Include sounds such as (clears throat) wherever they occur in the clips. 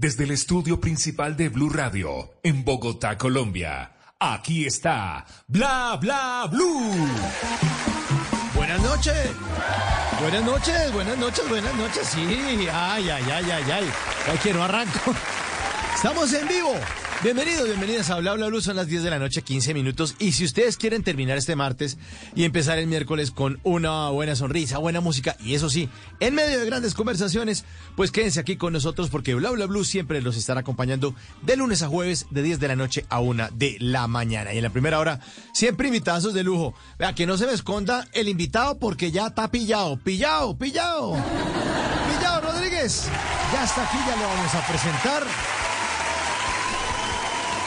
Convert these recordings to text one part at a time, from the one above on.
desde el estudio principal de Blue Radio, en Bogotá, Colombia. Aquí está Bla Bla Blue. Buenas noches. Buenas noches, buenas noches, buenas noches. Sí, ay, ay, ay, ay, ay. Ay, que no arranco. Estamos en vivo. Bienvenidos, bienvenidas a Bla Bla Blue. Son las 10 de la noche, 15 minutos. Y si ustedes quieren terminar este martes y empezar el miércoles con una buena sonrisa, buena música y eso sí, en medio de grandes conversaciones, pues quédense aquí con nosotros porque Bla Bla Blue siempre los estará acompañando de lunes a jueves, de 10 de la noche a 1 de la mañana. Y en la primera hora, siempre invitados de lujo. Vea, que no se me esconda el invitado porque ya está pillado, pillado, pillado. Pillado Rodríguez. Ya está aquí, ya lo vamos a presentar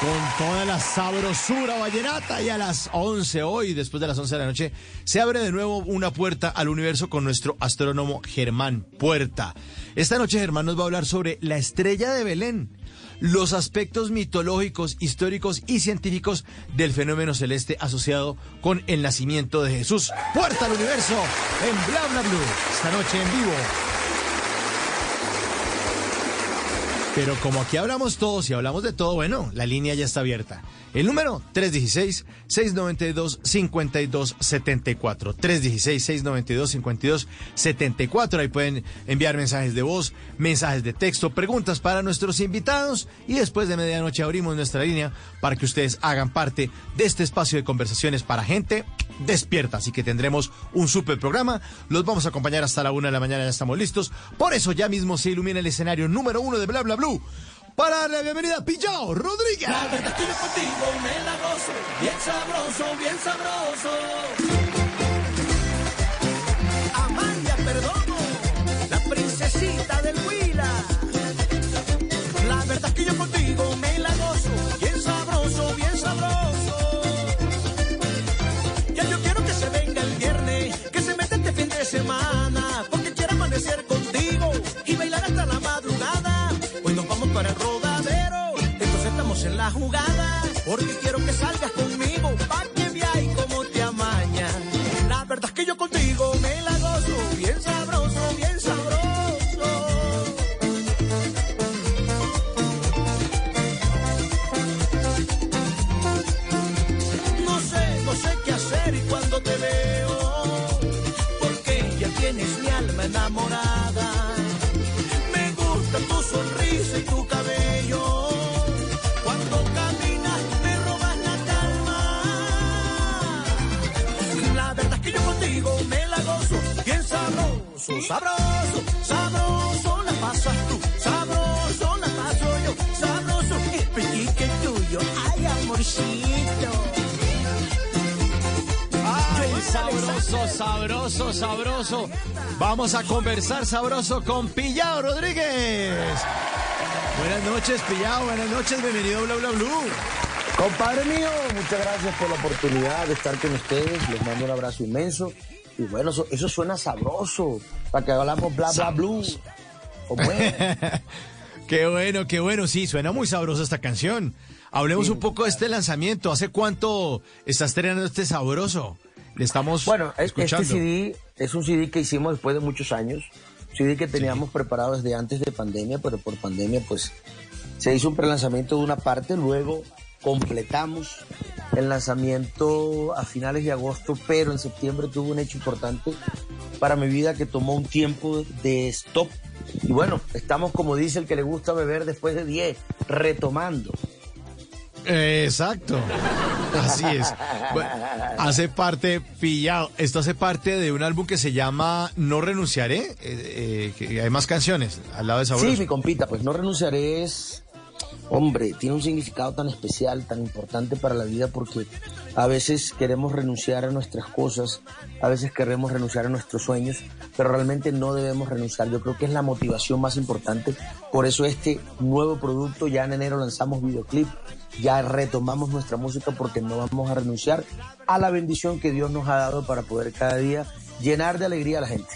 con toda la sabrosura vallenata y a las 11 hoy, después de las 11 de la noche, se abre de nuevo una puerta al universo con nuestro astrónomo Germán Puerta. Esta noche Germán nos va a hablar sobre la estrella de Belén, los aspectos mitológicos, históricos y científicos del fenómeno celeste asociado con el nacimiento de Jesús. Puerta al universo en Bla Bla Blue, esta noche en vivo. Pero como aquí hablamos todos y hablamos de todo, bueno, la línea ya está abierta. El número 316-692-5274. 316-692-5274. Ahí pueden enviar mensajes de voz, mensajes de texto, preguntas para nuestros invitados. Y después de medianoche abrimos nuestra línea para que ustedes hagan parte de este espacio de conversaciones para gente despierta. Así que tendremos un super programa. Los vamos a acompañar hasta la una de la mañana. Ya estamos listos. Por eso ya mismo se ilumina el escenario número uno de Bla Bla Blue para darle la bienvenida a Pillao Rodríguez. La verdad es que yo contigo me la gozo, bien sabroso, bien sabroso. Amalia Perdomo, la princesita del Huila. La verdad es que yo contigo me la jugada, porque quiero que salgas conmigo, pa' que veáis cómo te amañan. La verdad es que yo contigo me la gozo, bien sabroso, sabroso, sabroso, sabroso la pasas tú, sabroso la paso yo, sabroso el pique tuyo, ay amorcito. Ay, sabroso, sabroso, sabroso. Vamos a conversar sabroso con Pillao Rodríguez. Buenas noches, Pillao. Buenas noches. Bienvenido a Bla Bla Blue. Compadre mío, muchas gracias por la oportunidad de estar con ustedes. Les mando un abrazo inmenso. Y bueno, eso, eso suena sabroso. Para que hablamos bla bla blue. ¿Cómo es? Qué bueno, qué bueno. Sí, suena muy sabrosa esta canción. Hablemos un poco de este lanzamiento. ¿Hace cuánto está estrenando este sabroso? Le estamos Bueno, escuchando. este CD es un CD que hicimos después de muchos años. Un CD que teníamos preparado desde antes de pandemia, pero por pandemia pues se hizo un prelanzamiento de una parte, luego completamos el lanzamiento a finales de agosto, pero en septiembre tuvo un hecho importante para mi vida que tomó un tiempo de stop. Y bueno, estamos como dice el que le gusta beber después de 10, retomando. Exacto. Así es. Bueno, hace parte, pillado. Esto hace parte de un álbum que se llama No Renunciaré. eh, eh, que hay más canciones al lado de Sabroso. Sí, mi compita, pues no renunciaré es hombre, tiene un significado tan especial, tan importante para la vida porque a veces queremos renunciar a nuestras cosas, a veces queremos renunciar a nuestros sueños, pero realmente no debemos renunciar. Yo creo que es la motivación más importante. Por eso este nuevo producto, ya en enero lanzamos videoclip, ya retomamos nuestra música porque no vamos a renunciar a la bendición que Dios nos ha dado para poder cada día llenar de alegría a la gente.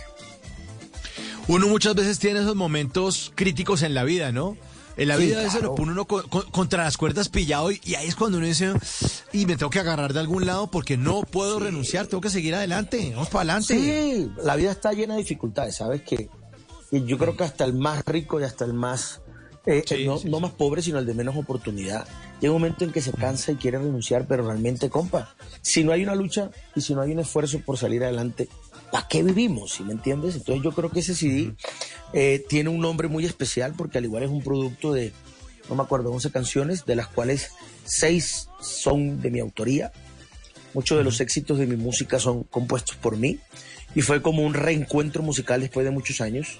Uno muchas veces tiene esos momentos críticos en la vida, ¿no? En la vida claro. lo pone uno contra las cuerdas pillado y, ahí es cuando uno dice, y me tengo que agarrar de algún lado porque no puedo renunciar, tengo que seguir adelante, vamos para adelante. Sí, la vida está llena de dificultades, ¿sabes? Que y yo creo que hasta el más rico y hasta el más, eh, no, no, más pobre, sino el de menos oportunidad, llega un momento en que se cansa y quiere renunciar, pero realmente, compa, si no hay una lucha y si no hay un esfuerzo por salir adelante, ¿para qué vivimos? ¿Sí me entiendes? Entonces yo creo que ese CD eh, tiene un nombre muy especial porque al igual es un producto de, no me acuerdo, 11 canciones, de las cuales 6 son de mi autoría. Muchos de los éxitos de mi música son compuestos por mí y fue como un reencuentro musical después de muchos años.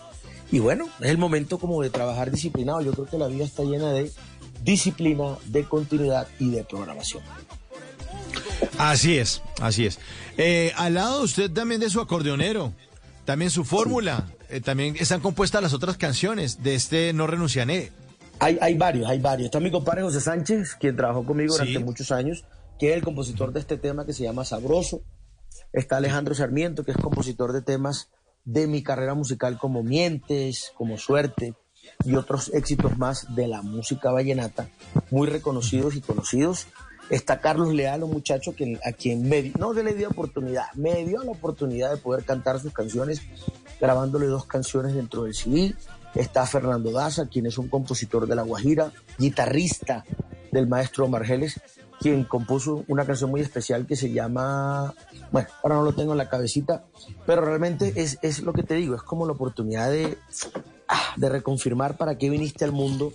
Y bueno, es el momento como de trabajar disciplinado. Yo creo que la vida está llena de disciplina, de continuidad y de programación. Así es, así es. Eh, al lado usted también de su acordeonero, también su fórmula, eh, también están compuestas las otras canciones de este No Renunciané. Hay, hay varios, hay varios. Está mi compadre José Sánchez, quien trabajó conmigo durante muchos años, que es el compositor de este tema que se llama Sabroso. Está Alejandro Sarmiento, que es compositor de temas de mi carrera musical como Mientes, como Suerte y otros éxitos más de la música vallenata, muy reconocidos y conocidos. Está Carlos Leal, un muchacho que, a quien me, no se le dio oportunidad, me dio la oportunidad de poder cantar sus canciones, grabándole dos canciones dentro del CD. Está Fernando Daza, quien es un compositor de La Guajira, guitarrista del maestro Margeles, quien compuso una canción muy especial que se llama, bueno, ahora no lo tengo en la cabecita, pero realmente es, es lo que te digo, es como la oportunidad de, ah, de reconfirmar para qué viniste al mundo,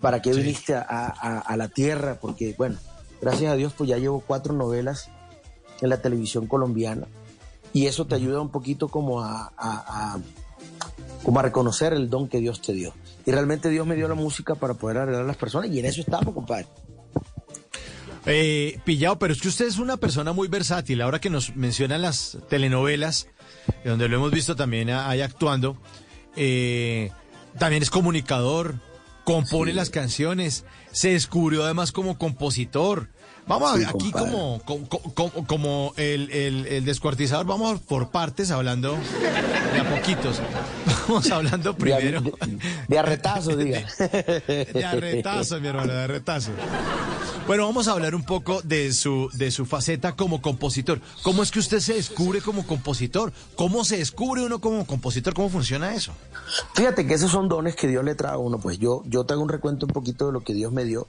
para qué viniste a, a, a la tierra, porque bueno, gracias a Dios, pues ya llevo cuatro novelas en la televisión colombiana y eso te ayuda un poquito como a, como a reconocer el don que Dios te dio. Y realmente Dios me dio la música para poder arreglar a las personas y en eso estamos, compadre. Eh, pillado, pero es que usted es una persona muy versátil. Ahora que nos mencionan las telenovelas, donde lo hemos visto también ahí actuando, eh, también es comunicador, compone las canciones, se descubrió además como compositor. Vamos aquí como, como, como, el, el, descuartizador, vamos por partes hablando de a poquitos. Vamos hablando primero. De, arretazo, diga. De, arretazo, mi hermano, de arretazo. Bueno, vamos a hablar un poco de su, de su faceta como compositor. ¿Cómo es que usted se descubre como compositor? ¿Cómo se descubre uno como compositor? ¿Cómo funciona eso? Fíjate que esos son dones que Dios le trae a uno. Pues yo, yo te hago un recuento un poquito de lo que Dios me dio.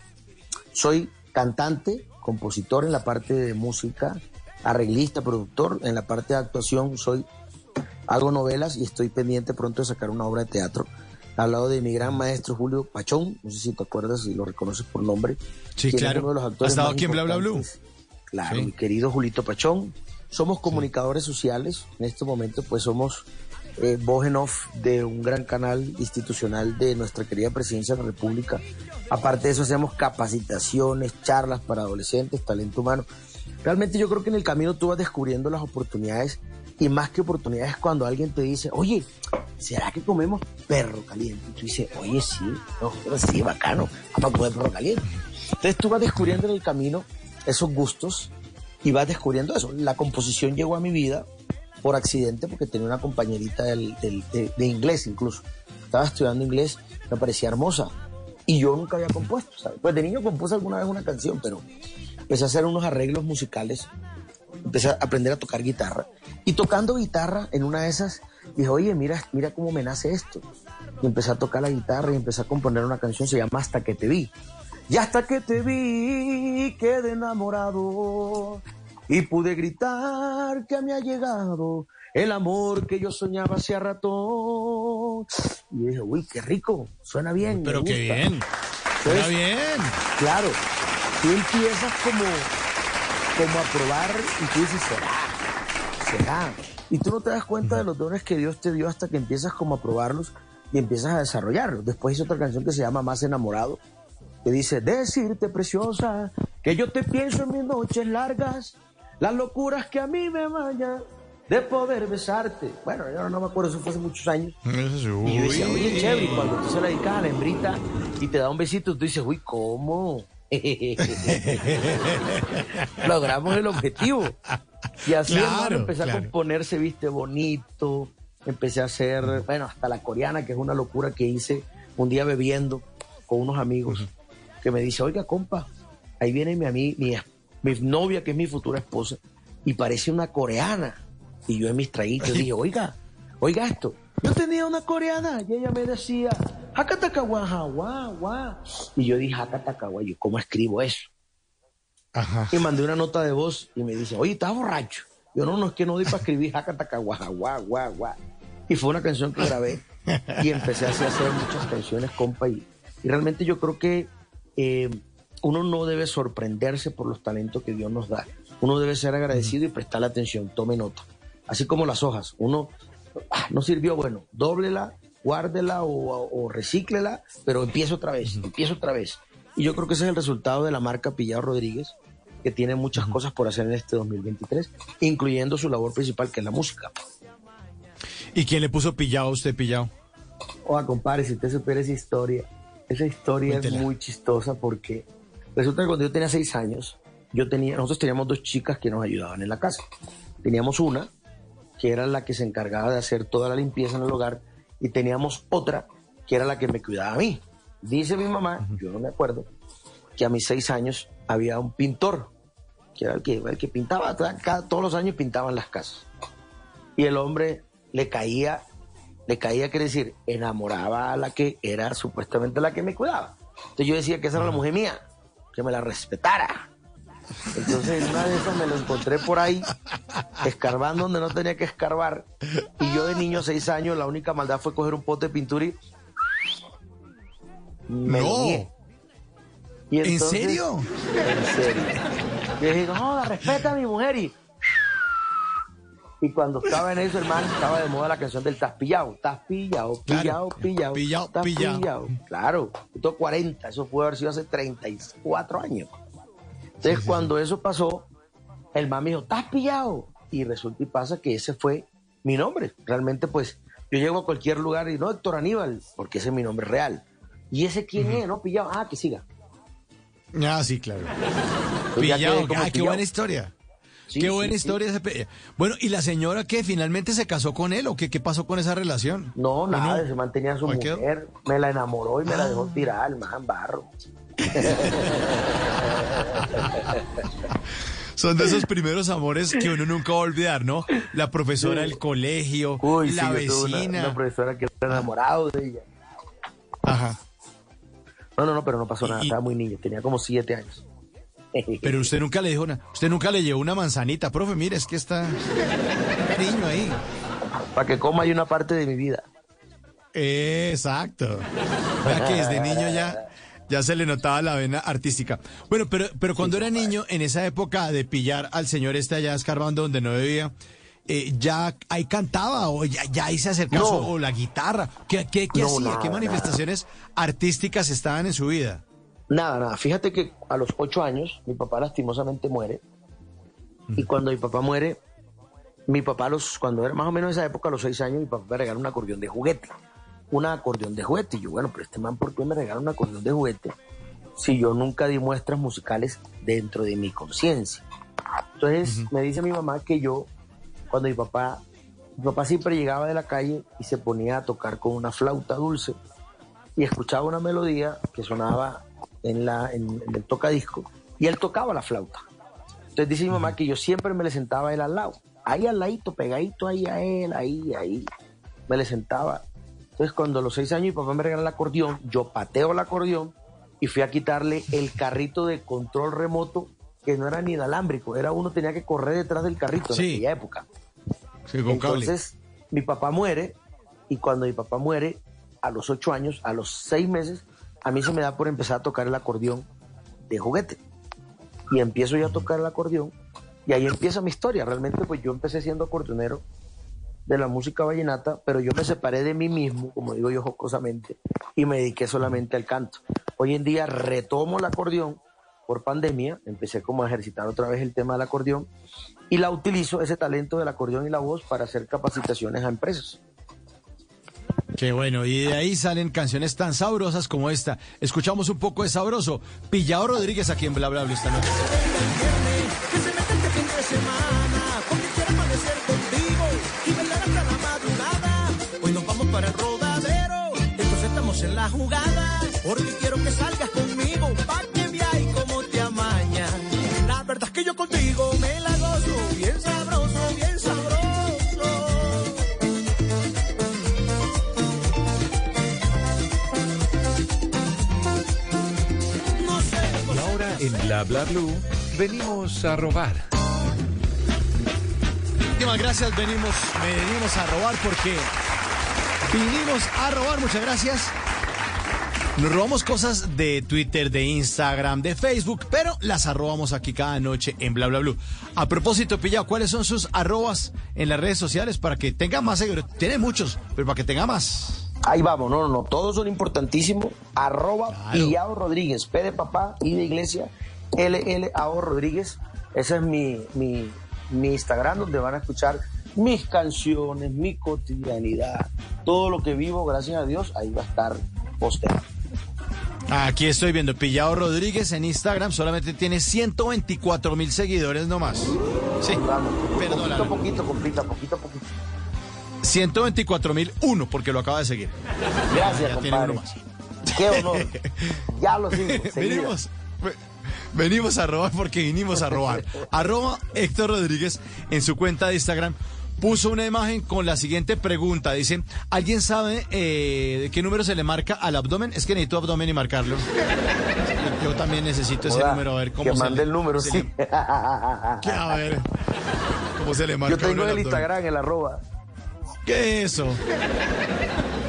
Soy cantante, compositor en la parte de música, arreglista, productor. En la parte de actuación soy, hago novelas y estoy pendiente pronto de sacar una obra de teatro al lado de mi gran maestro Julio Pachón, no sé si te acuerdas, si lo reconoces por nombre. Sí, claro. uno de los actores ¿Ha estado aquí en Bla Bla Blue? Claro, mi querido Julito Pachón. Somos comunicadores sociales, en este momento pues somos eh, voz en off de un gran canal institucional de nuestra querida presidencia de la República. Aparte de eso hacemos capacitaciones, charlas para adolescentes, talento humano. Realmente yo creo que en el camino tú vas descubriendo las oportunidades y más que oportunidades cuando alguien te dice, oye, ¿será que comemos perro caliente? Y tú dices, oye, sí, no, sí, bacano, vamos a comer perro caliente. Entonces tú vas descubriendo en el camino esos gustos y vas descubriendo eso. La composición llegó a mi vida por accidente porque tenía una compañerita del, de, de, inglés incluso. Estaba estudiando inglés, me parecía hermosa. Y yo nunca había compuesto, ¿sabes? Pues de niño compuse alguna vez una canción, pero empecé a hacer unos arreglos musicales empecé a aprender a tocar guitarra. Y tocando guitarra, en una de esas, dije, oye, mira, mira cómo me nace esto. Y empecé a tocar la guitarra y empecé a componer una canción, se llama Hasta que te vi. Y hasta que te vi, quedé enamorado. Y pude gritar que me ha llegado el amor que yo soñaba hace rato. Y dije, uy, qué rico, suena bien. Pero qué bien, suena bien. Claro, tú empiezas como como a probar y tú dices, será, será. Y tú no te das cuenta de los dones que Dios te dio hasta que empiezas como a probarlos y empiezas a desarrollarlos. Después hice otra canción que se llama Más enamorado, que dice, decirte preciosa, que yo te pienso en mis noches largas, las locuras que a mí me bañan de poder besarte. Bueno, yo no me acuerdo, eso fue hace muchos años. Y yo decía, oye, chévere, cuando tú se la dedicas a la hembrita y te da un besito, tú dices, uy, ¿cómo? (laughs) Logramos el objetivo. Y así Claro, empecé a componerse, viste, bonito. Empecé a hacer, bueno, hasta la coreana, que es una locura que hice un día bebiendo con unos amigos, que me dice, oiga, compa, ahí viene mi, ami- mi, mi novia, que es mi futura esposa, y parece una coreana. Y yo en mis traguitos dije, oiga, oiga esto. Yo tenía una coreana y ella me decía, Hakatakawa, guau, guau. Y yo dije, Hakatakawa, yo, ¿cómo escribo eso? Ajá. Y mandé una nota de voz y me dice, oye, ¿estás borracho? Yo no, no es que no doy para escribir Hakatakawa, guau, guau, guau. Y fue una canción que grabé y empecé a hacer muchas canciones, compa. Y, y realmente yo creo que eh, uno no debe sorprenderse por los talentos que Dios nos da. Uno debe ser agradecido y prestarle atención, tome nota. Así como las hojas. Uno ah, no sirvió, bueno, dóblela, guárdela o, o recíclela, pero empieza otra vez, empieza otra vez. Y yo creo que ese es el resultado de la marca Pillado Rodríguez, que tiene muchas cosas por hacer en este 2023, incluyendo su labor principal, que es la música. ¿Y quién le puso pillado a usted pillado? Oiga, compadre, si usted supiera esa historia, esa historia Cuéntela. es muy chistosa porque resulta que cuando yo tenía seis años, yo tenía, nosotros teníamos dos chicas que nos ayudaban en la casa. Teníamos una que era la que se encargaba de hacer toda la limpieza en el hogar y teníamos otra que era la que me cuidaba a mí. Dice mi mamá, yo no me acuerdo, que a mis seis años había un pintor, que era el que, el que pintaba, cada- todos los años pintaban las casas. Y el hombre le caía, le caía, quiere decir, enamoraba a la que era supuestamente la que me cuidaba. Entonces yo decía que esa era la mujer mía, que me la respetara. Entonces en una de esas me lo encontré por ahí, escarbando donde no tenía que escarbar. Y yo de niño, seis años, la única maldad fue coger un pote de pintura y me No. ¿En serio? En serio. Y yo dije, no, respeta a mi mujer. Y, y cuando estaba en eso, hermano, estaba de moda la canción del Tás pillado, Tás pillado, pillado, pillado, Pillado. Claro, tengo 40, eso puede haber sido hace 34 años. Entonces, cuando eso pasó, el man me dijo, ¿estás pillado? Y resulta y pasa que ese fue mi nombre. Realmente, pues, yo llego a cualquier lugar y no, Héctor Aníbal, porque ese es mi nombre real. ¿Y ese quién es? ¿No? Pillado. Ah, que siga. Ah, sí, claro. Pillado. Ah, qué buena historia. Sí, qué sí, buena sí. historia. ese pe- Bueno, ¿y la señora que finalmente se casó con él o qué, qué pasó con esa relación? No, ¿O nada, se mantenía a su mujer, me la enamoró y me la dejó tirar al man barro. (laughs) Son de esos primeros amores que uno nunca va a olvidar, ¿no? La profesora del colegio, Uy, la sí, una- vecina. Una, profesora que era enamorado de ella. Ajá. No, no, no, pero no pasó nada, Y- estaba muy niño, tenía como siete años. (laughs) Pero usted nunca le dijo una, usted nunca le llevó una manzanita, profe, mire, es que está niño ahí. Para que coma hay una parte de mi vida. Exacto. Vea que desde niño ya, ya se le notaba la vena artística. Bueno, pero, pero cuando era niño, en esa época de pillar al señor este allá escarbando donde no debía, eh, ¿ya ahí cantaba o ya, ya ahí se acercaba No. o la guitarra? ¿Qué, qué, qué No, hacía? nada, ¿Qué manifestaciones artísticas estaban en su vida? Nada, nada. Fíjate que a los ocho años mi papá lastimosamente muere. Y cuando mi papá muere, mi papá, los, cuando era más o menos esa época, a los seis años, mi papá me regaló un acordeón de juguete. Un acordeón de juguete. Y yo, bueno, pero este man, ¿por qué me regala un acordeón de juguete? Si yo nunca di muestras musicales dentro de mi conciencia. Entonces me dice mi mamá que yo, cuando mi papá, mi papá siempre llegaba de la calle y se ponía a tocar con una flauta dulce y escuchaba una melodía que sonaba en, la, en, en el tocadisco y él tocaba la flauta. Entonces dice mi mamá que yo siempre me le sentaba a él al lado, ahí al ladito, pegadito ahí a él, ahí, ahí, me le sentaba. Entonces cuando a los seis años mi papá me regala el acordeón, yo pateo el acordeón y fui a quitarle el carrito de control remoto que no era ni inalámbrico, era uno tenía que correr detrás del carrito en aquella época. Sí, con cable. Entonces, mi papá muere y cuando mi papá muere, a los ocho años, a los seis meses, a mí se me da por empezar a tocar el acordeón de juguete. Y empiezo yo a tocar el acordeón y ahí empieza mi historia. Realmente, pues yo empecé siendo acordeonero de la música vallenata, pero yo me separé de mí mismo, como digo yo jocosamente, y me dediqué solamente al canto. Hoy en día retomo el acordeón por pandemia, empecé como a ejercitar otra vez el tema del acordeón y la utilizo, ese talento del acordeón y la voz, para hacer capacitaciones a empresas. Qué bueno, y de ahí salen canciones tan sabrosas como esta. Escuchamos un poco de sabroso. Pillado Rodríguez aquí en Bla Bla Bla esta noche. Porque quiero que salgas conmigo, pa' que veáis cómo te amaña. La verdad es que yo contigo me la gozo, bien sabroso, bien sabroso. No sé, Y ahora en Bla Bla Blue venimos a robar. Muchísimas gracias, venimos, venimos a robar porque vinimos a robar, muchas gracias. Nos robamos cosas de Twitter, de Instagram, de Facebook, pero las arrobamos aquí cada noche en Bla Bla Blue. A propósito, Pillado, ¿cuáles son sus arrobas en las redes sociales para que tenga más seguidores? Tiene muchos, pero para que tenga más. Ahí vamos, no, no, no, todos son importantísimos. Arroba Claro. Pillao Rodríguez, P de papá, I de iglesia, LL AO Rodríguez. Ese es mi, mi, mi Instagram donde van a escuchar mis canciones, mi cotidianidad, todo lo que vivo, gracias a Dios, ahí va a estar posteado. Aquí estoy viendo, Pillado Rodríguez en Instagram solamente tiene 124 mil seguidores nomás. Sí, perdóname. poquito a poquito, compita, poquito a poquito. 124 mil uno porque lo acaba de seguir. Gracias, Ya tiene compadre. uno más. Qué honor. (laughs) Ya lo sigo. venimos, ve- venimos a robar porque vinimos a robar. (laughs) Arroba Héctor Rodríguez en su cuenta de Instagram puso una imagen con la siguiente pregunta. Dice, ¿alguien sabe eh, de qué número se le marca al abdomen? Es que necesito abdomen y marcarlo. Yo, también necesito ese número, a ver cómo que se mande le- el número, se sí. le- que a ver, ¿cómo se le marca Yo tengo el abdomen? Instagram, el arroba. ¿Qué es eso?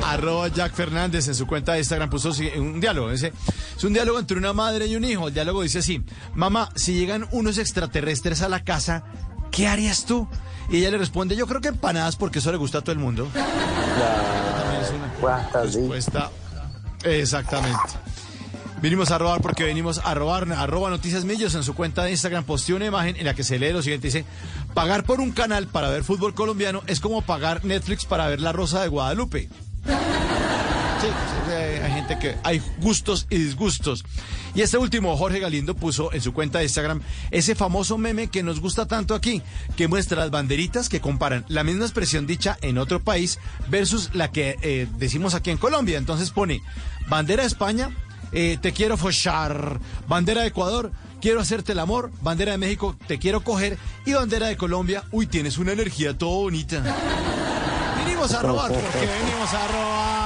Arroba Jack Fernández en su cuenta de Instagram puso un diálogo. Dice, es un diálogo entre una madre y un hijo. El diálogo dice así, mamá, si llegan unos extraterrestres a la casa, ¿qué harías tú? Y ella le responde, yo creo que empanadas porque eso le gusta a todo el mundo. También es una Pues respuesta. Exactamente. Vinimos a robar porque venimos a robar. Arroba Noticias Millos en su cuenta de Instagram posteó una imagen en la que se lee lo siguiente. Dice, pagar por un canal para ver fútbol colombiano es como pagar Netflix para ver La Rosa de Guadalupe. Hay gente que hay gustos y disgustos. Y este último, Jorge Galindo, puso en su cuenta de Instagram ese famoso meme que nos gusta tanto aquí, que muestra las banderitas que comparan la misma expresión dicha en otro país versus la que eh, decimos aquí en Colombia. Entonces pone bandera de España, eh, te quiero fochar, bandera de Ecuador, quiero hacerte el amor, bandera de México, te quiero coger, y bandera de Colombia, uy, tienes una energía todo bonita. (laughs) Venimos a robar porque venimos a robar.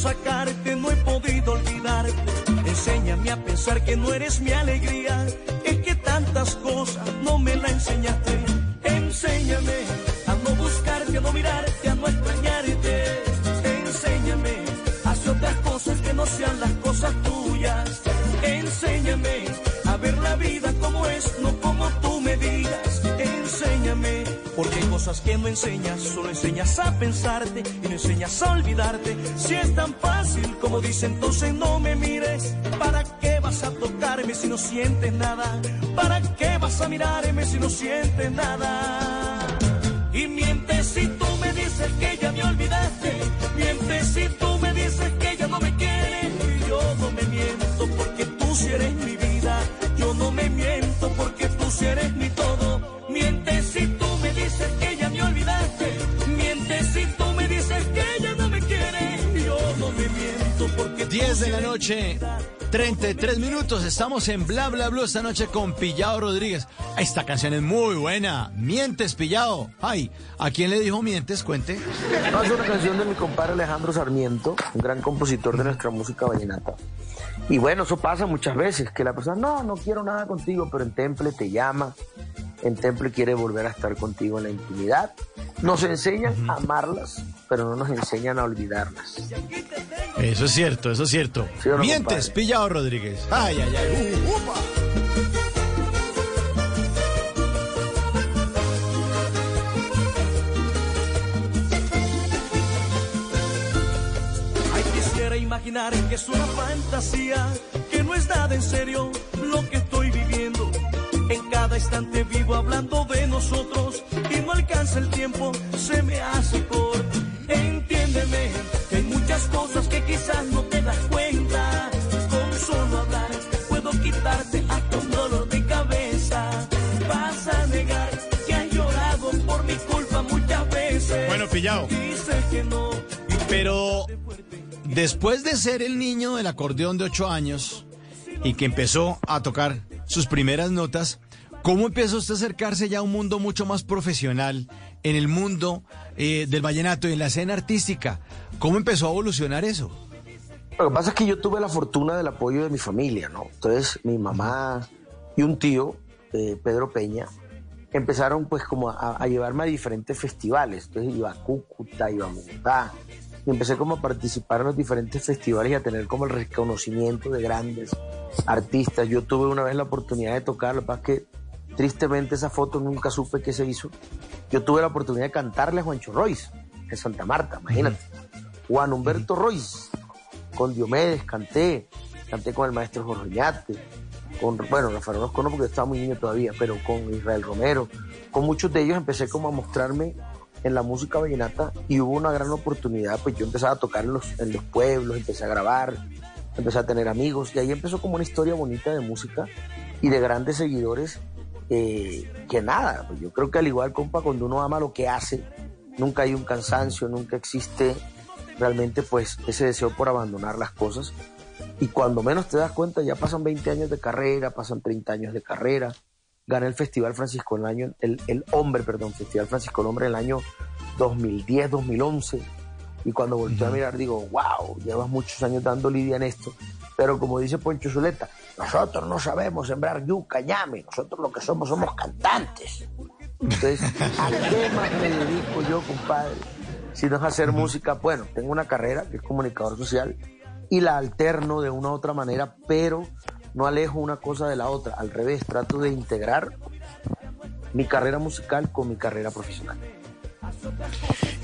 Sacarte, no he podido olvidarte. Enséñame a pensar que no eres mi alegría, es que tantas cosas no me la enseñaste. Enséñame a no buscarte, a no mirarte, a no extrañarte. Enséñame a hacer otras cosas que no sean las cosas tuyas. Enséñame a ver la vida como es, no que no enseñas, solo enseñas a pensarte y no enseñas a olvidarte. Si es tan fácil como dice, entonces no me mires. ¿Para qué vas a tocarme si no sientes nada? ¿Para qué vas a mirarme si no sientes nada? Y mientes si tú me dices que ya me olvidaste. Mientes si tú me dices que ya no me quieres. Y yo no me miento porque tú si eres mi vida. Yo no me miento porque tú si eres mi 10 de la noche, vida. 33 minutos. Estamos en Bla Bla esta noche con Pillado Rodríguez. Esta canción es muy buena. Mientes, Pillado. Ay, ¿a quién le dijo mientes? Cuente. es una canción de mi compadre Alejandro Sarmiento, un gran compositor de nuestra música vallenata. Y bueno, eso pasa muchas veces, que la persona, no, no quiero nada contigo, pero en Temple te llama, en Temple quiere volver a estar contigo en la intimidad. Nos enseñan a amarlas, pero no nos enseñan a olvidarlas. Eso es cierto, eso es cierto. Mientes, pillado Rodríguez. Ay, ay, ay. Uh, imaginar que es una fantasía, que no es nada en serio lo que estoy viviendo. Cada instante vivo hablando de nosotros y no alcanza el tiempo, se me hace corto. Entiéndeme que hay muchas cosas que quizás no te das cuenta. Con solo hablar puedo quitarte hasta un dolor de cabeza. Vas a negar que has llorado por mi culpa muchas veces. Bueno, pillado. Dices que no. Pero Después de ser el niño del acordeón de 8 años y que empezó a tocar sus primeras notas, ¿cómo empezó usted a acercarse ya a un mundo mucho más profesional en el mundo eh, del vallenato y en la escena artística? ¿Cómo empezó a evolucionar eso? Lo que pasa es que yo tuve la fortuna del apoyo de mi familia, ¿no? Entonces mi mamá y un tío, eh, Pedro Peña, empezaron pues como a, llevarme a diferentes festivales. Entonces iba a Cúcuta, iba a Bogotá, y empecé como a participar en los diferentes festivales y a tener como el reconocimiento de grandes artistas. Yo tuve una vez la oportunidad de tocar, lo que pasa es que tristemente esa foto nunca supe qué se hizo. Yo tuve la oportunidad de cantarle a Juancho Royce en Santa Marta, imagínate. Juan Humberto Royce, con Diomedes canté, canté con el maestro Jorge Ñate, con, bueno, Rafael no porque estaba muy niño todavía, pero con Israel Romero, con muchos de ellos empecé como a mostrarme en la música vallenata y hubo una gran oportunidad, pues yo empezaba a tocar en los, en los pueblos, empecé a grabar, empecé a tener amigos y ahí empezó como una historia bonita de música y de grandes seguidores eh, que nada, pues yo creo que al igual, compa, cuando uno ama lo que hace, nunca hay un cansancio, nunca existe realmente pues ese deseo por abandonar las cosas y cuando menos te das cuenta ya pasan 20 años de carrera, pasan 30 años de carrera, gané el Festival Francisco el año, el, el Hombre, perdón, Festival Francisco el Hombre en el año 2010, 2011. Y cuando volteé a mirar, digo, wow, llevas muchos años dando lidia en esto. Pero como dice Poncho Zuleta, nosotros no sabemos sembrar yuca, ñame, nosotros lo que somos somos cantantes. Entonces, ¿a qué más me dedico yo, compadre? Si no es hacer música, bueno, tengo una carrera que es comunicador social y la alterno de una u otra manera, pero no alejo una cosa de la otra, al revés, trato de integrar mi carrera musical con mi carrera profesional.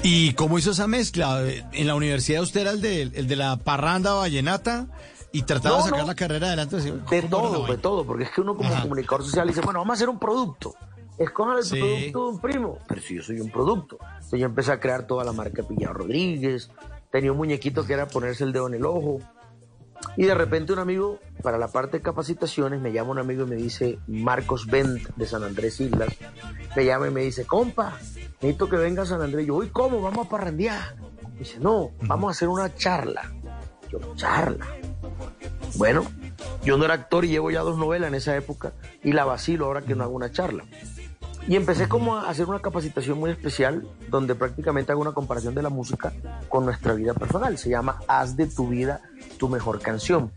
¿Y cómo hizo esa mezcla? En la universidad usted era el de, el de la parranda vallenata y trataba de sacar la carrera adelante. De todo, de todo, porque es que uno como comunicador social dice, bueno, vamos a hacer un producto. Escojan el producto de un primo. Pero si yo soy un producto. Entonces yo empecé a crear toda la marca Pillado Rodríguez. Tenía un muñequito que era ponerse el dedo en el ojo. Y de repente un amigo, para la parte de capacitaciones, me llama un amigo y me dice, Marcos Bent de San Andrés Islas, me llama y me dice, compa, necesito que venga a San Andrés. Yo, uy, ¿cómo? Vamos a parrandear. dice, no, vamos a hacer una charla. Yo, charla. Bueno, yo no era actor y llevo ya dos novelas en esa época y la vacilo ahora que no hago una charla. Y empecé como a hacer una capacitación muy especial donde prácticamente hago una comparación de la música con nuestra vida personal. Se llama Haz de tu vida tu mejor canción.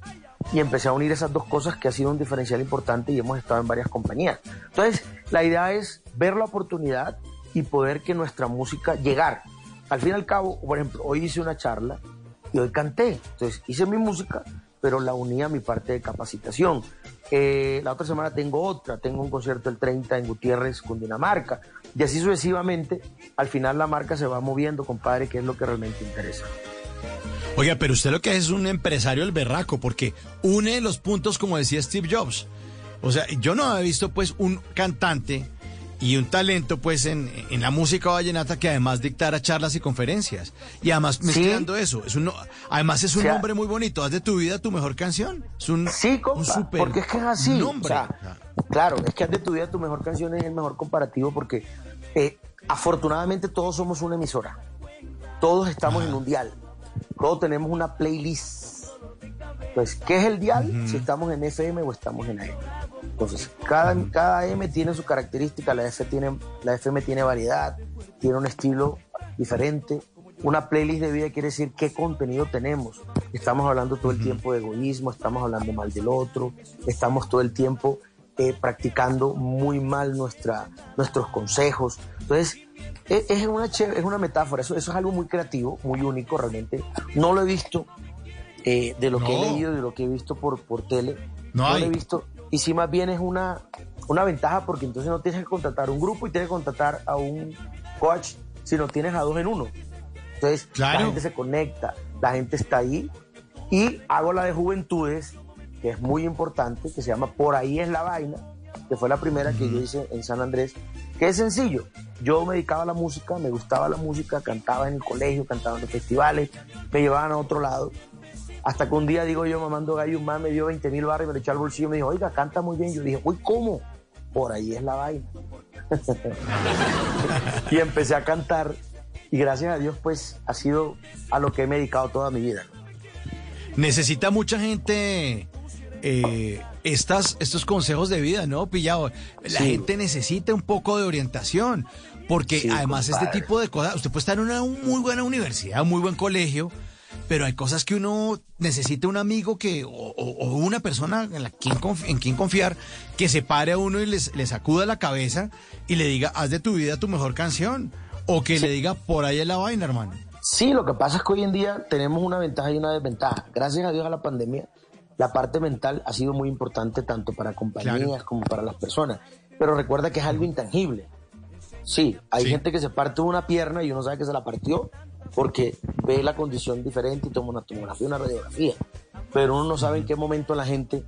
Y empecé a unir esas dos cosas que ha sido un diferencial importante y hemos estado en varias compañías. Entonces, la idea es ver la oportunidad y poder que nuestra música llegar. Al fin y al cabo, por ejemplo, hoy hice una charla y hoy canté. Entonces, hice mi música, pero la uní a mi parte de capacitación. Eh, la otra semana tengo otra, tengo un concierto el 30 en Gutiérrez, Cundinamarca, y así sucesivamente, al final la marca se va moviendo, compadre, que es lo que realmente interesa. Oiga, pero usted lo que es un empresario el berraco, porque une los puntos como decía Steve Jobs. O sea, yo no había visto pues un cantante y un talento pues en, la música vallenata que además dictara charlas y conferencias. Y además mezclando eso, es un, además es un nombre muy bonito, haz de tu vida tu mejor canción. Es un, sí, porque es que es así. claro, es que haz de tu vida tu mejor canción es el mejor comparativo porque eh, afortunadamente todos somos una emisora, todos estamos en un dial, todos tenemos una playlist Pues, ¿qué es el dial? Si estamos en FM o estamos en AM. Entonces, cada, cada AM tiene su característica, la, F tiene, la FM tiene variedad, tiene un estilo diferente. Una playlist de vida quiere decir qué contenido tenemos. Estamos hablando todo el tiempo de egoísmo, estamos hablando mal del otro, estamos todo el tiempo eh, practicando muy mal nuestra, nuestros consejos. Entonces, e, es, una, es una metáfora, eso, eso es algo muy creativo, muy único realmente. No lo he visto eh, de lo que he leído, de lo que he visto por, por tele. No, lo he visto. Y si más bien es una, una ventaja porque entonces no tienes que contratar un grupo y tienes que contratar a un coach, sino tienes a dos en uno. Entonces la gente se conecta, la gente está ahí. Y hago la de juventudes, que es muy importante, que se llama Por ahí es la vaina, que fue la primera que yo hice en San Andrés, que es sencillo. Yo me dedicaba a la música, me gustaba la música, cantaba en el colegio, cantaba en los festivales, me llevaban a otro lado. Hasta que un día, digo yo, mamando gallo, un man me dio 20 mil barras y me lo echó al bolsillo y me dijo, oiga, canta muy bien. Yo dije, uy, ¿cómo? Por ahí es la vaina. (laughs) y empecé a cantar y gracias a Dios, pues ha sido a lo que he dedicado toda mi vida. Necesita mucha gente eh, estas, estos consejos de vida, ¿no, Pillado? La gente necesita un poco de orientación, porque además este tipo de cosas, usted puede estar en una muy buena universidad, un muy buen colegio, pero hay cosas que uno necesita un amigo que o, una persona en, la, quien, en quien confiar que se pare a uno y les, les sacuda la cabeza y le diga, haz de tu vida tu mejor canción, o que le diga, por ahí es la vaina, hermano. Sí, lo que pasa es que hoy en día tenemos una ventaja y una desventaja. Gracias a Dios a la pandemia, la parte mental ha sido muy importante tanto para compañías como para las personas. Pero recuerda que es algo intangible. Sí, hay gente que se parte una pierna y uno sabe que se la partió porque ve la condición diferente y toma una tomografía, una radiografía. Pero uno no sabe en qué momento la gente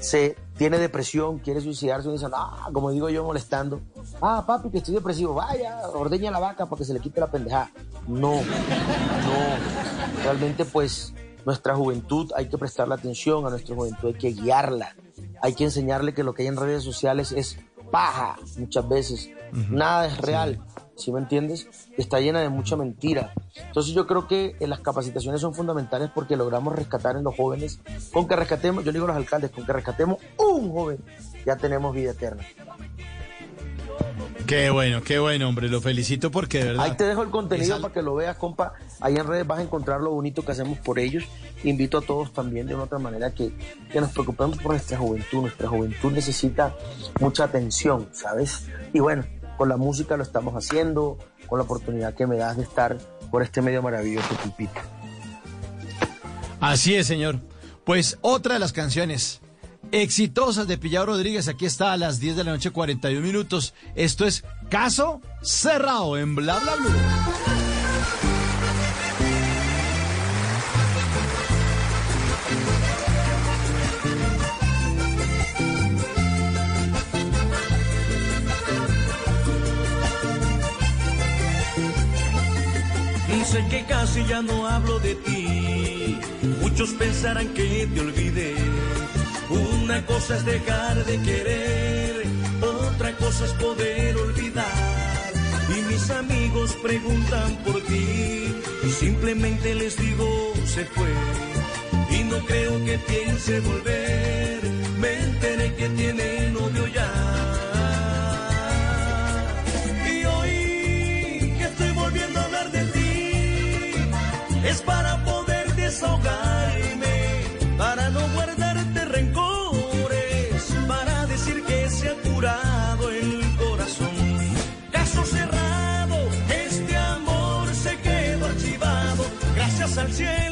se tiene depresión, quiere suicidarse y dice, ah, como digo yo molestando, ah, papi, que estoy depresivo, vaya, ordeña la vaca para que se le quite la pendejada. No, no. Realmente, pues, nuestra juventud hay que prestarle atención, a nuestra juventud hay que guiarla, hay que enseñarle que lo que hay en redes sociales es paja muchas veces, nada es real, ¿sí. me entiendes? Está llena de mucha mentira. Entonces yo creo que las capacitaciones son fundamentales porque logramos rescatar en los jóvenes, con que rescatemos, yo digo a los alcaldes, con que rescatemos un joven, ya tenemos vida eterna. Qué bueno, qué bueno, hombre. Lo felicito porque de verdad. Ahí te dejo el contenido para que lo veas, compa. Ahí en redes vas a encontrar lo bonito que hacemos por ellos. Invito a todos también de una otra manera que, que nos preocupemos por nuestra juventud. Nuestra juventud necesita mucha atención, ¿sabes? Y bueno, con la música lo estamos haciendo, con la oportunidad que me das de estar por este medio maravilloso, Pipito. Así es, señor. Pues otra de las canciones exitosas de Pillado Rodríguez. Aquí está a las 10 de la noche, 41 minutos. Esto es Caso Cerrado en Bla Bla Blue. Que casi ya no hablo de ti. Muchos pensarán que te olvidé una cosa es dejar de querer, otra cosa es poder olvidar. Y mis amigos preguntan por ti, y simplemente les digo se fue. Y no creo que piense volver, me enteré que tiene novio ya. Es para poder desahogarme, para no guardar el corazón. Caso cerrado, este amor se quedó archivado. Gracias al cielo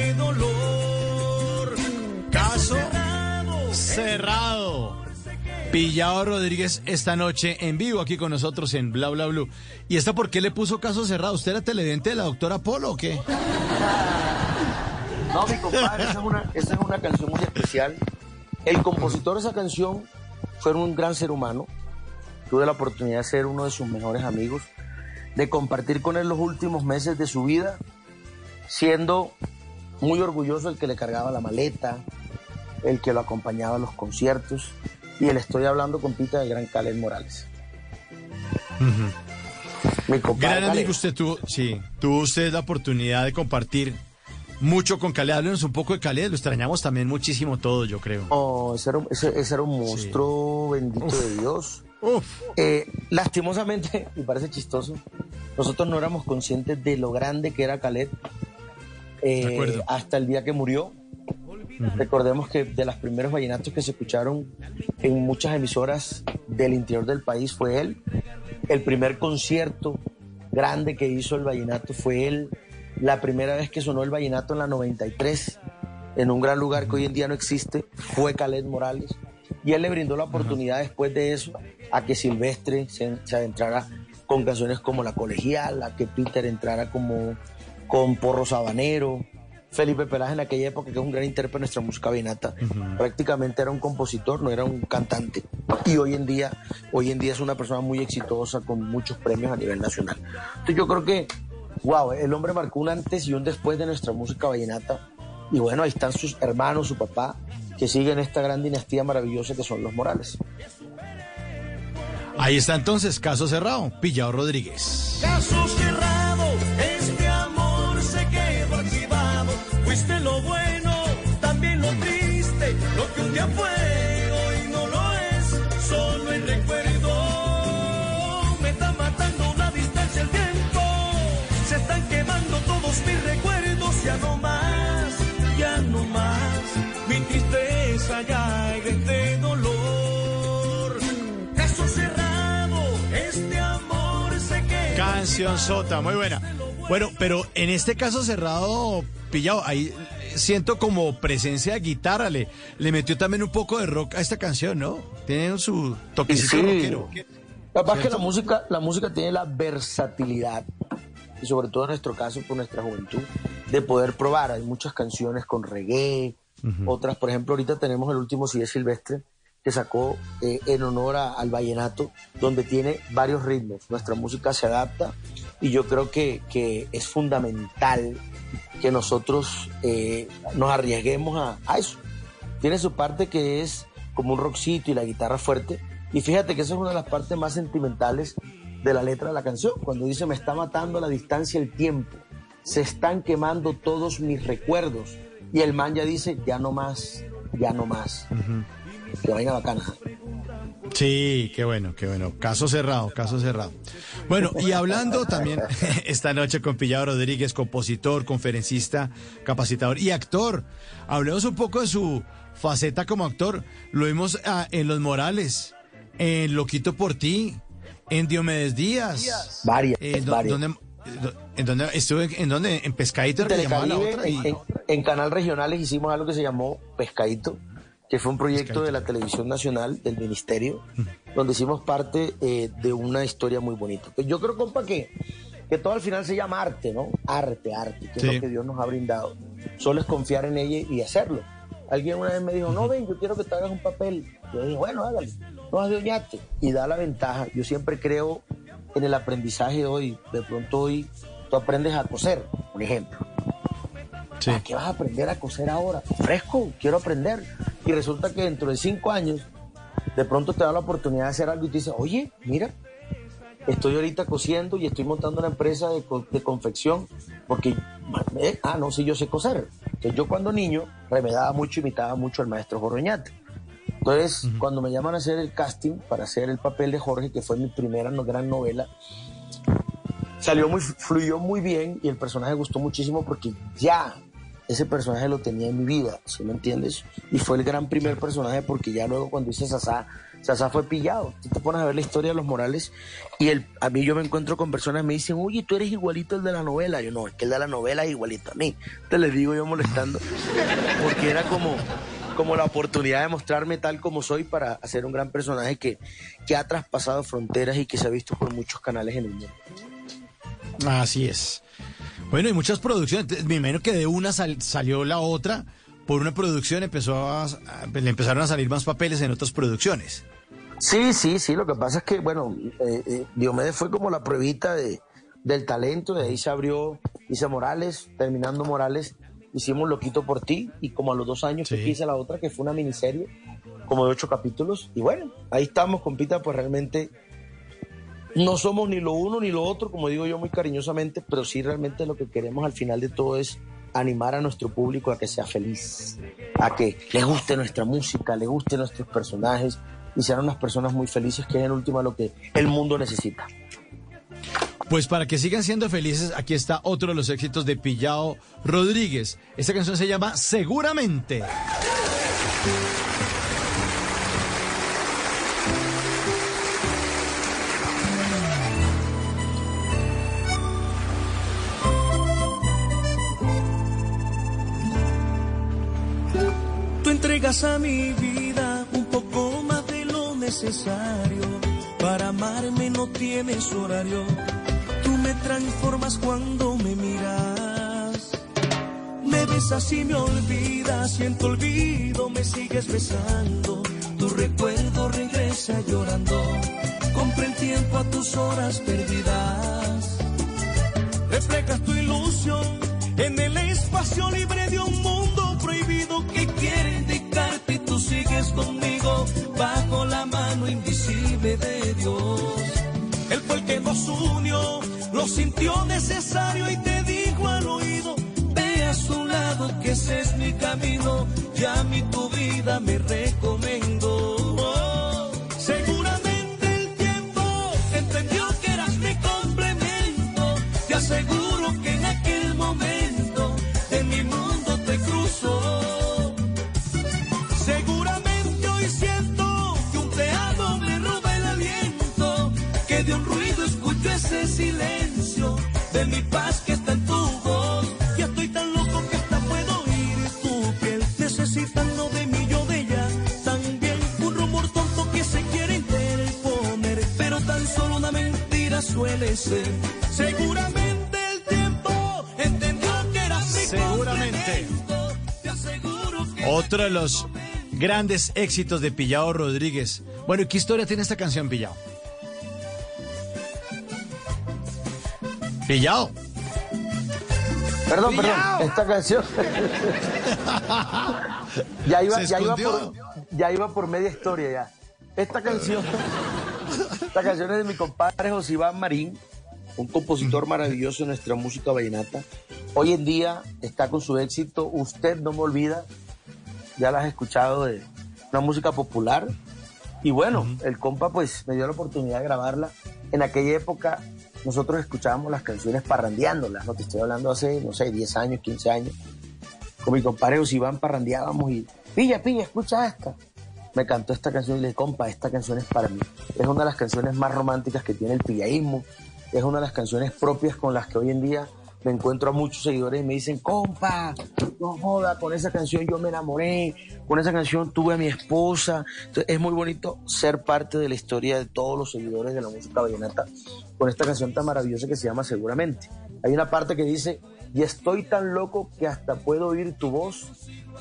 Pillado Rodríguez esta noche en vivo aquí con nosotros en Bla Bla Blue. ¿Y esta por qué le puso caso cerrado? ¿Usted era televidente de la doctora Polo o qué? No, mi compadre, esa es, una, esa es una canción muy especial. El compositor de esa canción fue un gran ser humano. Tuve la oportunidad de ser uno de sus mejores amigos, de compartir con él los últimos meses de su vida, siendo muy orgulloso el que le cargaba la maleta, el que lo acompañaba a los conciertos. Y le estoy hablando con Pita del gran Caled Morales. Mi compadre Gran amigo, usted tuvo, sí, tuvo usted la oportunidad de compartir mucho con Caled. Háblenos un poco de Caled, lo extrañamos también muchísimo todos, yo creo. Oh, ese era, un monstruo bendito de Dios. Uf. Eh, lastimosamente, (laughs) y parece chistoso, nosotros no éramos conscientes de lo grande que era Caled eh, hasta el día que murió. Recordemos que de los primeros vallenatos que se escucharon en muchas emisoras del interior del país fue él. El primer concierto grande que hizo el vallenato fue él. La primera vez que sonó el vallenato en la 93, en un gran lugar que hoy en día no existe, fue Caled Morales. Y él le brindó la oportunidad después de eso a que Silvestre se, se adentrara con canciones como La Colegial, a que Peter entrara como con Porro Sabanero, Felipe Peláez en aquella época, que es un gran intérprete de nuestra música vinata, prácticamente era un compositor, no era un cantante. Y hoy en día, hoy en día es una persona muy exitosa con muchos premios a nivel nacional. Entonces yo creo que, wow, el hombre marcó un antes y un después de nuestra música vallenata. Y bueno, ahí están sus hermanos, su papá, que siguen esta gran dinastía maravillosa que son los Morales. Ahí está entonces, caso cerrado, Pillado Rodríguez. Caso cerrado, Fuiste lo bueno, también lo triste, lo que un día fue, hoy no lo es, solo el recuerdo. Me está matando la distancia, el tiempo, se están quemando todos mis recuerdos, ya no más, ya no más, mi tristeza ya es de dolor. Caso cerrado, este amor se quedó. Canción sota, muy buena. Bueno, pero en este caso cerrado, pillado, ahí siento como presencia de guitarra, le, le metió también un poco de rock a esta canción, ¿no? Tiene su toquecito Sí. rockero. Capaz que la música, la música tiene la versatilidad, y sobre todo en nuestro caso, por nuestra juventud, de poder probar. Hay muchas canciones con reggae, otras, por ejemplo, ahorita tenemos el último CD Silvestre, que sacó eh, en honor a- al vallenato, donde tiene varios ritmos. Nuestra música se adapta y yo creo que, que es fundamental que nosotros eh, nos arriesguemos a, a eso. Tiene su parte que es como un rockcito y la guitarra fuerte. Y fíjate que esa es una de las partes más sentimentales de la letra de la canción, cuando dice me está matando la distancia el tiempo, se están quemando todos mis recuerdos. Y el man ya dice, ya no más, ya no más. Que vaina bacana. Sí, qué bueno, qué bueno. Caso cerrado, caso cerrado. Bueno, y hablando también (laughs) esta noche con Pillado Rodríguez, compositor, conferencista, capacitador y actor. Hablemos un poco de su faceta como actor. Lo vimos ah, en Los Morales, en Loquito por ti, en Diomedes Díaz. Varias, En, do- varias. donde, en donde estuve, en donde, en Pescadito la otra. y- en, en- en Canal Regionales hicimos algo que se llamó Pescadito, que fue un proyecto de la Televisión Nacional, del Ministerio, donde hicimos parte eh, de una historia muy bonita. Pues yo creo, compa, que, que todo al final se llama arte, ¿no? Arte, arte, que Sí. es lo que Dios nos ha brindado. Solo es confiar en ella y hacerlo. Alguien una vez me dijo, no, ven, yo quiero que te hagas un papel. Yo dije, bueno, hágale, no adueñate. Y da la ventaja. Yo siempre creo en el aprendizaje hoy. De pronto hoy tú aprendes a coser, por ejemplo. Sí. ¿Para qué vas a aprender a coser ahora? Fresco, quiero aprender. Y resulta que dentro de cinco años, de pronto te da la oportunidad de hacer algo y te dices, oye, mira, estoy ahorita cosiendo y estoy montando una empresa de, co- de confección porque, eh, ah, no, sí, yo sé coser. Entonces yo cuando niño remedaba mucho, imitaba mucho al maestro Jorroñate. Entonces, cuando me llaman a hacer el casting para hacer el papel de Jorge, que fue mi primera no- gran novela, salió muy, fluyó muy bien y el personaje gustó muchísimo porque ya ese personaje lo tenía en mi vida, ¿sí me entiendes? Y fue el gran primer personaje porque ya luego cuando hice Sasá, Sasá fue pillado. Tú te pones a ver la historia de los Morales y el, a mí yo me encuentro con personas que me dicen, oye, tú eres igualito el de la novela. Yo no, es que el de la novela es igualito a mí. Te les digo yo molestando porque era como, como la oportunidad de mostrarme tal como soy para hacer un gran personaje que, que ha traspasado fronteras y que se ha visto por muchos canales en el mundo. Así es. Bueno, y muchas producciones. Me imagino que de una salió la otra. Por una producción empezó a, le empezaron a salir más papeles en otras producciones. Sí, sí, sí. Lo que pasa es que, bueno, eh, eh, Diomedes fue como la pruebita de, del talento. De ahí se abrió Isa Morales, terminando Morales. Hicimos Loquito por ti. Y como a los dos años que hice la otra, que fue una miniserie, como de ocho capítulos. Y bueno, ahí estamos, compita, pues realmente no somos ni lo uno ni lo otro, como digo yo muy cariñosamente, pero sí realmente lo que queremos al final de todo es animar a nuestro público a que sea feliz, a que le guste nuestra música, le guste nuestros personajes y sean unas personas muy felices, que es en última lo que el mundo necesita. Pues para que sigan siendo felices, aquí está otro de los éxitos de Pillao Rodríguez. Esta canción se llama Seguramente. A mi vida un poco más de lo necesario. Para amarme no tienes horario. Tú me transformas cuando me miras. Me besas y me olvidas. Siento olvido, me sigues besando. Tu recuerdo regresa llorando. Compre el tiempo a tus horas perdidas. Reflejas tu ilusión en el espacio libre de un mundo prohibido que quiere sigues conmigo bajo la mano invisible de Dios. Él fue el que nos unió, lo sintió necesario y te dijo al oído, ve a su lado que ese es mi camino, ya mi tu vida me recomendó. De mi paz que está en tu voz. Ya estoy tan loco que hasta puedo oír tu piel necesitando de mí yo de ella. También un rumor tonto que se quiere interponer, pero tan solo una mentira suele ser. Seguramente el tiempo entendió que era mi Seguramente. Otro de los grandes éxitos de Pillao Rodríguez. Bueno, ¿qué historia tiene esta canción, Pillao? Pillado. Perdón, perdón, esta canción. (laughs) ya, iba, ya, iba por, ya iba por media historia ya. Esta canción, esta canción es de mi compadre José Iván Marín, un compositor maravilloso de nuestra música vallenata. Hoy en día está con su éxito Usted no me olvida. Ya la has escuchado de una música popular. Y bueno, el compa pues me dio la oportunidad de grabarla. En aquella época nosotros escuchábamos las canciones parrandeándolas, ¿no? Te estoy hablando hace, no sé, 10 años, 15 años. Con mi compadre Iván parrandeábamos y, pilla, pilla, escucha esta. Me cantó esta canción y le compa, esta canción es para mí. Es una de las canciones más románticas que tiene el pillaísmo. Es una de las canciones propias con las que hoy en día me encuentro a muchos seguidores y me dicen, compa, no joda, con esa canción yo me enamoré, con esa canción tuve a mi esposa. es muy bonito ser parte de la historia de todos los seguidores de la música vallenata con esta canción tan maravillosa que se llama Seguramente. Hay una parte que dice, y estoy tan loco que hasta puedo oír tu voz.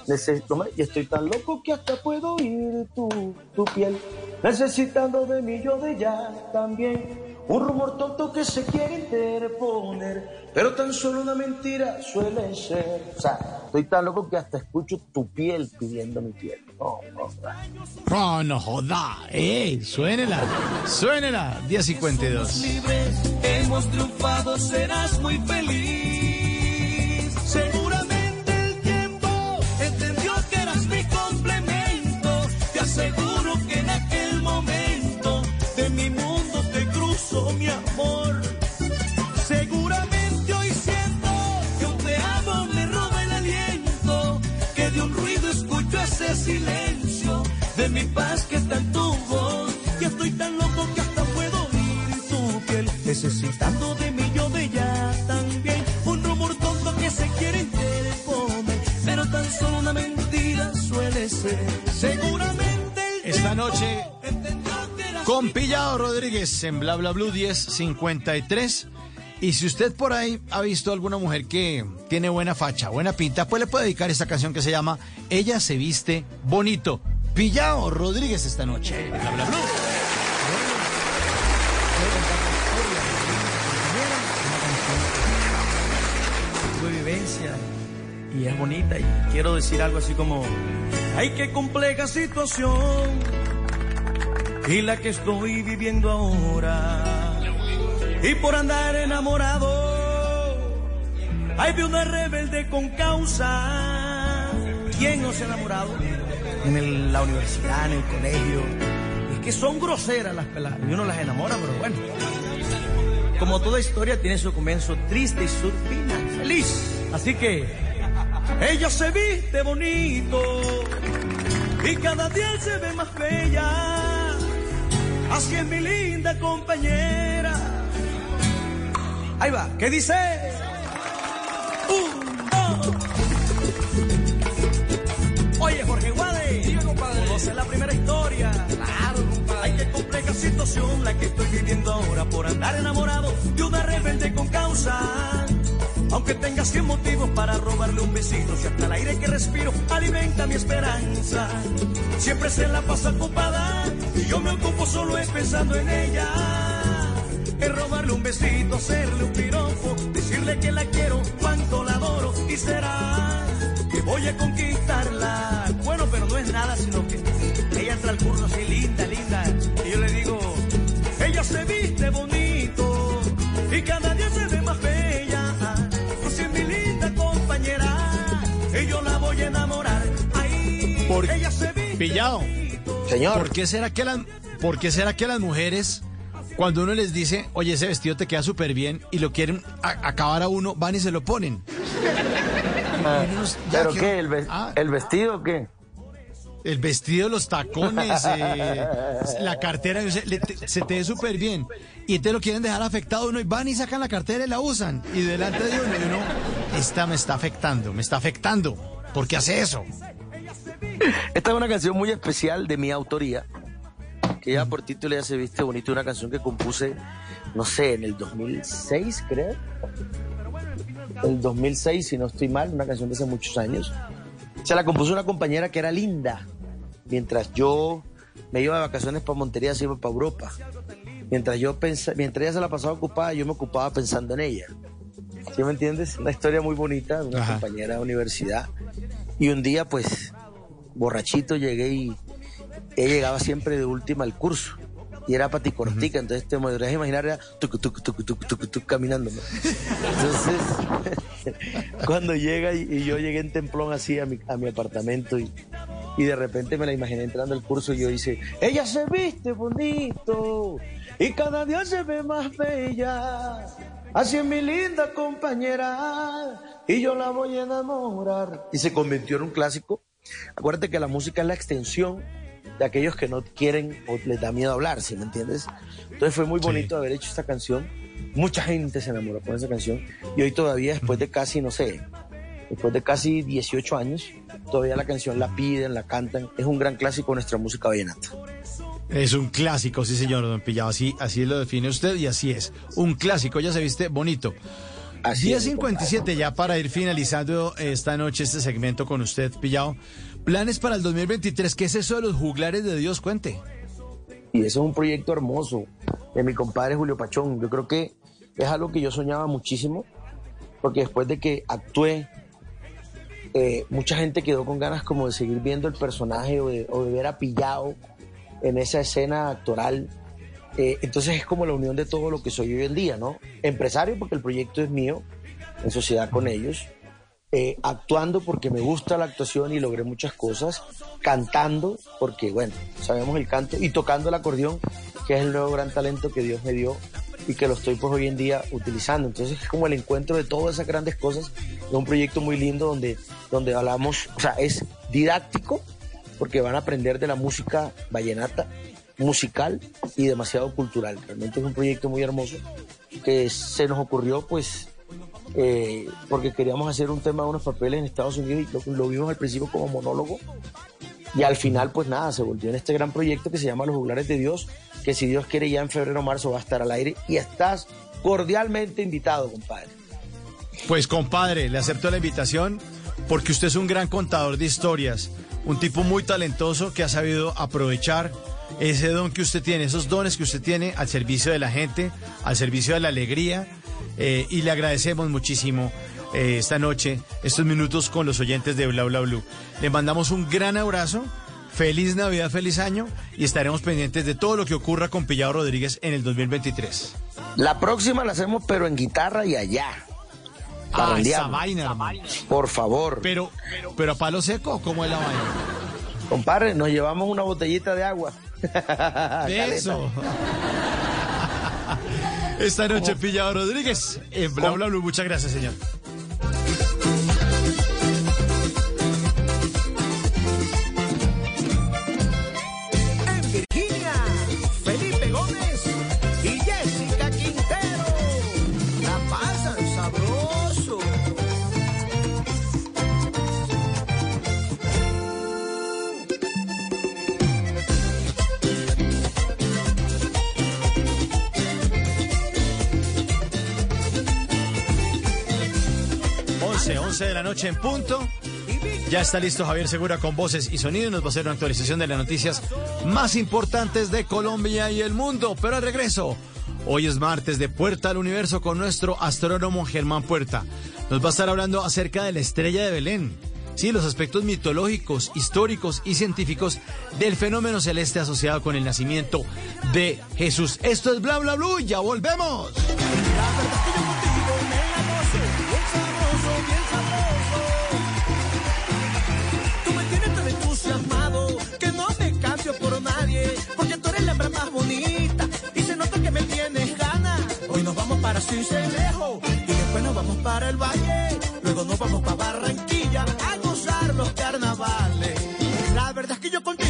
y estoy tan loco que hasta puedo oír tu, tu piel. Necesitando de mí yo de ya también un rumor tonto que se quiere interponer, pero tan solo una mentira suele ser. O sea, estoy tan loco que hasta escucho tu piel pidiendo mi piel. No, no, no, joda. ¡Ey! Suénela, suénela. Día 52. Libres, hemos triunfado, serás muy feliz. Necesitando de mí yo de ella también. Un rumor tonto que se quiere interponer, pero tan solo una mentira suele ser. Seguramente esta noche con Pillado Rodríguez en Bla Bla Blue 1053. Y si usted por ahí ha visto alguna mujer que tiene buena facha, buena pinta, pues le puede dedicar esta canción que se llama Ella se viste bonito. Pillao Rodríguez esta noche. Bla, bla, bla. Y es bonita y quiero decir algo así como ay qué compleja situación y la que estoy viviendo ahora. Y por andar enamorado ay vi una rebelde con causa. Quién no se ha enamorado en la universidad en el colegio. Es que son groseras las peladas. Y uno las enamora pero bueno. Como toda historia tiene su comienzo triste y su final feliz. Así que ella se viste bonito y cada día se ve más bella. Así es mi linda compañera. Ahí va, ¿qué dice? Un, dos. Oye, Jorge Guade, conoce la primera historia. Claro, compadre. Ay, qué compleja situación la que estoy viviendo ahora por andar enamorado de una rebelde con causa. Aunque tenga cien motivos para robarle un besito, si hasta el aire que respiro alimenta mi esperanza. Siempre se la pasa ocupada y yo me ocupo solo es pensando en ella. Es robarle un besito, hacerle un piropo, decirle que la quiero, cuánto la adoro y será que voy a conquistarla. Bueno, pero no es nada, sino que ella entra al curso así linda, bonito. Señor, ¿Por qué será que las, por qué será que las mujeres, cuando uno les dice, oye, ese vestido te queda súper bien y lo quieren a- acabar a uno, van y se lo ponen? Ya ¿pero qué? ¿El, ve- Ah, el vestido o qué? el vestido, los tacones, eh, la cartera, se, le- te- se te ve súper bien. Y te lo quieren dejar afectado uno y van y sacan la cartera y la usan. Y delante de uno, y uno, esta me está afectando, me está afectando. ¿Por qué hace eso? Esta es una canción muy especial de mi autoría, que ya por título ya se viste bonito, una canción que compuse, no sé, en el 2006, creo. El 2006, si no estoy mal, una canción de hace muchos años. Se la compuso una compañera que era linda, mientras yo me iba de vacaciones para Montería, se iba para Europa. Mientras yo pensa, mientras ella se la pasaba ocupada, yo me ocupaba pensando en ella. ¿Sí me entiendes? Una historia muy bonita una Ajá. compañera de universidad. Y un día, pues, borrachito llegué y ella llegaba siempre de última al curso. Y era paticortica, entonces te podrías imaginar, era tucu, caminando. Entonces, (laughs) cuando llega y, y yo llegué en templón así a mi, a mi apartamento y, y de repente me la imaginé entrando al curso y yo hice, ella se viste bonito y cada día se ve más bella. Así es mi linda compañera y yo la voy a enamorar. Y se convirtió en un clásico. Acuérdate que la música es la extensión de aquellos que no quieren o les da miedo hablar, ¿sí me entiendes? Entonces fue muy bonito haber hecho esta canción. Mucha gente se enamoró con esa canción y hoy todavía después de casi, no sé, después de casi 18 años, todavía la canción la piden, la cantan. Es un gran clásico de nuestra música vallenata. Es un clásico, sí señor, don Pillado, así, así lo define usted y así es. Un clásico, ya se viste bonito. Así es, mi 10.57 ya para ir finalizando esta noche este segmento con usted, Pillado. Planes para el 2023, ¿qué es eso de los juglares de Dios? Cuente. Y eso es un proyecto hermoso de mi compadre Julio Pachón. Yo creo que es algo que yo soñaba muchísimo, porque después de que actué, eh, mucha gente quedó con ganas como de seguir viendo el personaje o de, o de ver a Pillao en esa escena actoral. Eh, entonces es como la unión de todo lo que soy hoy en día, ¿no? Empresario porque el proyecto es mío, en sociedad con ellos. Eh, actuando porque me gusta la actuación y logré muchas cosas, cantando porque, bueno, sabemos el canto y tocando el acordeón, que es el nuevo gran talento que Dios me dio y que lo estoy pues hoy en día utilizando. Entonces es como el encuentro de todas esas grandes cosas, de un proyecto muy lindo donde, donde hablamos, o sea, es didáctico porque van a aprender de la música vallenata, musical y demasiado cultural. Realmente es un proyecto muy hermoso que se nos ocurrió pues eh, porque queríamos hacer un tema de unos papeles en Estados Unidos y lo, lo vimos al principio como monólogo y al final pues nada, se volvió en este gran proyecto que se llama Los Juglares de Dios, que si Dios quiere ya en febrero o marzo va a estar al aire y estás cordialmente invitado, compadre. Pues compadre, le acepto la invitación porque usted es un gran contador de historias, un tipo muy talentoso que ha sabido aprovechar ese don que usted tiene, esos dones que usted tiene al servicio de la gente, al servicio de la alegría. eh, y le agradecemos muchísimo eh, esta noche, estos minutos con los oyentes de Bla Bla Blue. Le mandamos un gran abrazo. Feliz Navidad, feliz año y estaremos pendientes de todo lo que ocurra con Pillado Rodríguez en el 2023. La próxima la hacemos, pero en guitarra y allá. Ah, esa Parrandeamos. vaina, hermano. Por favor. Pero, pero a palo seco, ¿cómo es la vaina? Compadre, nos llevamos una botellita de agua. De eso. Esta noche Pillado Rodríguez en Bla Bla Blue. Muchas gracias, señor. 11 de la noche en punto. Ya está listo Javier Segura con voces y sonidos. Nos va a hacer una actualización de las noticias más importantes de Colombia y el mundo. Pero al regreso, hoy es martes de Puerta al Universo con nuestro astrónomo Germán Puerta. Nos va a estar hablando acerca de la estrella de Belén. Sí, los aspectos mitológicos, históricos y científicos del fenómeno celeste asociado con el nacimiento de Jesús. Esto es Bla Bla Blue. Ya volvemos. Porque tú eres la hembra más bonita y se nota que me tienes ganas. Hoy nos vamos para Cincelejo y después nos vamos para el valle, luego nos vamos para Barranquilla a gozar los carnavales. La verdad es que yo contigo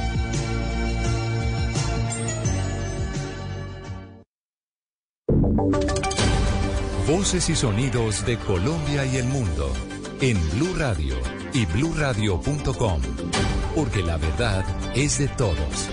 Voces y sonidos de Colombia y el mundo en Blue Radio y bluradio.com, porque la verdad es de todos.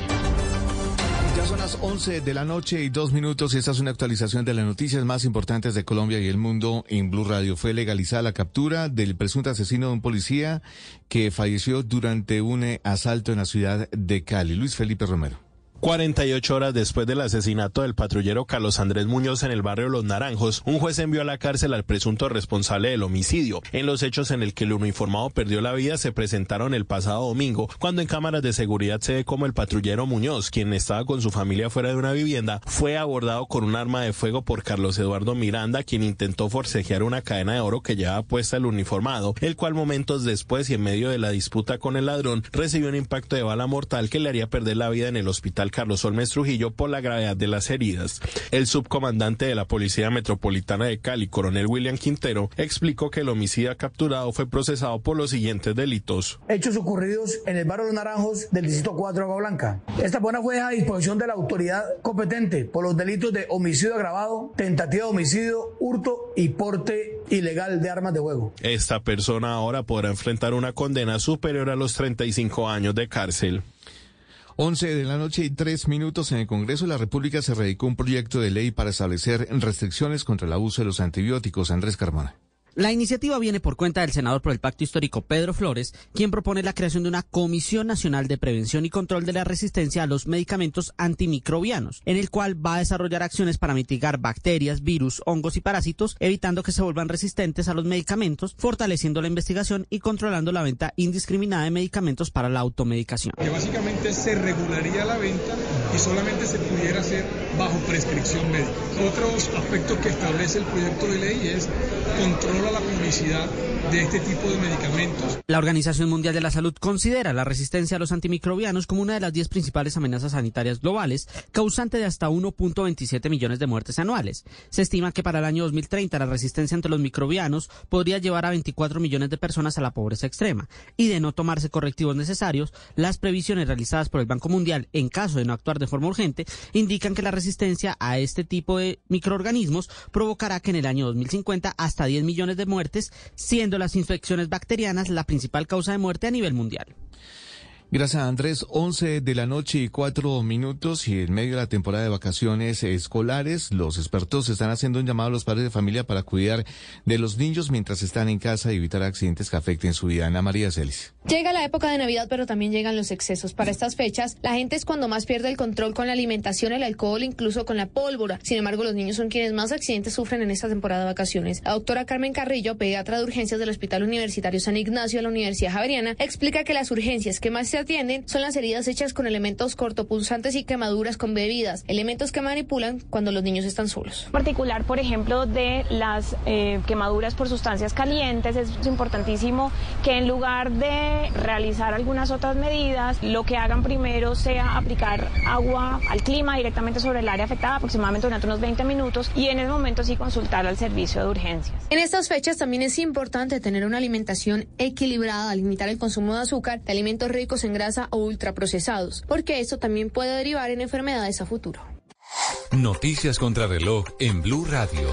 Ya son las 11 de la noche y dos minutos y esta es una actualización de las noticias más importantes de Colombia y el mundo en Blue Radio. Fue legalizada la captura del presunto asesino de un policía que falleció durante un eh, asalto en la ciudad de Cali. Luis Felipe Romero. 48 horas después del asesinato del patrullero Carlos Andrés Muñoz en el barrio Los Naranjos, un juez envió a la cárcel al presunto responsable del homicidio. En los hechos en el que el uniformado perdió la vida se presentaron el pasado domingo, cuando en cámaras de seguridad se ve como el patrullero Muñoz, quien estaba con su familia fuera de una vivienda, fue abordado con un arma de fuego por Carlos Eduardo Miranda, quien intentó forcejear una cadena de oro que llevaba puesta el uniformado, el cual momentos después y en medio de la disputa con el ladrón recibió un impacto de bala mortal que le haría perder la vida en el hospital Carlos Olmes Trujillo por la gravedad de las heridas. El subcomandante de la Policía Metropolitana de Cali, coronel William Quintero, explicó que el homicida capturado fue procesado por los siguientes delitos. hechos ocurridos en el barrio Los Naranjos del distrito 4 de Agua Blanca. Esta buena fue a disposición de la autoridad competente por los delitos de homicidio agravado, tentativa de homicidio, hurto y porte ilegal de armas de fuego. Esta persona ahora podrá enfrentar una condena superior a los 35 años de cárcel. 11 de la noche y tres minutos en el Congreso de la República se radicó un proyecto de ley para establecer restricciones contra el abuso de los antibióticos. Andrés Carmona. La iniciativa viene por cuenta del senador por el Pacto Histórico Pedro Flores, quien propone la creación de una Comisión Nacional de Prevención y Control de la Resistencia a los Medicamentos Antimicrobianos, en el cual va a desarrollar acciones para mitigar bacterias, virus, hongos y parásitos, evitando que se vuelvan resistentes a los medicamentos, fortaleciendo la investigación y controlando la venta indiscriminada de medicamentos para la automedicación. Que básicamente se regularía la venta y solamente se pudiera hacer bajo prescripción médica. Otros aspectos que establece el proyecto de ley es control la publicidad de este tipo de medicamentos. La Organización Mundial de la Salud considera la resistencia a los antimicrobianos como una de las 10 principales amenazas sanitarias globales, causante de hasta 1.27 millones de muertes anuales. Se estima que para el año 2030 la resistencia ante los microbianos podría llevar a 24 millones de personas a la pobreza extrema. Y de no tomarse correctivos necesarios, las previsiones realizadas por el Banco Mundial en caso de no actuar de forma urgente indican que la resistencia a este tipo de microorganismos provocará que en el año 2050 hasta 10 millones de muertes, siendo las infecciones bacterianas la principal causa de muerte a nivel mundial. Gracias Andrés, 11 de la noche y cuatro minutos y en medio de la temporada de vacaciones escolares, los expertos están haciendo un llamado a los padres de familia para cuidar de los niños mientras están en casa y evitar accidentes que afecten su vida. Ana María Celis. Llega la época de Navidad, pero también llegan los excesos. Para estas fechas, la gente es cuando más pierde el control con la alimentación, el alcohol, incluso con la pólvora. Sin embargo, los niños son quienes más accidentes sufren en esta temporada de vacaciones. La doctora Carmen Carrillo, pediatra de urgencias del Hospital Universitario San Ignacio de la Universidad Javeriana, explica que las urgencias que más se atienden son las heridas hechas con elementos cortopunzantes y quemaduras con bebidas, elementos que manipulan cuando los niños están solos. En particular, por ejemplo, de las eh, quemaduras por sustancias calientes, es importantísimo que en lugar de realizar algunas otras medidas, lo que hagan primero sea aplicar agua al clima directamente sobre el área afectada, aproximadamente durante unos 20 minutos, y en ese momento sí consultar al servicio de urgencias. En estas fechas también es importante tener una alimentación equilibrada, limitar el consumo de azúcar, de alimentos ricos en grasa o ultraprocesados, porque esto también puede derivar en enfermedades a futuro. Noticias contra reloj en Blue Radio.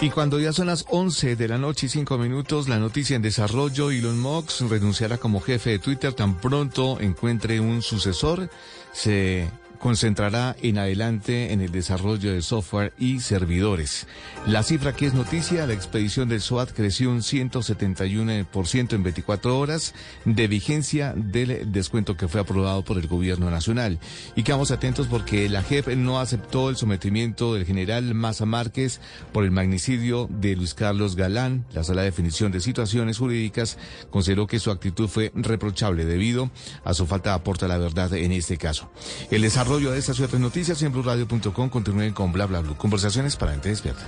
Y cuando ya son las 11 de la noche y 5 minutos, la noticia en desarrollo, Elon Musk renunciará como jefe de Twitter tan pronto encuentre un sucesor. Se concentrará en adelante en el desarrollo de software y servidores. La cifra que es noticia, la expedición del SWAT creció un 171% en 24 horas de vigencia del descuento que fue aprobado por el gobierno nacional. Y quedamos atentos porque la JEP no aceptó el sometimiento del general Maza Márquez por el magnicidio de Luis Carlos Galán. La sala de definición de situaciones jurídicas consideró que su actitud fue reprochable debido a su falta de aporte a la verdad en este caso. El desarrollo desarrollo de estas y otras noticias en. Continúen con bla bla bla. Conversaciones para gente despierta.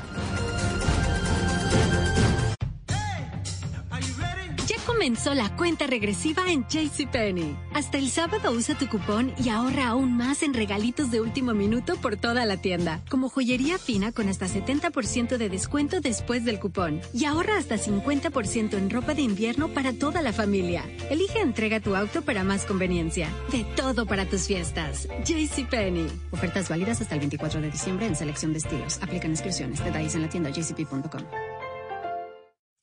Comenzó la cuenta regresiva en JCPenney. Hasta el sábado usa tu cupón y ahorra aún más en regalitos de último minuto por toda la tienda, como joyería fina con hasta 70% de descuento después del cupón. Y ahorra hasta 50% en ropa de invierno para toda la familia. Elige entrega tu auto para más conveniencia. De todo para tus fiestas. JCPenney. Ofertas válidas hasta el 24 de diciembre en selección de estilos. Aplican inscripciones. Detalles en la tienda jcp.com.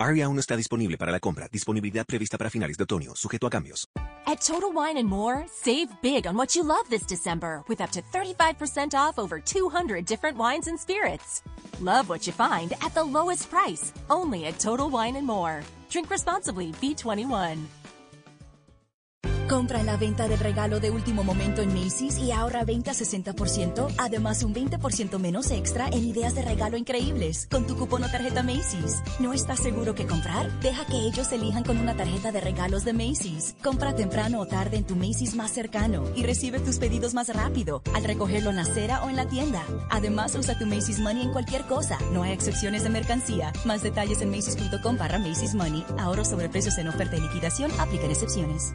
Aria aún no está disponible para la compra. Disponibilidad prevista para finales de otoño, sujeto a cambios. At Total Wine and More, save big on what you love this December with up to 35% off over 200 different wines and spirits. Love what you find at the lowest price, only at Total Wine and More. Drink responsibly, B21. Compra en la venta del regalo de último momento en Macy's y ahorra 20 a 60%, además un 20% menos extra en ideas de regalo increíbles con tu cupón o tarjeta Macy's. ¿No estás seguro qué comprar? Deja que ellos elijan con una tarjeta de regalos de Macy's. Compra temprano o tarde en tu Macy's más cercano y recibe tus pedidos más rápido al recogerlo en la acera o en la tienda. Además, usa tu Macy's Money en cualquier cosa. No hay excepciones de mercancía. Más detalles en macy's.com barra Macy's Money. Ahorro sobre precios en oferta y liquidación. Aplican excepciones.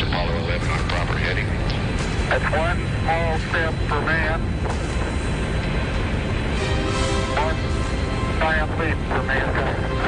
Apollo 11 on proper heading. That's one small step for man. One giant leap for mankind.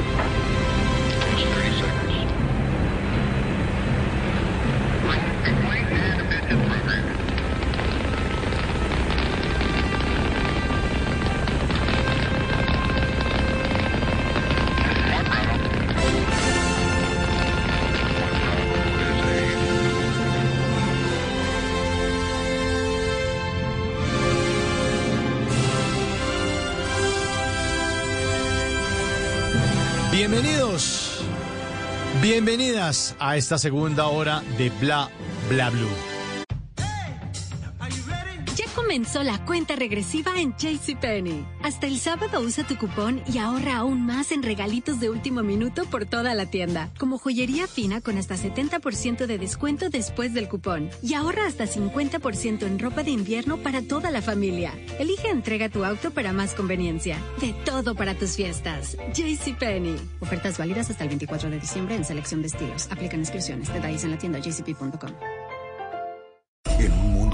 Bienvenidas a esta segunda hora de Bla Bla Blue. Comenzó la cuenta regresiva en JCPenney. Hasta el sábado usa tu cupón y ahorra aún más en regalitos de último minuto por toda la tienda, como joyería fina con hasta 70% de descuento después del cupón. Y ahorra hasta 50% en ropa de invierno para toda la familia. Elige entrega tu auto para más conveniencia. De todo para tus fiestas. JCPenney. Ofertas válidas hasta el 24 de diciembre en selección de estilos. Aplican inscripciones. Detalles en la tienda jcp.com.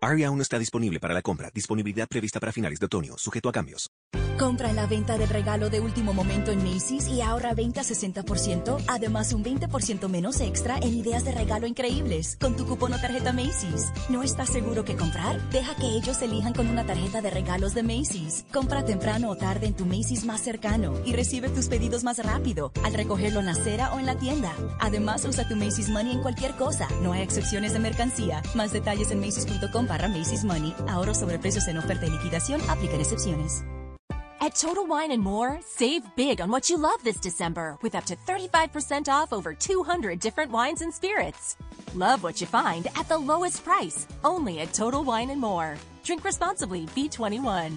Aria aún está disponible para la compra. Disponibilidad prevista para finales de otoño, sujeto a cambios. Compra en la venta del regalo de último momento en Macy's y ahorra 20 a 60%, además un 20% menos extra en ideas de regalo increíbles con tu cupón o tarjeta Macy's. ¿No estás seguro qué comprar? Deja que ellos elijan con una tarjeta de regalos de Macy's. Compra temprano o tarde en tu Macy's más cercano y recibe tus pedidos más rápido al recogerlo en la acera o en la tienda. Además, usa tu Macy's Money en cualquier cosa. No hay excepciones de mercancía. Más detalles en macy's.com barra Macy's Money. Ahorro sobre precios en oferta y liquidación. Aplican excepciones. At Total Wine and More, save big on what you love this December with up to 35% off over 200 different wines and spirits. Love what you find at the lowest price, only at Total Wine and More. Drink responsibly, B21.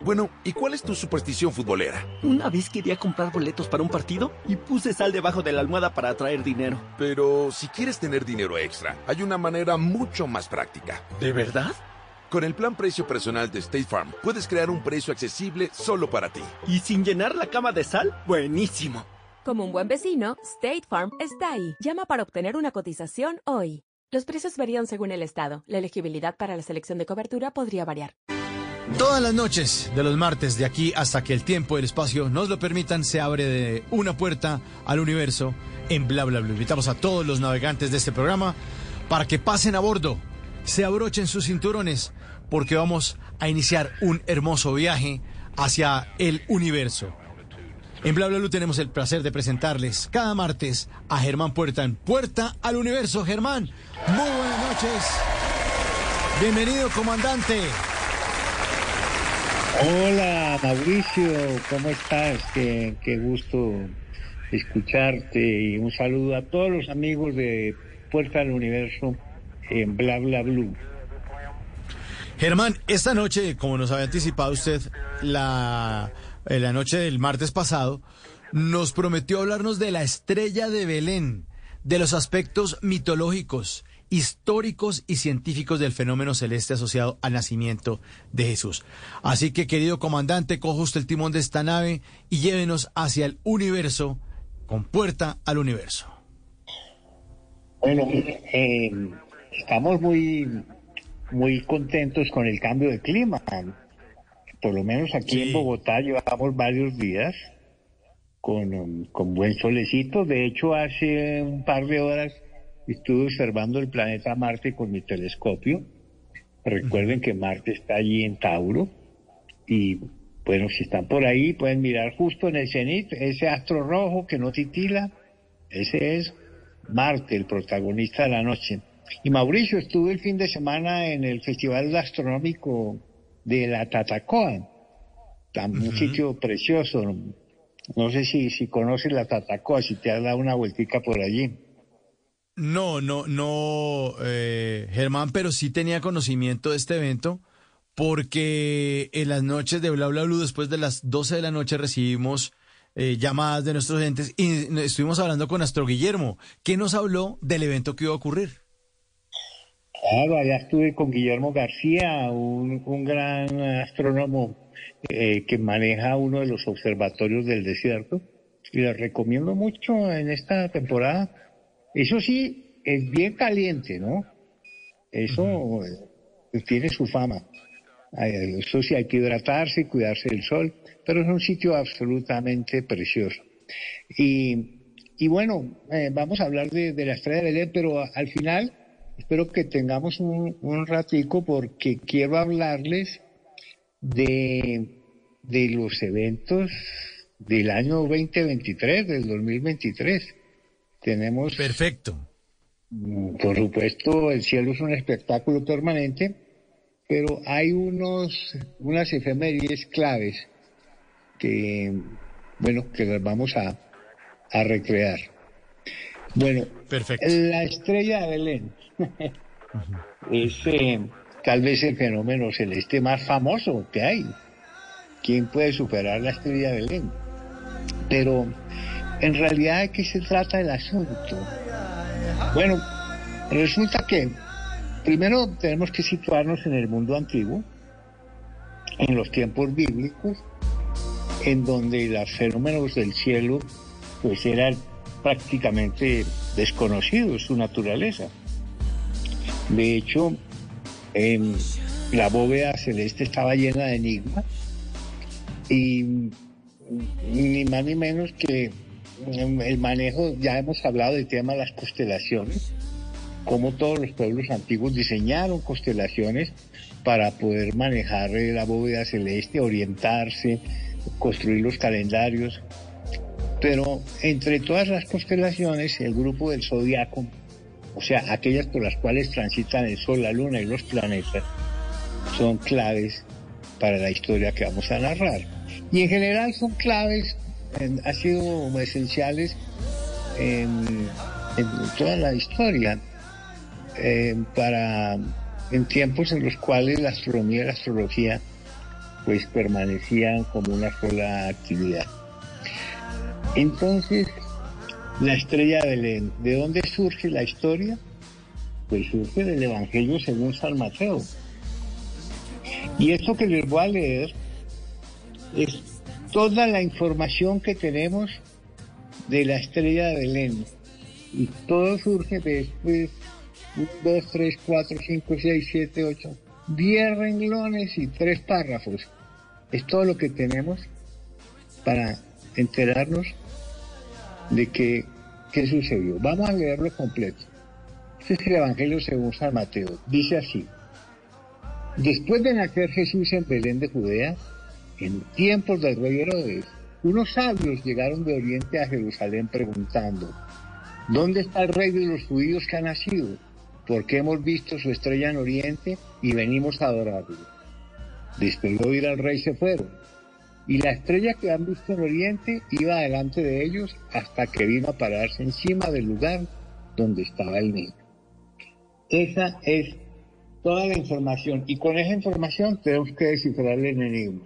Bueno, ¿y cuál es tu superstición futbolera? Una vez quería comprar boletos para un partido y puse sal debajo de la almohada para atraer dinero. Pero si quieres tener dinero extra, hay una manera mucho más práctica. ¿De verdad? Con el plan precio personal de State Farm, puedes crear un precio accesible solo para ti. ¿Y sin llenar la cama de sal? Buenísimo. Como un buen vecino, State Farm está ahí. Llama para obtener una cotización hoy. Los precios varían según el estado. La elegibilidad para la selección de cobertura podría variar. Todas las noches de los martes, de aquí hasta que el tiempo y el espacio nos lo permitan, se abre de una puerta al universo en Bla Bla Bla. Invitamos a todos los navegantes de este programa para que pasen a bordo, se abrochen sus cinturones, porque vamos a iniciar un hermoso viaje hacia el universo. En Bla tenemos el placer de presentarles cada martes a Germán Puerta en Puerta al Universo. Germán, muy buenas noches. Bienvenido, comandante. Hola Mauricio, ¿cómo estás? Qué, gusto escucharte y un saludo a todos los amigos de Puerta al Universo en Bla Bla Blue. Germán, esta noche, como nos había anticipado usted la, la noche del martes pasado, nos prometió hablarnos de la estrella de Belén, de los aspectos mitológicos, históricos y científicos del fenómeno celeste asociado al nacimiento de Jesús. Así que, querido comandante, coja usted el timón de esta nave y llévenos hacia el universo, con puerta al universo. Bueno, eh, estamos muy, muy contentos con el cambio de clima. Por lo menos aquí sí. en Bogotá llevamos varios días con, con buen solecito. De hecho, hace un par de horas estuve observando el planeta Marte con mi telescopio. Recuerden que Marte está allí en Tauro. Y bueno, si están por ahí, pueden mirar justo en el cenit, ese astro rojo que no titila. Ese es Marte, el protagonista de la noche. Y Mauricio, estuve el fin de semana en el Festival Astronómico de la Tatacoa. Un uh -huh. sitio precioso. No sé si, si conoces la Tatacoa, si te has dado una vueltica por allí. No, no, no, eh, Germán, pero sí tenía conocimiento de este evento porque en las noches de Bla Bla Blue, después de las 12 de la noche, recibimos eh, llamadas de nuestros entes y estuvimos hablando con Astro Guillermo, que nos habló del evento que iba a ocurrir. Claro, allá estuve con Guillermo García, un, un gran astrónomo eh, que maneja uno de los observatorios del desierto, y les recomiendo mucho en esta temporada eso sí, es bien caliente, ¿no? Eso uh -huh. tiene su fama. Eso sí, hay que hidratarse cuidarse del sol, pero es un sitio absolutamente precioso. Y, y bueno, eh, vamos a hablar de, de, la estrella de Belén, pero al final espero que tengamos un, un ratico porque quiero hablarles de, de los eventos del año 2023, del 2023 tenemos... Perfecto. Por supuesto, el cielo es un espectáculo permanente, pero hay unos, unas efemérides claves que, bueno, que las vamos a, a recrear. Bueno, Perfecto. la estrella de Belén es (laughs) eh, tal vez el fenómeno celeste más famoso que hay. ¿Quién puede superar la estrella de Belén? Pero en realidad, ¿de qué se trata el asunto? Bueno, resulta que primero tenemos que situarnos en el mundo antiguo, en los tiempos bíblicos, en donde los fenómenos del cielo pues eran prácticamente desconocidos, su naturaleza. De hecho, en la bóveda celeste estaba llena de enigmas y ni más ni menos que el manejo, ya hemos hablado del tema de las constelaciones, cómo todos los pueblos antiguos diseñaron constelaciones para poder manejar la bóveda celeste, orientarse, construir los calendarios. Pero entre todas las constelaciones, el grupo del zodiaco, o sea, aquellas por las cuales transitan el Sol, la Luna y los planetas, son claves para la historia que vamos a narrar. Y en general son claves, han sido esenciales en, toda la historia, eh, para en tiempos en los cuales la astronomía y la astrología pues permanecían como una sola actividad. Entonces, la estrella de Belén, ¿de dónde surge la historia? Pues surge del Evangelio según San Mateo. Y esto que les voy a leer es toda la información que tenemos de la estrella de Belén. Y todo surge después, 1, 2, 3, 4, 5, 6, 7, 8, 10 renglones y 3 párrafos. Es todo lo que tenemos para enterarnos de qué, qué sucedió. Vamos a leerlo completo. Este es el Evangelio según San Mateo. Dice así. Después de nacer Jesús en Belén de Judea, en tiempos del rey Herodes, unos sabios llegaron de Oriente a Jerusalén preguntando, ¿dónde está el rey de los judíos que ha nacido? Porque hemos visto su estrella en Oriente y venimos a adorarlo. Después de oír al rey se fueron, y la estrella que han visto en Oriente iba delante de ellos hasta que vino a pararse encima del lugar donde estaba el niño. Esa es toda la información y con esa información tenemos que descifrar el enemigo.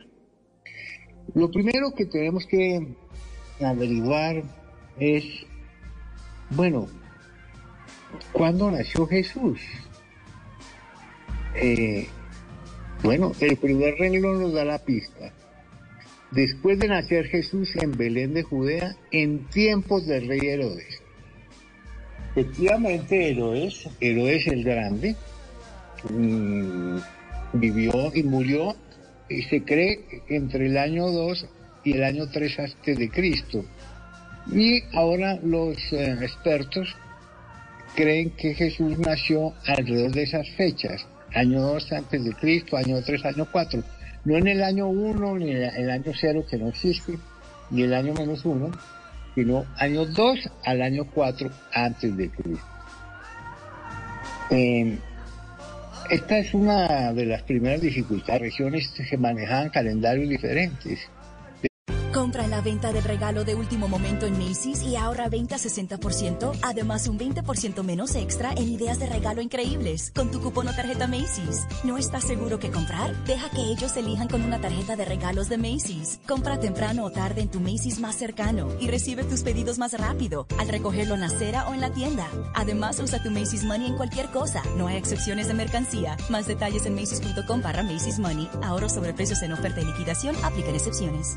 Lo primero que tenemos que averiguar es, bueno, ¿cuándo nació Jesús? Eh, bueno, el primer renglón nos da la pista. Después de nacer Jesús en Belén de Judea, en tiempos del rey Herodes. Efectivamente, Herodes, Herodes el Grande, Mm, vivió y murió, y se cree entre el año 2 y el año 3 antes de Cristo. Y ahora los eh, expertos creen que Jesús nació alrededor de esas fechas, año 2 antes de Cristo, año 3, año 4. No en el año 1 ni en el año 0 que no existe, ni el año menos 1, sino año 2 al año 4 antes de Cristo. Eh, esta es una de las primeras dificultades. Regiones que manejaban calendarios diferentes. Compra en la venta del regalo de último momento en Macy's y ahorra 20-60%, además un 20% menos extra en ideas de regalo increíbles con tu cupón o tarjeta Macy's. ¿No estás seguro que comprar? Deja que ellos elijan con una tarjeta de regalos de Macy's. Compra temprano o tarde en tu Macy's más cercano y recibe tus pedidos más rápido al recogerlo en la acera o en la tienda. Además, usa tu Macy's Money en cualquier cosa. No hay excepciones de mercancía. Más detalles en macy's.com barra Macy's Money. Ahorro sobre precios en oferta y liquidación. Aplican excepciones.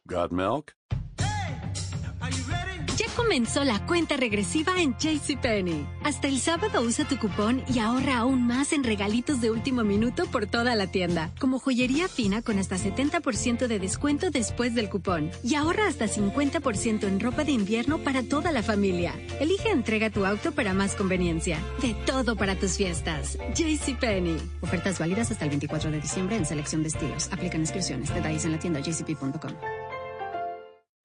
Got milk? Ya comenzó la cuenta regresiva en JCPenney. Hasta el sábado usa tu cupón y ahorra aún más en regalitos de último minuto por toda la tienda, como joyería fina con hasta 70% de descuento después del cupón. Y ahorra hasta 50% en ropa de invierno para toda la familia. Elige entrega tu auto para más conveniencia. De todo para tus fiestas. JCPenney. Ofertas válidas hasta el 24 de diciembre en selección de estilos. Aplican inscripciones. Detalles en la tienda jcp.com.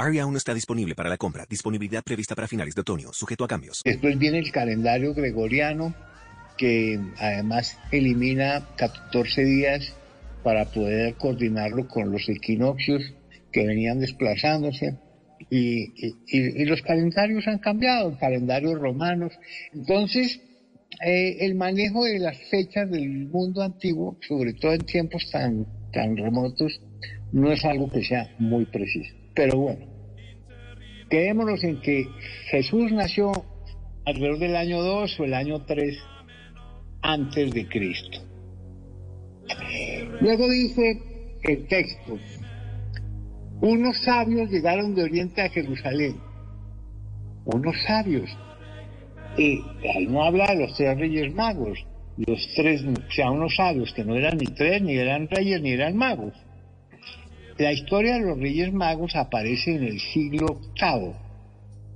ARIA aún no está disponible para la compra. Disponibilidad prevista para finales de otoño, sujeto a cambios. Después viene el calendario gregoriano, que además elimina 14 días para poder coordinarlo con los equinoccios que venían desplazándose. Y los calendarios han cambiado, calendarios romanos. Entonces, eh, el manejo de las fechas del mundo antiguo, sobre todo en tiempos tan, tan remotos, no es algo que sea muy preciso. Pero bueno, quedémonos en que Jesús nació alrededor del año 2 o el año 3 antes de Cristo. Luego dice el texto, unos sabios llegaron de Oriente a Jerusalén. Unos sabios. Y ahí no habla de los tres reyes magos, los tres, o sea, unos sabios que no eran ni tres, ni eran reyes, ni eran magos. La historia de los reyes magos aparece en el siglo VIII,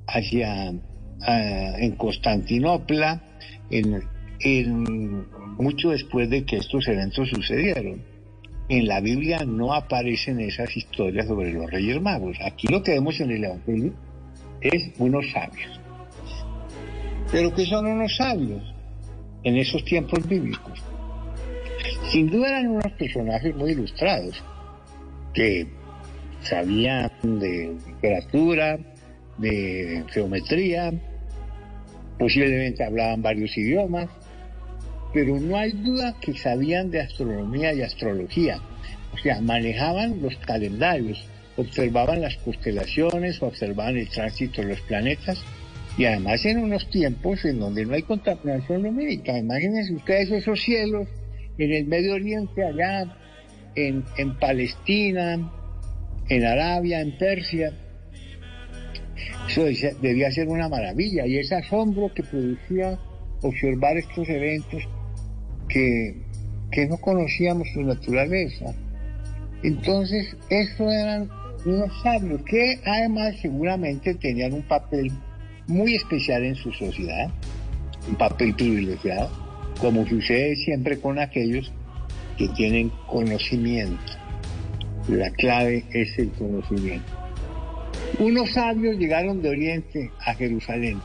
hacia, ah, en Constantinopla, en, mucho después de que estos eventos sucedieron. En la Biblia no aparecen esas historias sobre los reyes magos. Aquí lo que vemos en el Evangelio es unos sabios. Pero ¿qué son unos sabios en esos tiempos bíblicos? Sin duda eran unos personajes muy ilustrados, que sabían de literatura, de geometría, posiblemente hablaban varios idiomas, pero no hay duda que sabían de astronomía y astrología. O sea, manejaban los calendarios, observaban las constelaciones, observaban el tránsito de los planetas y además en unos tiempos en donde no hay contaminación lumínica. Imagínense ustedes esos cielos en el Medio Oriente, allá en, Palestina, en Arabia, en Persia. Eso debía- debía ser una maravilla y ese asombro que producía observar estos eventos que, que no conocíamos su naturaleza. Entonces, eso eran unos sabios que además seguramente tenían un papel muy especial en su sociedad, un papel privilegiado, como sucede siempre con aquellos que tienen conocimiento. La clave es el conocimiento. Unos sabios llegaron de Oriente a Jerusalén.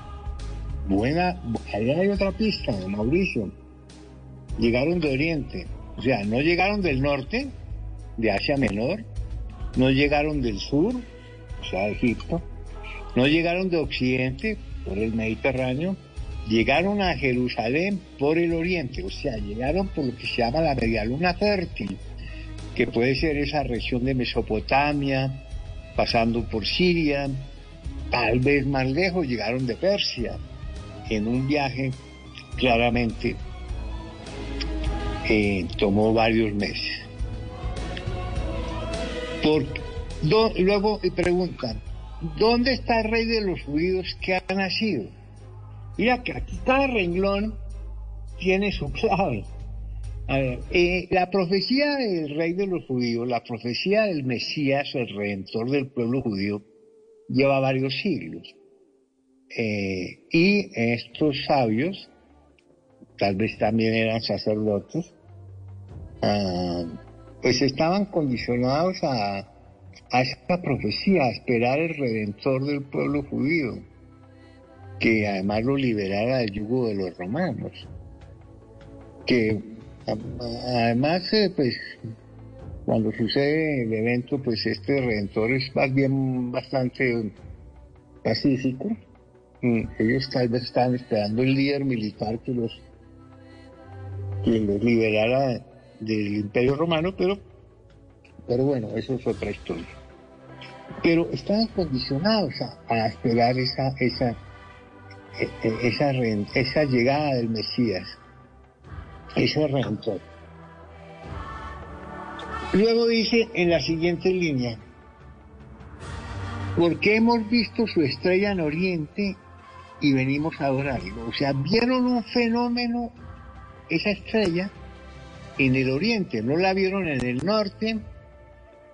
Buena, ahí hay otra pista, Mauricio. Llegaron de Oriente, o sea, no llegaron del norte, de Asia Menor, no llegaron del sur, o sea, Egipto, no llegaron de Occidente, por el Mediterráneo, llegaron a Jerusalén por el Oriente, o sea, llegaron por lo que se llama la medialuna fértil, que puede ser esa región de Mesopotamia, pasando por Siria, tal vez más lejos llegaron de Persia, en un viaje claramente eh, tomó varios meses. Por, do- luego eh, preguntan, ¿dónde está el rey de los judíos que ha nacido? Mira que aquí cada renglón tiene su clave. A ver, eh, la profecía del rey de los judíos, la profecía del Mesías, el redentor del pueblo judío, lleva varios siglos. Eh, y estos sabios, tal vez también eran sacerdotes, ah, pues estaban condicionados a, a esa profecía, a esperar el redentor del pueblo judío, que además lo liberara del yugo de los romanos, que además eh, pues cuando sucede el evento pues este redentor es más bien bastante pacífico. Y ellos tal vez estaban esperando el líder militar que los que los liberara del imperio romano pero pero bueno eso es otra historia. Pero estaban condicionados a, a esperar esa esa esa, re- esa llegada del Mesías ese redentor luego dice en la siguiente línea porque hemos visto su estrella en Oriente y venimos a adorarlo. O sea, vieron un fenómeno, esa estrella, en el Oriente. No la vieron en el norte,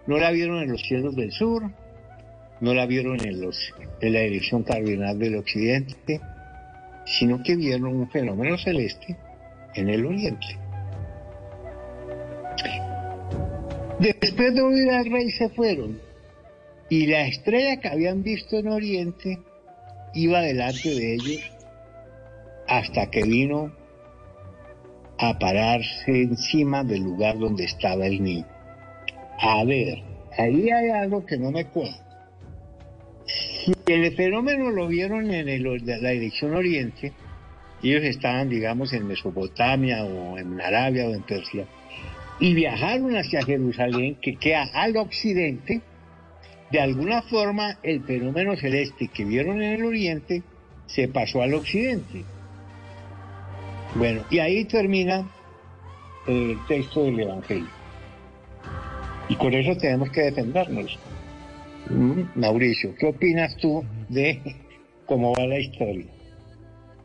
no la vieron en los cielos del sur, no la vieron en, los, en la dirección cardinal del Occidente, sino que vieron un fenómeno celeste en el Oriente. Después de oír al rey se fueron Y la estrella que habían visto en Oriente iba delante de ellos hasta que vino a pararse encima del lugar donde estaba el niño. A ver, ahí hay algo que no me cuadra. Si el fenómeno lo vieron en el- la dirección oriente, ellos estaban, digamos, en Mesopotamia o en Arabia o en Persia, y viajaron hacia Jerusalén, que queda al occidente, de alguna forma el fenómeno celeste que vieron en el oriente se pasó al occidente. Bueno, y ahí termina el texto del Evangelio. Y con eso tenemos que defendernos. Mauricio, ¿qué opinas tú de cómo va la historia?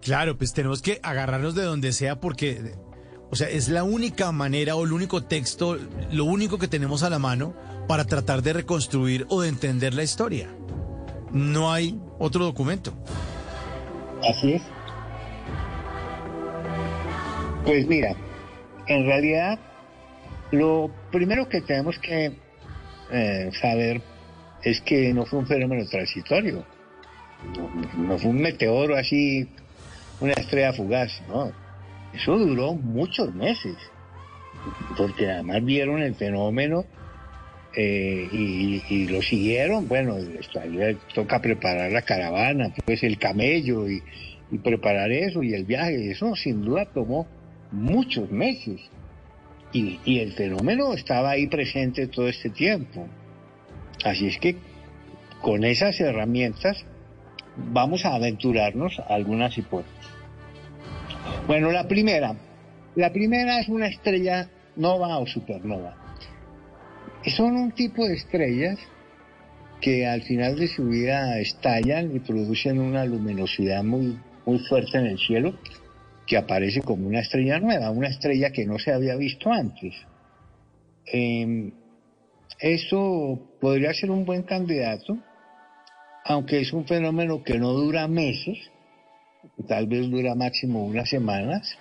Claro, pues tenemos que agarrarnos de donde sea porque, o sea, es la única manera o el único texto, lo único que tenemos a la mano para tratar de reconstruir o de entender la historia. No hay otro documento. Así es. Pues mira, en realidad lo primero que tenemos que eh, saber es que no fue un fenómeno transitorio, no, fue un meteoro así, una estrella fugaz, no. Eso duró muchos meses, porque además vieron el fenómeno eh, y, lo siguieron. Bueno, toca preparar la caravana, pues el camello y, y preparar eso y el viaje. Eso sin duda tomó muchos meses. Y, y el fenómeno estaba ahí presente todo este tiempo. Así es que con esas herramientas vamos a aventurarnos a algunas hipótesis. Bueno, la primera. La primera es una estrella nova o supernova. Son un tipo de estrellas que al final de su vida estallan y producen una luminosidad muy, muy fuerte en el cielo que aparece como una estrella nueva, una estrella que no se había visto antes. Eh, eso podría ser un buen candidato, aunque es un fenómeno que no dura meses, tal vez dura máximo unas semanas,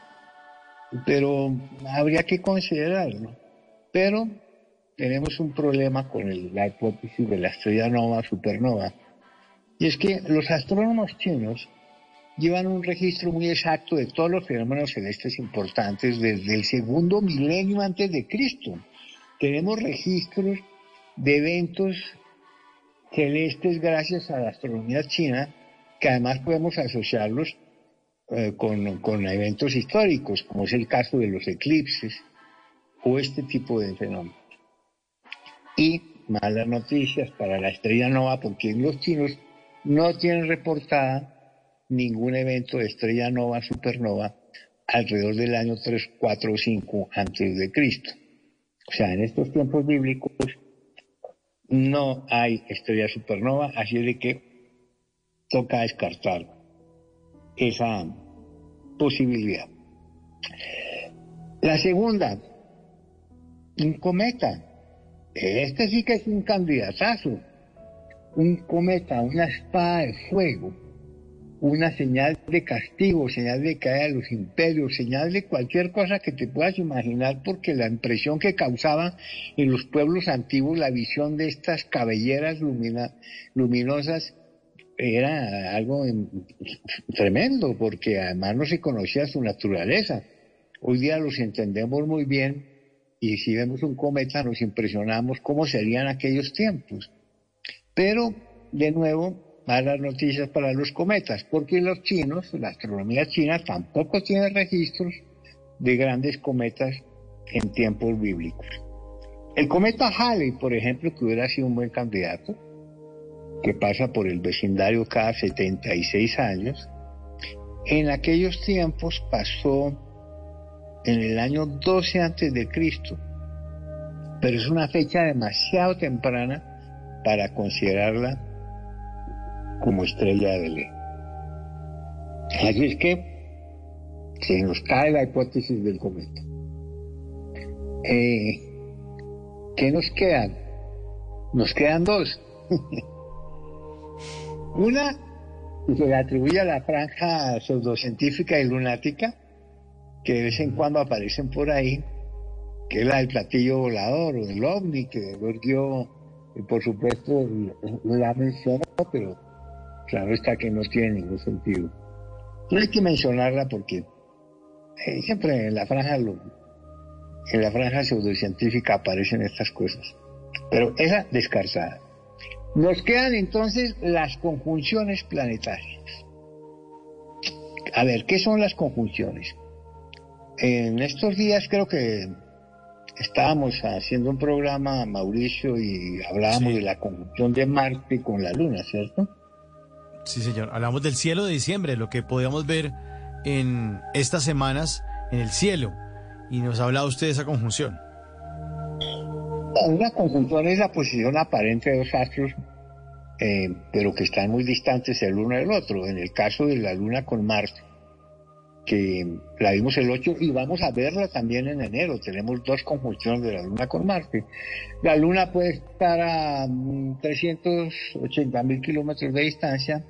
pero habría que considerarlo. Pero tenemos un problema con el- la hipótesis de la estrella nova supernova, y es que los astrónomos chinos llevan un registro muy exacto de todos los fenómenos celestes importantes desde el segundo milenio antes de Cristo. Tenemos registros de eventos celestes gracias a la astronomía china, que además podemos asociarlos eh, con, con eventos históricos, como es el caso de los eclipses o este tipo de fenómenos. Y malas noticias para la estrella nova, porque los chinos no tienen reportada ningún evento de estrella nova, supernova, alrededor del año 3, 4 o 5 antes de Cristo. O sea, en estos tiempos bíblicos no hay estrella supernova, así de que toca descartar esa posibilidad. La segunda, un cometa. Este sí que es un candidatazo. Un cometa, una espada de fuego, una señal de castigo, señal de caída de los imperios, señal de cualquier cosa que te puedas imaginar, porque la impresión que causaba en los pueblos antiguos la visión de estas cabelleras luminosas era algo em, tremendo, porque además no se conocía su naturaleza. Hoy día los entendemos muy bien y si vemos un cometa nos impresionamos cómo serían aquellos tiempos. Pero, de nuevo, malas noticias para los cometas, porque los chinos, la astronomía china tampoco tiene registros de grandes cometas en tiempos bíblicos. El cometa Halley, por ejemplo, que hubiera sido un buen candidato, que pasa por el vecindario cada 76 años, en aquellos tiempos pasó en el año 12 antes de Cristo, pero es una fecha demasiado temprana para considerarla como estrella de Belén. Así es que se nos cae la hipótesis del cometa. Eh, ¿Qué nos quedan? Nos quedan dos. (laughs) Una se le atribuye a la franja pseudocientífica y lunática, que de vez en cuando aparecen por ahí, que es la del platillo volador o del ovni que verguió y por supuesto la mencionó, pero claro está que no tiene ningún sentido. No hay que mencionarla porque eh, siempre en la franja en la franja pseudocientífica aparecen estas cosas. Pero esa descartada. Nos quedan entonces las conjunciones planetarias. A ver, ¿qué son las conjunciones? En estos días creo que estábamos haciendo un programa, Mauricio, y hablábamos de la conjunción de Marte con la Luna, ¿cierto? Sí, señor. Hablamos del cielo de diciembre, lo que podíamos ver en estas semanas en el cielo. Y nos ha hablado usted de esa conjunción. Una conjunción es la posición aparente de dos astros, eh, pero que están muy distantes el uno del otro. En el caso de la Luna con Marte, que la vimos el 8 y vamos a verla también en enero. Tenemos dos conjunciones de la Luna con Marte. La Luna puede estar a 380 mm, mil kilómetros de distancia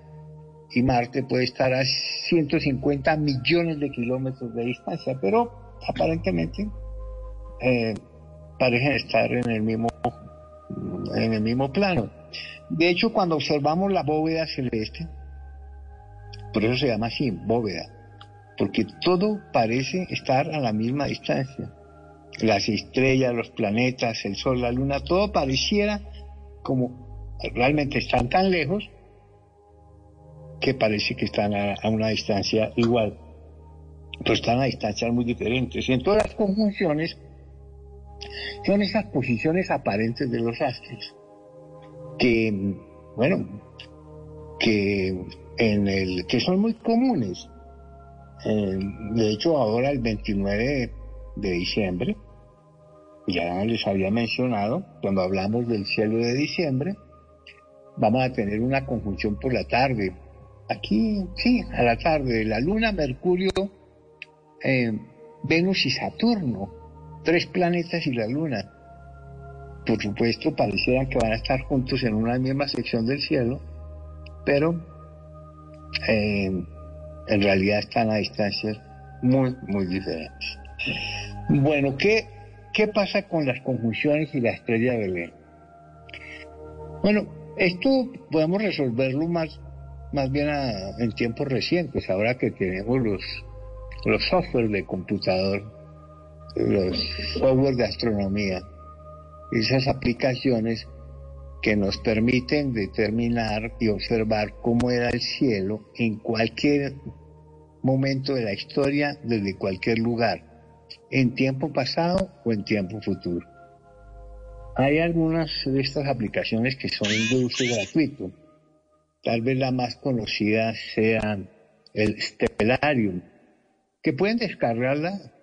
y Marte puede estar a 150 millones de kilómetros de distancia, pero aparentemente eh, parecen estar en el mismo en el mismo plano. De hecho, cuando observamos la bóveda celeste, por eso se llama así, bóveda, porque todo parece estar a la misma distancia. Las estrellas, los planetas, el Sol, la Luna, todo pareciera como realmente están tan lejos que parece que están a, una distancia igual, pero están a distancias muy diferentes. Y en todas las conjunciones son esas posiciones aparentes de los astros que, bueno, que en el que son muy comunes. Eh, de hecho, ahora el 29 de diciembre, ya les había mencionado, cuando hablamos del cielo de diciembre, vamos a tener una conjunción por la tarde aquí, sí, a la tarde, la Luna, Mercurio, eh, Venus y Saturno, tres planetas y la Luna. Por supuesto, parecieran que van a estar juntos en una misma sección del cielo, pero eh, en realidad están a distancias muy, muy diferentes. Bueno, ¿qué, ¿qué pasa con las conjunciones y la estrella de Belén? Bueno, esto podemos resolverlo más más bien en tiempos recientes, ahora que tenemos los, los software de computador, los software de astronomía, esas aplicaciones que nos permiten determinar y observar cómo era el cielo en cualquier momento de la historia, desde cualquier lugar, en tiempo pasado o en tiempo futuro. Hay algunas de estas aplicaciones que son de uso gratuito Tal vez la más conocida sea el Stellarium, que pueden descargarla,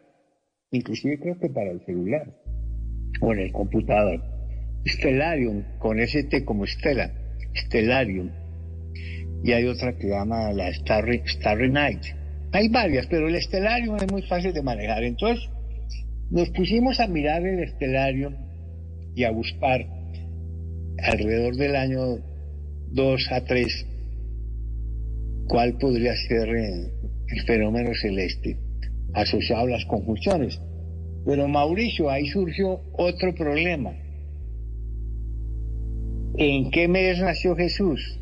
inclusive creo que para el celular o en el computador. Stellarium, con ST como Stella, Stellarium. Y hay otra que llama la Starry, Starry Night. Hay varias, pero el Stellarium es muy fácil de manejar. Entonces, nos pusimos a mirar el Stellarium y a buscar alrededor del año 2 a 3, ¿cuál podría ser eh, el fenómeno celeste asociado a las conjunciones? Pero Mauricio, ahí surgió otro problema. ¿En qué mes nació Jesús?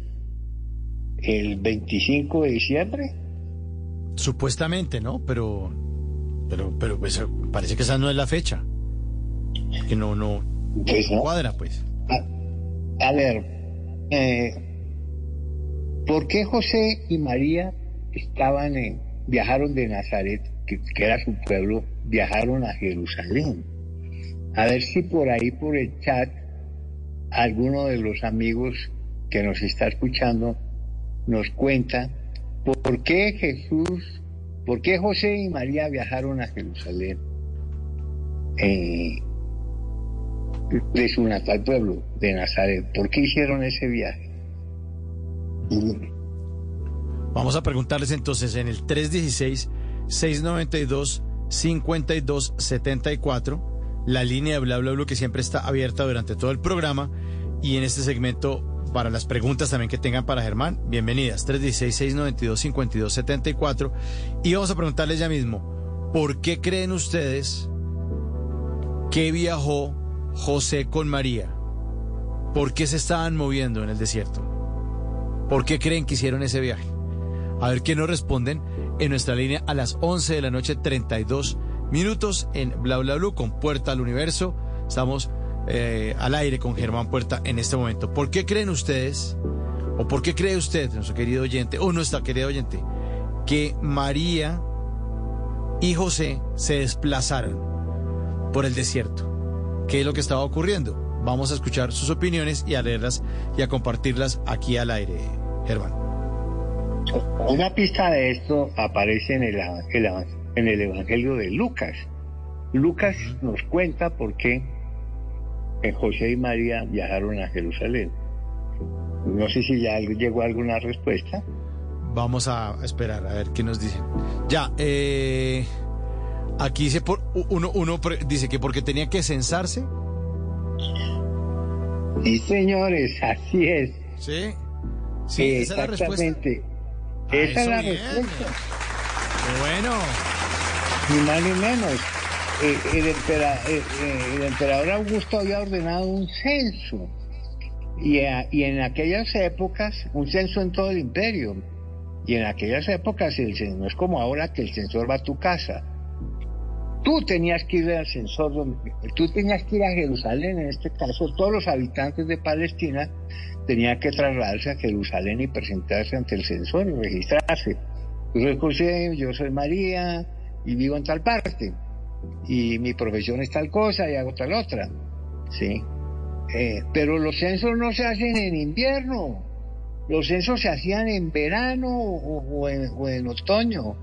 ¿El 25 de diciembre? Supuestamente, ¿no? Pero, pero, pero pues, parece que esa no es la fecha. Que no, no, pues cuadra, pues. a ver, eh, ¿por qué José y María estaban en, viajaron de Nazaret, que, era su pueblo, viajaron a Jerusalén? A ver si por ahí, por el chat, alguno de los amigos que nos está escuchando nos cuenta por qué Jesús, por qué José y María viajaron a Jerusalén. Eh, de su natal pueblo, de Nazaret. ¿Por qué hicieron ese viaje? Vamos a preguntarles entonces en el 316-692-5274, la línea de bla bla bla que siempre está abierta durante todo el programa y en este segmento para las preguntas también que tengan para Germán, bienvenidas, 316-692-5274 y vamos a preguntarles ya mismo, ¿por qué creen ustedes que viajó José con María. ¿Por qué se estaban moviendo en el desierto? ¿Por qué creen que hicieron ese viaje? A ver qué nos responden en nuestra línea a las 11 de la noche, 32 minutos en Bla Bla Blue con Puerta al Universo. Estamos eh, al aire con Germán Puerta en este momento. ¿Por qué creen ustedes, o por qué cree usted, nuestro querido oyente, o nuestra querida oyente, que María y José se desplazaron por el desierto? ¿Qué es lo que estaba ocurriendo? Vamos a escuchar sus opiniones y a leerlas y a compartirlas aquí al aire, Germán. Una pista de esto aparece en el, en el Evangelio de Lucas. Lucas nos cuenta por qué José y María viajaron a Jerusalén. No sé si ya llegó alguna respuesta. Vamos a esperar a ver qué nos dicen. Ya, eh, aquí dice por, uno, uno dice que porque tenía que censarse. Sí, señores, así es. Sí. Sí, esa es la respuesta. Esa es la respuesta. Bueno. Ni más ni menos. Eh, el, eh, el, emperador Augusto había ordenado un censo. Y, y, en aquellas épocas, un censo en todo el imperio. Y en aquellas épocas el, no es como ahora que el censor va a tu casa. Tú tenías que ir al censor, tú tenías que ir a Jerusalén, en este caso todos los habitantes de Palestina tenían que trasladarse a Jerusalén y presentarse ante el censor y registrarse. Yo soy José, yo soy María y vivo en tal parte. Y mi profesión es tal cosa y hago tal otra. ¿Sí? Eh, pero los censos no se hacen en invierno. Los censos se hacían en verano o, en, otoño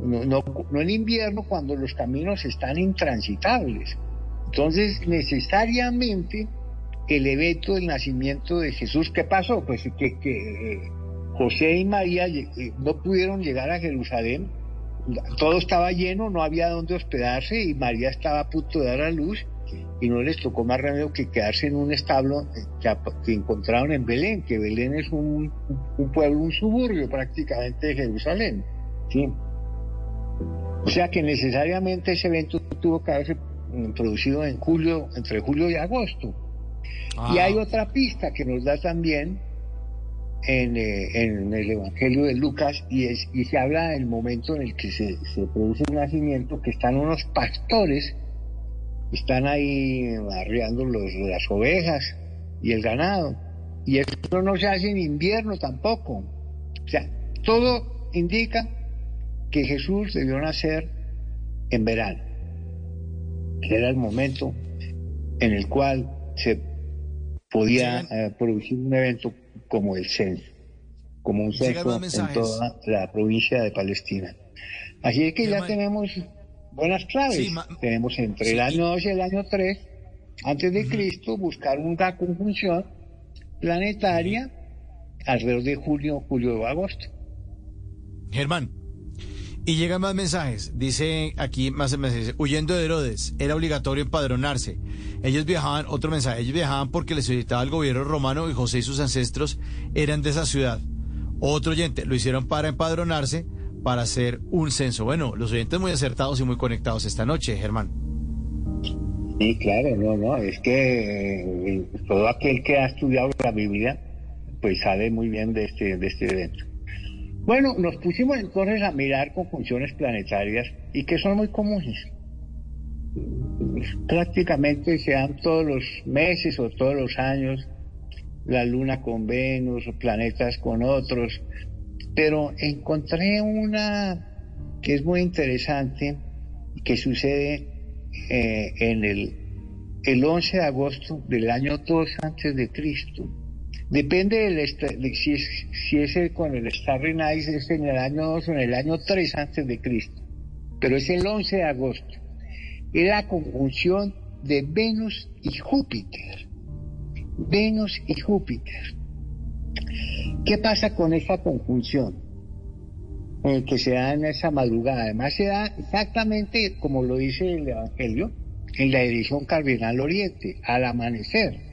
no, no, en invierno cuando los caminos están intransitables. Entonces, necesariamente, el evento del nacimiento de Jesús, ¿qué pasó? Pues que, eh, José y María eh, no pudieron llegar a Jerusalén, todo estaba lleno, no había dónde hospedarse y María estaba a punto de dar a luz y no les tocó más remedio que quedarse en un establo eh, que, encontraron en Belén, que Belén es un, un pueblo, un suburbio prácticamente de Jerusalén. ¿sí? O sea que necesariamente ese evento tuvo que haberse producido en julio, entre julio y agosto. Y hay ah. otra pista que nos da también en, eh, en, el Evangelio de Lucas y, es, y se habla del momento en el que se, se produce el nacimiento, que están unos pastores, están ahí arreando los, las ovejas y el ganado. Y eso no se hace en invierno tampoco. O sea, todo indica que Jesús debió nacer en verano. Era el momento en el cual se podía eh, producir un evento como el censo, como un censo en toda la provincia de Palestina. Así es que ya tenemos buenas claves. tenemos entre el año 2 y el año 3 antes de Cristo buscar una conjunción planetaria alrededor de julio, julio o agosto. Germán, y llegan más mensajes. Dice aquí más mensajes. Huyendo de Herodes, era obligatorio empadronarse. Ellos viajaban, otro mensaje, ellos viajaban porque les solicitaba el gobierno romano y José y sus ancestros eran de esa ciudad. Otro oyente, lo hicieron para empadronarse, para hacer un censo. Bueno, los oyentes muy acertados y muy conectados esta noche, Germán. Sí, claro, no, no, es que eh, todo aquel que ha estudiado la Biblia, pues sabe muy bien de este, de este evento. Bueno, nos pusimos entonces a mirar conjunciones planetarias y que son muy comunes. Prácticamente se dan todos los meses o todos los años, la luna con Venus, planetas con otros, pero encontré una que es muy interesante, que sucede eh, en el, el 11 de agosto del año 2 antes de Cristo Depende del si, es, si es con el Starry Night es en el año 2 o en el año 3 antes de Cristo. Pero es el 11 de agosto. Es la conjunción de Venus y Júpiter. Venus y Júpiter. ¿Qué pasa con esta conjunción? que se da en esa madrugada. Además se da exactamente como lo dice el Evangelio en la edición Cardinal Oriente, al amanecer.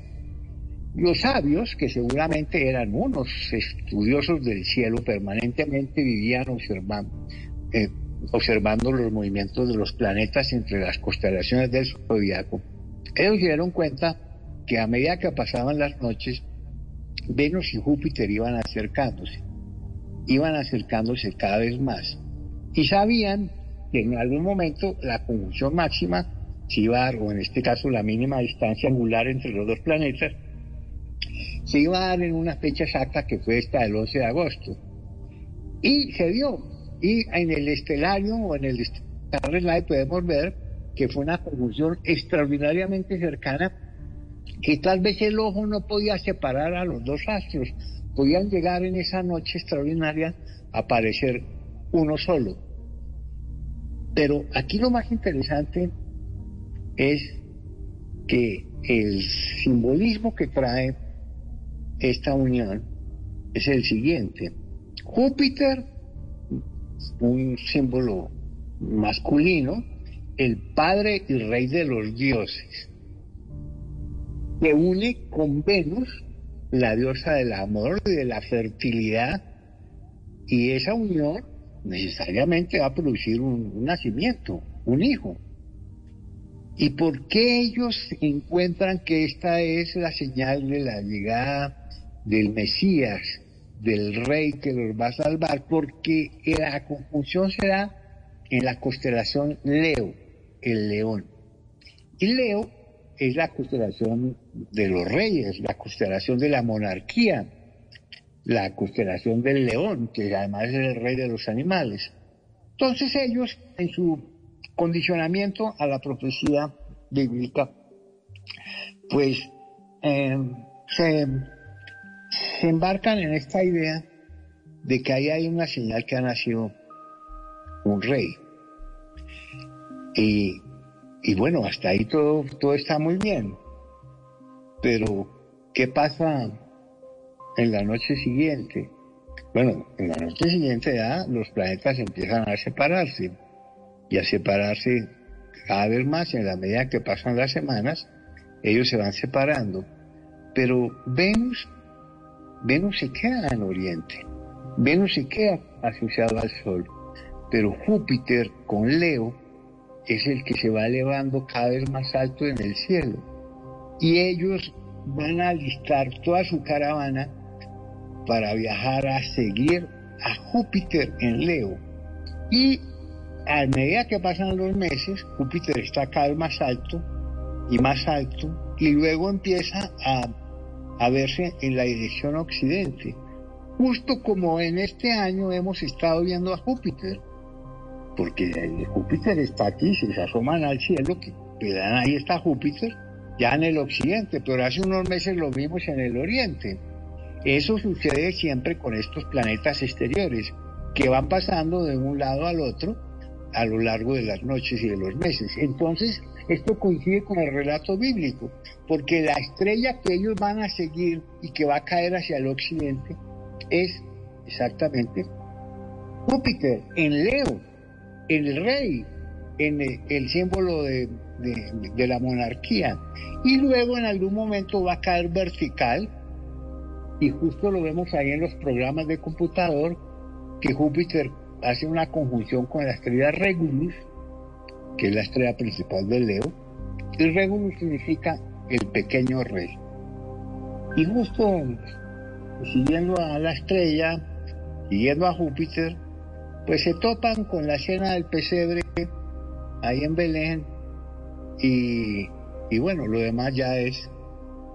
Los sabios, que seguramente eran unos estudiosos del cielo, permanentemente vivían observando, eh, observando los movimientos de los planetas entre las constelaciones del zodiaco. Ellos se dieron cuenta que a medida que pasaban las noches, Venus y Júpiter iban acercándose, iban acercándose cada vez más. Y sabían que en algún momento la conjunción máxima se iba a dar, o en este caso la mínima distancia angular entre los dos planetas, se iba a dar en una fecha exacta que fue esta del 11 de agosto. Y se dio. Y en el estelario o en el Starry podemos ver que fue una conjunción extraordinariamente cercana que tal vez el ojo no podía separar a los dos astros. Podían llegar en esa noche extraordinaria a aparecer uno solo. Pero aquí lo más interesante es que el simbolismo que trae esta unión es el siguiente. Júpiter, un símbolo masculino, el padre y rey de los dioses, que une con Venus, la diosa del amor y de la fertilidad, y esa unión necesariamente va a producir un, nacimiento, un hijo. ¿Y por qué ellos encuentran que esta es la señal de la llegada del Mesías, del rey que los va a salvar? Porque la conjunción será en la constelación Leo, el león. Y Leo es la constelación de los reyes, la constelación de la monarquía, la constelación del león, que además es el rey de los animales. Entonces ellos, en su condicionamiento a la profecía bíblica, pues em, se, se, embarcan en esta idea de que ahí hay una señal que ha nacido un rey. Y y bueno, hasta ahí todo, todo está muy bien. Pero, ¿qué pasa en la noche siguiente? Bueno, en la noche siguiente ya los planetas empiezan a separarse y a separarse cada vez más en la medida que pasan las semanas, ellos se van separando. Pero Venus, Venus se queda en Oriente, Venus se queda asociado al Sol, pero Júpiter con Leo es el que se va elevando cada vez más alto en el cielo. Y ellos van a alistar toda su caravana para viajar a seguir a Júpiter en Leo. Y a medida que pasan los meses, Júpiter está cada vez más alto y más alto, y luego empieza a, a verse en la dirección occidente. Justo como en este año hemos estado viendo a Júpiter porque Júpiter está aquí, se asoman al cielo, que ahí está Júpiter, ya en el occidente, pero hace unos meses lo vimos en el oriente. Eso sucede siempre con estos planetas exteriores, que van pasando de un lado al otro a lo largo de las noches y de los meses. Entonces, esto coincide con el relato bíblico, porque la estrella que ellos van a seguir y que va a caer hacia el occidente es exactamente Júpiter en Leo el rey en el, símbolo de, la monarquía. Y luego en algún momento va a caer vertical, y justo lo vemos ahí en los programas de computador, que Júpiter hace una conjunción con la estrella Regulus, que es la estrella principal de Leo, y Regulus significa el pequeño rey. Y justo siguiendo a la estrella, siguiendo a Júpiter, pues se topan con la escena del pesebre ahí en Belén y, y bueno, lo demás ya es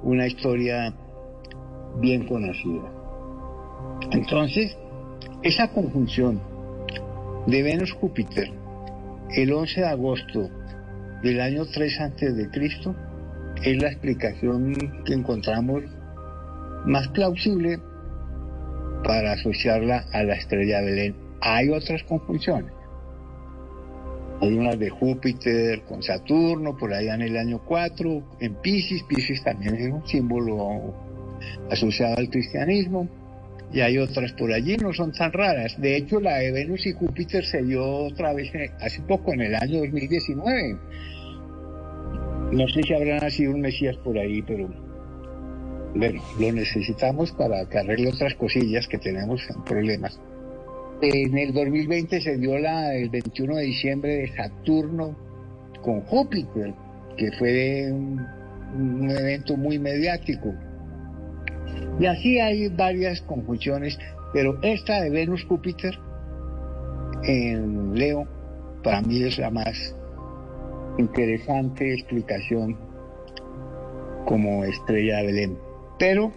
una historia bien conocida. Entonces, esa conjunción de Venus-Júpiter el 11 de agosto del año 3 antes de Cristo es la explicación que encontramos más plausible para asociarla a la estrella Belén hay otras conjunciones. Hay unas de Júpiter con Saturno, por allá en el año 4, en Pisces. Pisces también es un símbolo asociado al cristianismo. Y hay otras por allí, no son tan raras. De hecho, la de Venus y Júpiter se dio otra vez hace poco, en el año 2019. No sé si habrá nacido un Mesías por ahí, pero bueno, lo necesitamos para que otras cosillas que tenemos problemas. En el 2020 se dio la, el 21 de diciembre de Saturno con Júpiter, que fue un evento muy mediático. Y así hay varias conjunciones, pero esta de Venus-Júpiter en Leo, para mí es la más interesante explicación como estrella de Belén. Pero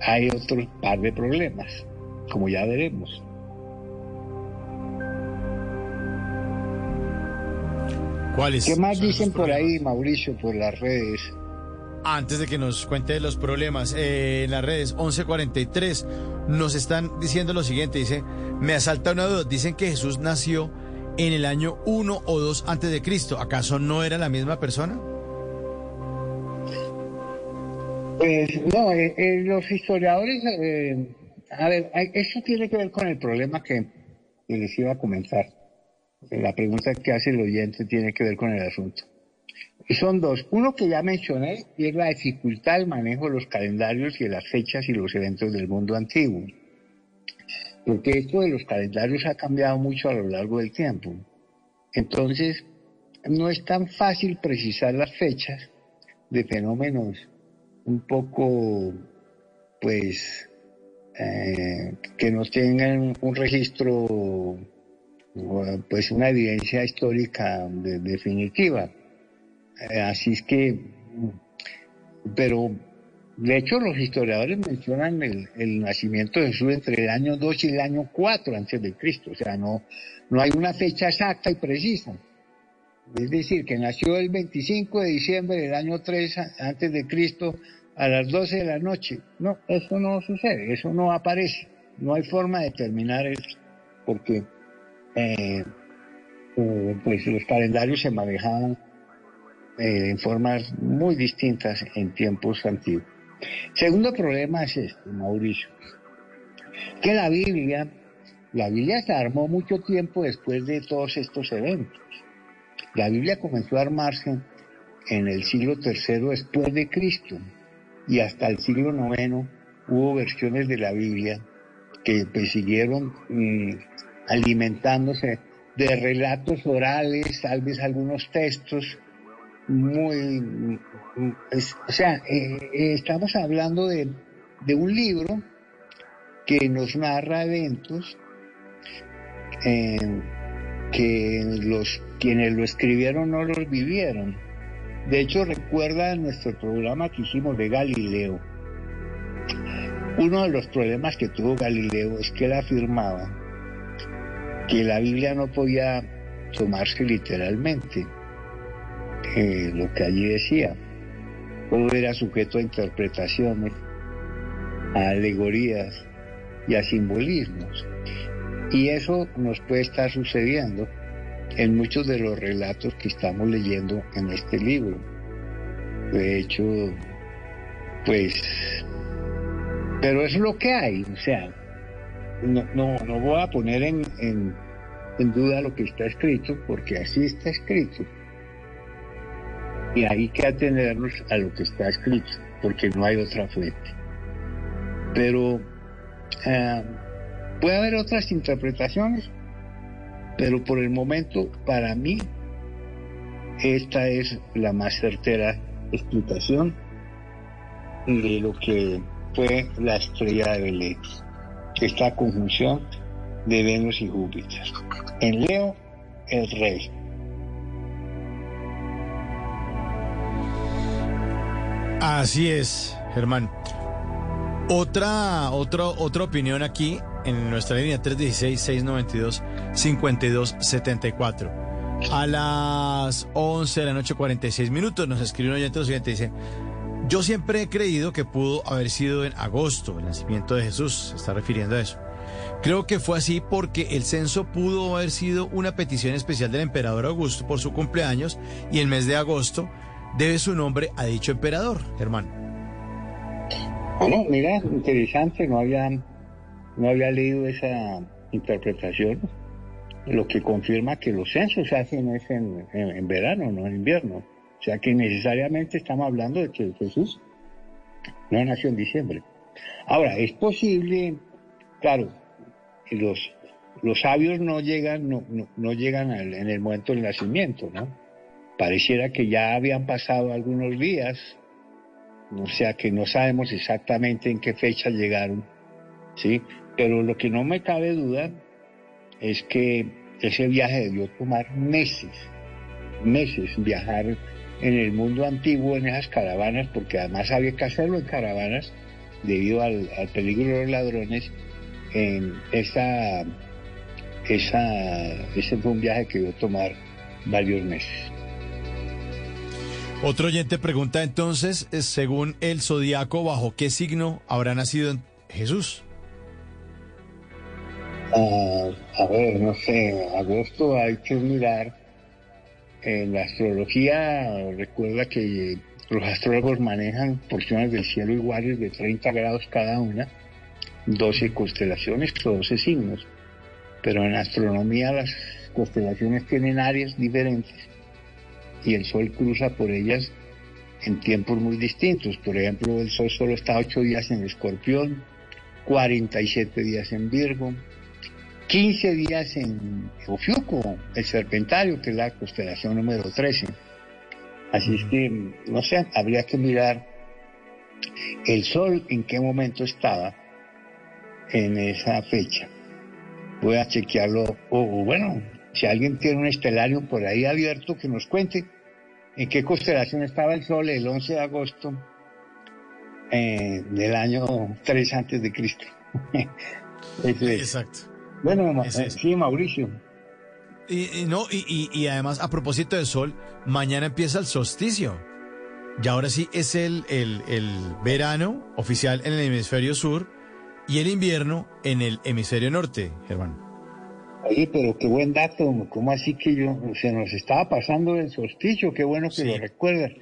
hay otro par de problemas, como ya veremos. ¿Cuáles? ¿Qué más dicen por ahí? Mauricio, por las redes? Antes de que nos cuente los problemas, eh, en las redes 1143 nos están diciendo lo siguiente, dice, me asalta una duda, dicen que Jesús nació en el año 1 o 2 antes de Cristo, ¿acaso no era la misma persona? Pues no, eh, eh, los historiadores, a ver, eso tiene que ver con el problema que les iba a comentar. La pregunta que hace el oyente tiene que ver con el asunto. Son dos. Uno que ya mencioné y es la dificultad del manejo de los calendarios y de las fechas y los eventos del mundo antiguo. Porque esto de los calendarios ha cambiado mucho a lo largo del tiempo. Entonces, no es tan fácil precisar las fechas de fenómenos un poco, pues, eh, que nos tengan un registro, pues una evidencia histórica de- definitiva. Eh, así es que, pero de hecho los historiadores mencionan el, nacimiento de Jesús entre el año 2 y el año 4 antes de Cristo, o sea, no, no hay una fecha exacta y precisa. Es decir, que nació el 25 de diciembre del año 3 a- antes de Cristo a las 12 de la noche. No, eso no sucede, eso no aparece. No hay forma de determinar eso, porque eh, eh, pues los calendarios se manejaban eh, en formas muy distintas en tiempos antiguos. Segundo problema es este, Mauricio, que la Biblia, la Biblia se armó mucho tiempo después de todos estos eventos. La Biblia comenzó a armarse en el siglo III después de Cristo y hasta el siglo IX hubo versiones de la Biblia que pues, siguieron mm, alimentándose de relatos orales, tal vez algunos textos muy... o sea, eh, eh, estamos hablando de, de un libro que nos narra eventos eh, que los quienes lo escribieron no los vivieron. De hecho, recuerda nuestro programa que hicimos de Galileo. Uno de los problemas que tuvo Galileo es que él afirmaba que la Biblia no podía tomarse literalmente lo que allí decía. Todo era sujeto a interpretaciones, a alegorías y a simbolismos. Y eso nos puede estar sucediendo en muchos de los relatos que estamos leyendo en este libro. De hecho, pues, pero es lo que hay, o sea, no, no, no voy a poner en, en duda lo que está escrito, porque así está escrito. Y hay que atenernos a lo que está escrito, porque no hay otra fuente. Pero ah, puede haber otras interpretaciones, pero por el momento, para mí, esta es la más certera explicación de lo que fue la estrella de Belén, esta conjunción de Venus y Júpiter. En Leo, el rey. Así es, Germán. Otra, otra, otra opinión aquí en nuestra línea 316-692-5274. A las 11 de la noche 46 minutos nos escribe un oyente siguiente, dice, yo siempre he creído que pudo haber sido en agosto el nacimiento de Jesús, se está refiriendo a eso. Creo que fue así porque el censo pudo haber sido una petición especial del emperador Augusto por su cumpleaños y el mes de agosto debe su nombre a dicho emperador, Germán. Bueno, mira, interesante, no había, no había leído esa interpretación, lo que confirma que los censos se hacen es en, en- en verano, no en invierno. O sea que necesariamente estamos hablando de que Jesús no nació en diciembre. Ahora, es posible, claro, los, los sabios no llegan, no, no, no llegan al- en el momento del nacimiento, ¿no? Pareciera que ya habían pasado algunos días o sea que no sabemos exactamente en qué fecha llegaron, ¿sí? Pero lo que no me cabe duda es que ese viaje debió tomar meses, meses viajar en el mundo antiguo en esas caravanas, porque además había que hacerlo en caravanas debido al, peligro de los ladrones. En esa, esa, ese fue un viaje que debió tomar varios meses. Otro oyente pregunta entonces, eh, según el zodiaco, ¿bajo qué signo habrá nacido Jesús? Ah, a ver, no sé, agosto hay que mirar. En la astrología, recuerda que los astrólogos manejan porciones del cielo iguales de 30 grados cada una, 12 constelaciones o 12 signos. Pero en astronomía las constelaciones tienen áreas diferentes y el Sol cruza por ellas en tiempos muy distintos. Por ejemplo, el Sol solo está 8 días en Escorpión, 47 días en Virgo, 15 días en Ofiuco, el Serpentario, que es la constelación número 13. Así es que, no sé, habría que mirar el Sol en qué momento estaba en esa fecha. Voy a chequearlo, o bueno, si alguien tiene un estelario por ahí abierto, que nos cuente en qué constelación estaba el Sol el 11 de agosto eh, del año 3 antes de Cristo. (laughs) Exacto. Bueno, sí, Mauricio. Y, no, y, y, además, a propósito del sol, mañana empieza el solsticio. Y ahora sí es el, el, el verano oficial en el hemisferio sur y el invierno en el hemisferio norte, Germán. Oye, pero qué buen dato, ¿cómo así que yo, se nos estaba pasando el solsticio? Qué bueno que lo recuerdas.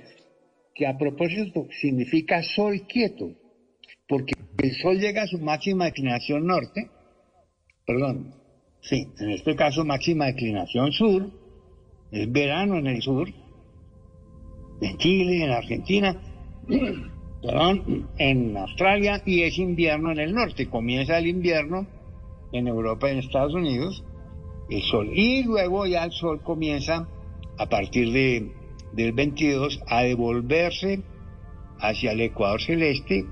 Que a propósito significa sol quieto, porque el sol llega a su máxima declinación norte, perdón, sí, en este caso máxima declinación sur, es verano en el sur, en Chile, en Argentina, (clears throat) perdón, en Australia y es invierno en el norte. Comienza el invierno en Europa y en Estados Unidos el sol. Y luego ya el sol comienza a partir de, del 22 a devolverse hacia el ecuador celeste.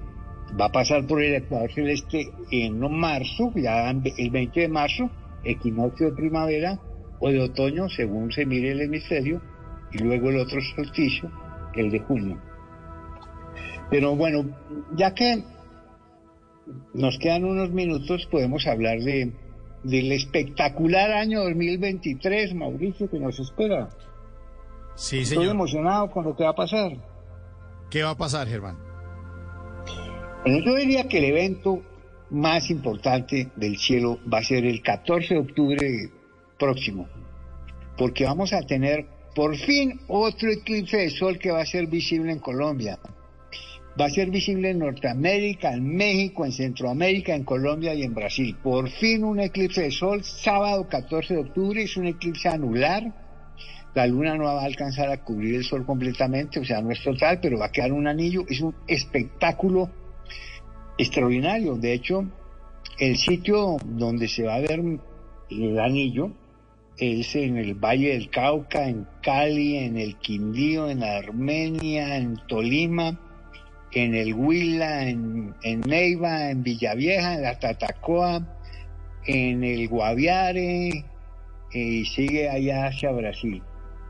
Va a pasar por el ecuador celeste en marzo, ya el 20 de marzo, equinoccio de primavera o de otoño, según se mire el hemisferio, y luego el otro solsticio, el de junio. Pero bueno, ya que nos quedan unos minutos, podemos hablar de, del espectacular año 2023, Mauricio, que nos espera. Sí, Estoy emocionado con lo que va a pasar. ¿Qué va a pasar, Germán? Bueno, yo diría que el evento más importante del cielo va a ser el 14 de octubre próximo, porque vamos a tener por fin otro eclipse de sol que va a ser visible en Colombia va a ser visible en Norteamérica, en México, en Centroamérica, en Colombia y en Brasil. Por fin un eclipse de sol, sábado 14 de octubre, es un eclipse anular. La luna no va a alcanzar a cubrir el sol completamente, o sea, no es total, pero va a quedar un anillo. Es un espectáculo extraordinario. De hecho, el sitio donde se va a ver el anillo es en el Valle del Cauca, en Cali, en el Quindío, en Armenia, en Tolima en el Huila, en, Neiva, en Villavieja, en la Tatacoa, en el Guaviare, eh, y sigue allá hacia Brasil.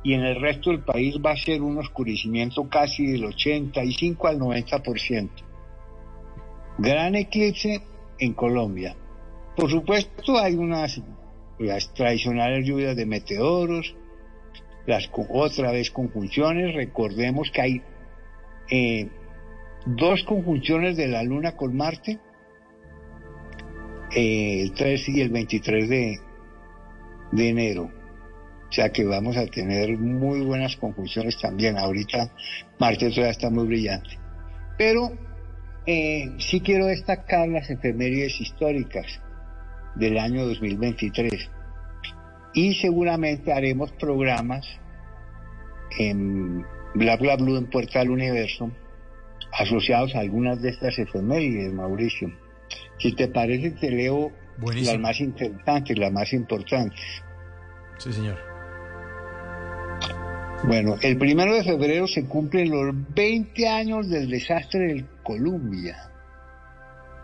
Y en el resto del país va a ser un oscurecimiento casi del 85 al 90%. Gran eclipse en Colombia. Por supuesto hay unas las tradicionales lluvias de meteoros, las otra vez conjunciones, recordemos que hay eh, dos conjunciones de la Luna con Marte, eh, el 3 y el 23 de, de enero. O sea que vamos a tener muy buenas conjunciones también. Ahorita Marte todavía está muy brillante. Pero eh, sí quiero destacar las efemérides históricas del año 2023. Y seguramente haremos programas en Bla Bla Blue en Puerta del Universo asociados a algunas de estas efemérides, Mauricio. Si te parece, te leo las más interesantes, las más importantes. Sí, señor. Bueno, el primero de febrero se cumplen los 20 años del desastre del Columbia,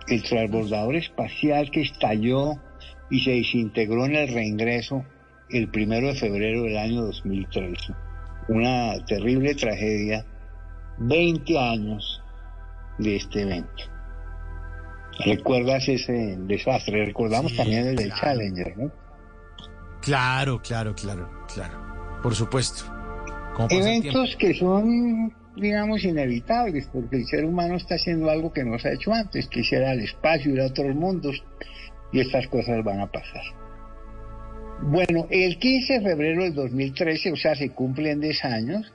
el transbordador espacial que estalló y se desintegró en el reingreso el primero de febrero del año 2013. Una terrible tragedia, 20 años de este evento. ¿Recuerdas ese desastre? Recordamos Sí, también el del claro. Challenger, ¿no? Claro, claro, claro, claro. Por supuesto. ¿Cómo pasa el? Eventos que son, digamos, inevitables, porque el ser humano está haciendo algo que no se ha hecho antes, que ir al espacio, ir a otros mundos, y estas cosas van a pasar. Bueno, el 15 de febrero del 2013, o sea, se cumplen 10 años,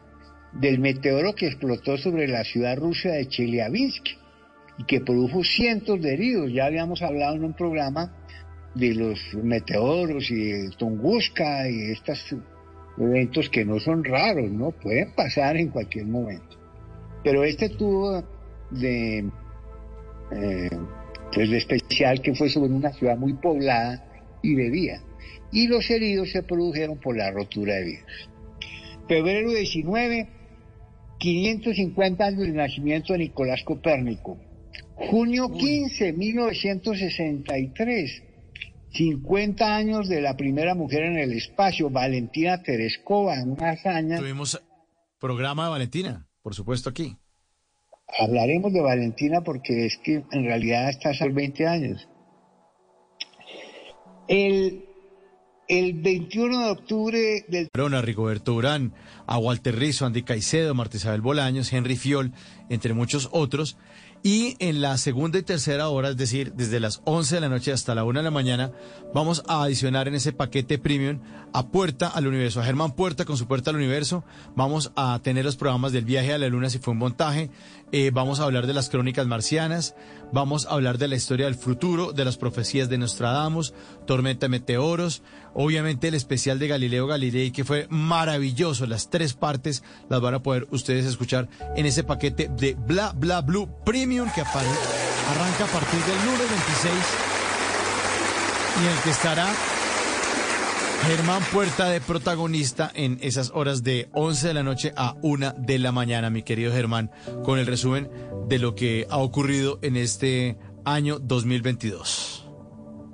del meteoro que explotó sobre la ciudad rusa de Chelyabinsk y que produjo cientos de heridos. Ya habíamos hablado en un programa de los meteoros y de Tunguska y estos eventos que no son raros, ¿no? Pueden pasar en cualquier momento. Pero este tuvo de, eh, pues de especial que fue sobre una ciudad muy poblada y de día. Y los heridos se produjeron por la rotura de vidrios. Febrero 19, 550 años del nacimiento de Nicolás Copérnico. Junio 15, 1963. 50 años de la primera mujer en el espacio, Valentina Tereskova, una hazaña. Tuvimos programa de Valentina, por supuesto, aquí. Hablaremos de Valentina porque es que en realidad está hace 20 años. El, el 21 de octubre del a Rigoberto Urán, a Walter Rizzo, Andy Caicedo, Marta Isabel Bolaños, Henry Fiol, entre muchos otros. Y en la segunda y tercera hora, es decir, desde las 11 de la noche hasta la 1 de la mañana, vamos a adicionar en ese paquete premium a Puerta al Universo, a Germán Puerta con su Puerta al Universo. Vamos a tener los programas del viaje a la Luna si fue un montaje. Eh, vamos a hablar de las crónicas marcianas. Vamos a hablar de la historia del futuro, de las profecías de Nostradamus, Tormenta de Meteoros. Obviamente el especial de Galileo Galilei, que fue maravilloso. Las tres partes las van a poder ustedes escuchar en ese paquete de Bla Bla Blue Premium que arranca a partir del lunes 26 y el que estará Germán Puerta de protagonista en esas horas de 11 de la noche a 1 de la mañana, mi querido Germán, con el resumen de lo que ha ocurrido en este año 2022.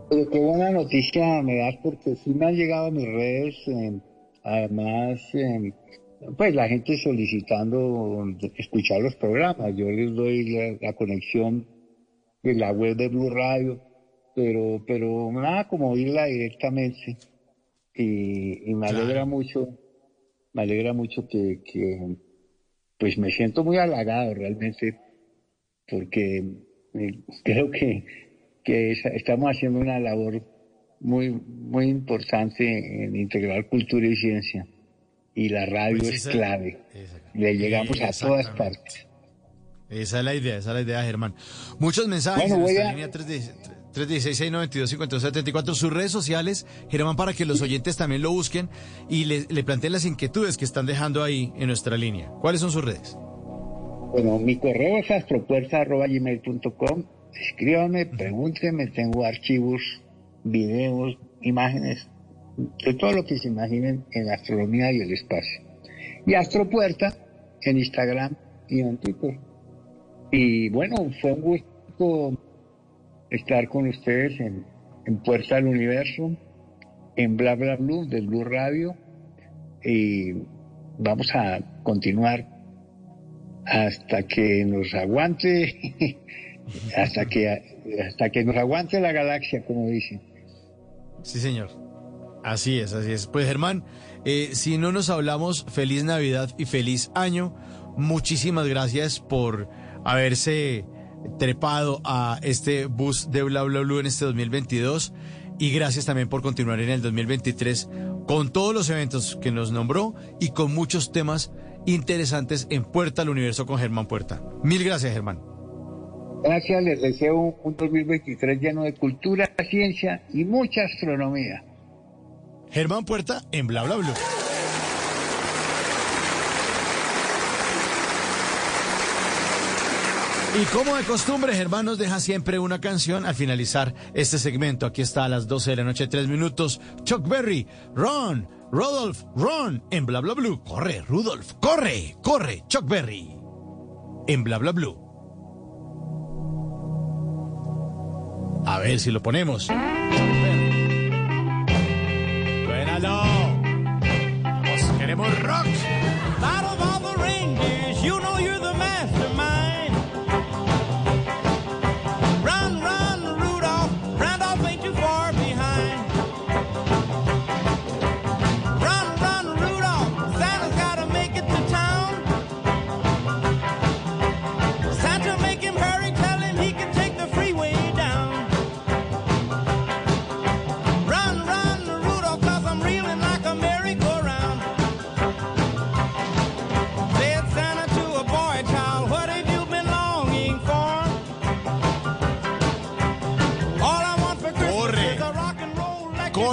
Pero qué buena noticia me das porque sí me han llegado a mis redes, eh, además, eh, pues la gente solicitando escuchar los programas. Yo les doy la, la conexión de la web de Blue Radio, pero, pero nada como oírla directamente. Y, y me alegra mucho, me alegra mucho que, que, pues me siento muy halagado realmente, porque eh, (laughs) creo que que es- estamos haciendo una labor muy, muy importante en integrar cultura y ciencia. Y la radio Pues es esa- clave. Le llegamos a todas partes. Esa es la idea, esa es la idea, Germán. Muchos mensajes Bueno, en voy nuestra a- línea 316-692-5274, sus redes sociales, Germán, para que los oyentes también lo busquen y le, le planteen las inquietudes que están dejando ahí en nuestra línea. ¿Cuáles son sus redes? Bueno, mi correo es astropuerta.gmail.com. Escríbame, pregúntenme, tengo archivos, videos, imágenes, de todo lo que se imaginen en la astronomía y el espacio. Y Astropuerta en Instagram y en Twitter. Y bueno, fue un gusto estar con ustedes en, Puerta al Universo, en Bla Bla Blue del Blue Radio. Y vamos a continuar hasta que nos aguante, (laughs) hasta que, hasta que nos aguante la galaxia, como dicen. Sí, señor. Así es, así es. Pues Germán, eh, si no nos hablamos, feliz Navidad y feliz año. Muchísimas gracias por haberse trepado a este bus de Bla Bla Blue en este 2022 y gracias también por continuar en el 2023 con todos los eventos que nos nombró y con muchos temas interesantes en Puerta al Universo con Germán Puerta. Mil gracias, Germán. Gracias, les deseo un, un 2023 lleno de cultura, ciencia y mucha astronomía. Germán Puerta en Bla Bla Blue. Y como de costumbre, Germán nos deja siempre una canción al finalizar este segmento. Aquí está a las 12 de la noche, 3 minutos. Chuck Berry, Run, Rudolph, run en Bla Bla Blue. Corre, Rudolph, corre, corre, Chuck Berry en Bla Bla Blue. A ver si lo ponemos. Vamos, queremos rock.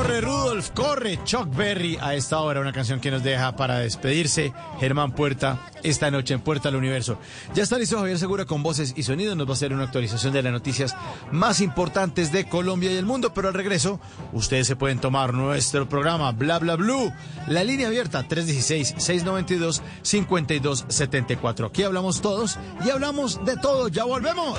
Corre, Rudolph, corre, Chuck Berry. A esta hora, una canción que nos deja para despedirse. Germán Puerta, esta noche en Puerta al Universo. Ya está listo Javier Segura con voces y sonidos. Nos va a hacer una actualización de las noticias más importantes de Colombia y el mundo. Pero al regreso, ustedes se pueden tomar nuestro programa Bla Bla Blue. La línea abierta 316-692-5274. Aquí hablamos todos y hablamos de todo. Ya volvemos.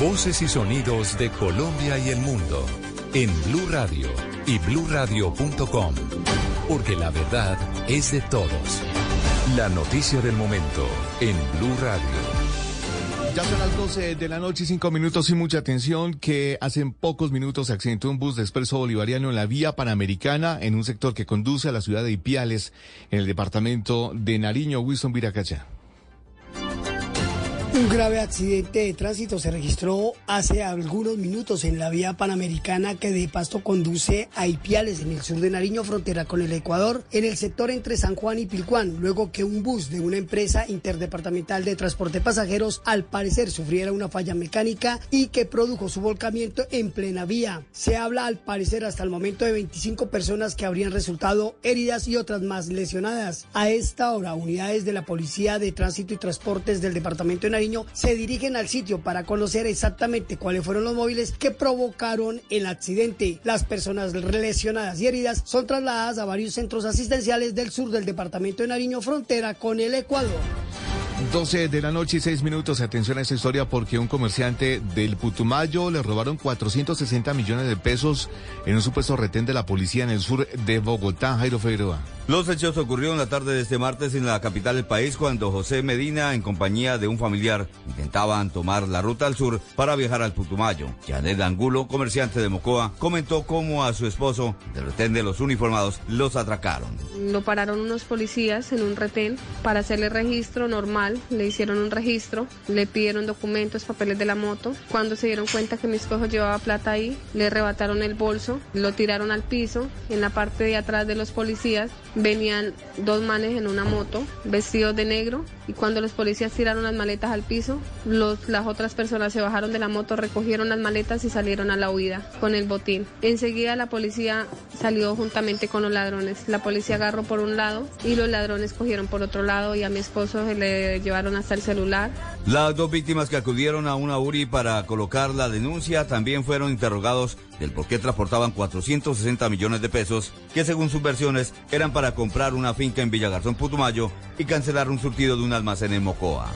Voces y sonidos de Colombia y el mundo en Blue Radio y bluradio.com, porque la verdad es de todos. La noticia del momento en Blue Radio. Ya son las 12 de la noche y 5 minutos y mucha atención que hace pocos minutos se accidentó un bus de expreso bolivariano en la vía panamericana en un sector que conduce a la ciudad de Ipiales en el departamento de Nariño, Wilson Viracacha. Un grave accidente de tránsito se registró hace algunos minutos en la vía panamericana que de Pasto conduce a Ipiales en el sur de Nariño, frontera con el Ecuador, en el sector entre San Juan y Pilcuán, luego que un bus de una empresa interdepartamental de transporte pasajeros al parecer sufriera una falla mecánica y que produjo su volcamiento en plena vía. Se habla al parecer hasta el momento de 25 personas que habrían resultado heridas y otras más lesionadas. A esta hora, unidades de la Policía de Tránsito y Transportes del Departamento de Nariño se dirigen al sitio para conocer exactamente cuáles fueron los móviles que provocaron el accidente. Las personas lesionadas y heridas son trasladadas a varios centros asistenciales del sur del departamento de Nariño, frontera con el Ecuador. 12 de la noche y 6 minutos. Atención a esta historia porque un comerciante del Putumayo le robaron 460 millones de pesos en un supuesto retén de la policía en el sur de Bogotá. Jairo Figueroa. Los hechos ocurrieron la tarde de este martes en la capital del país cuando José Medina, en compañía de un familiar, intentaban tomar la ruta al sur para viajar al Putumayo. Janet Angulo, comerciante de Mocoa, comentó cómo a su esposo, del retén de los uniformados, los atracaron. Lo pararon unos policías en un retén para hacerle registro normal, le hicieron un registro, le pidieron documentos, papeles de la moto. Cuando se dieron cuenta que mi esposo llevaba plata ahí, le arrebataron el bolso, lo tiraron al piso. En la parte de atrás de los policías venían dos manes en una moto, vestidos de negro, y cuando los policías tiraron las maletas al piso, las otras personas se bajaron de la moto, recogieron las maletas y salieron a la huida con el botín. Enseguida la policía salió juntamente con los ladrones. La policía agarró por un lado y los ladrones cogieron por otro lado y a mi esposo se le llevaron hasta el celular. Las dos víctimas que acudieron a una URI para colocar la denuncia también fueron interrogados del por qué transportaban 460 millones de pesos que según sus versiones eran para comprar una finca en Villagarzón Putumayo y cancelar un surtido de un almacén en Mocoa.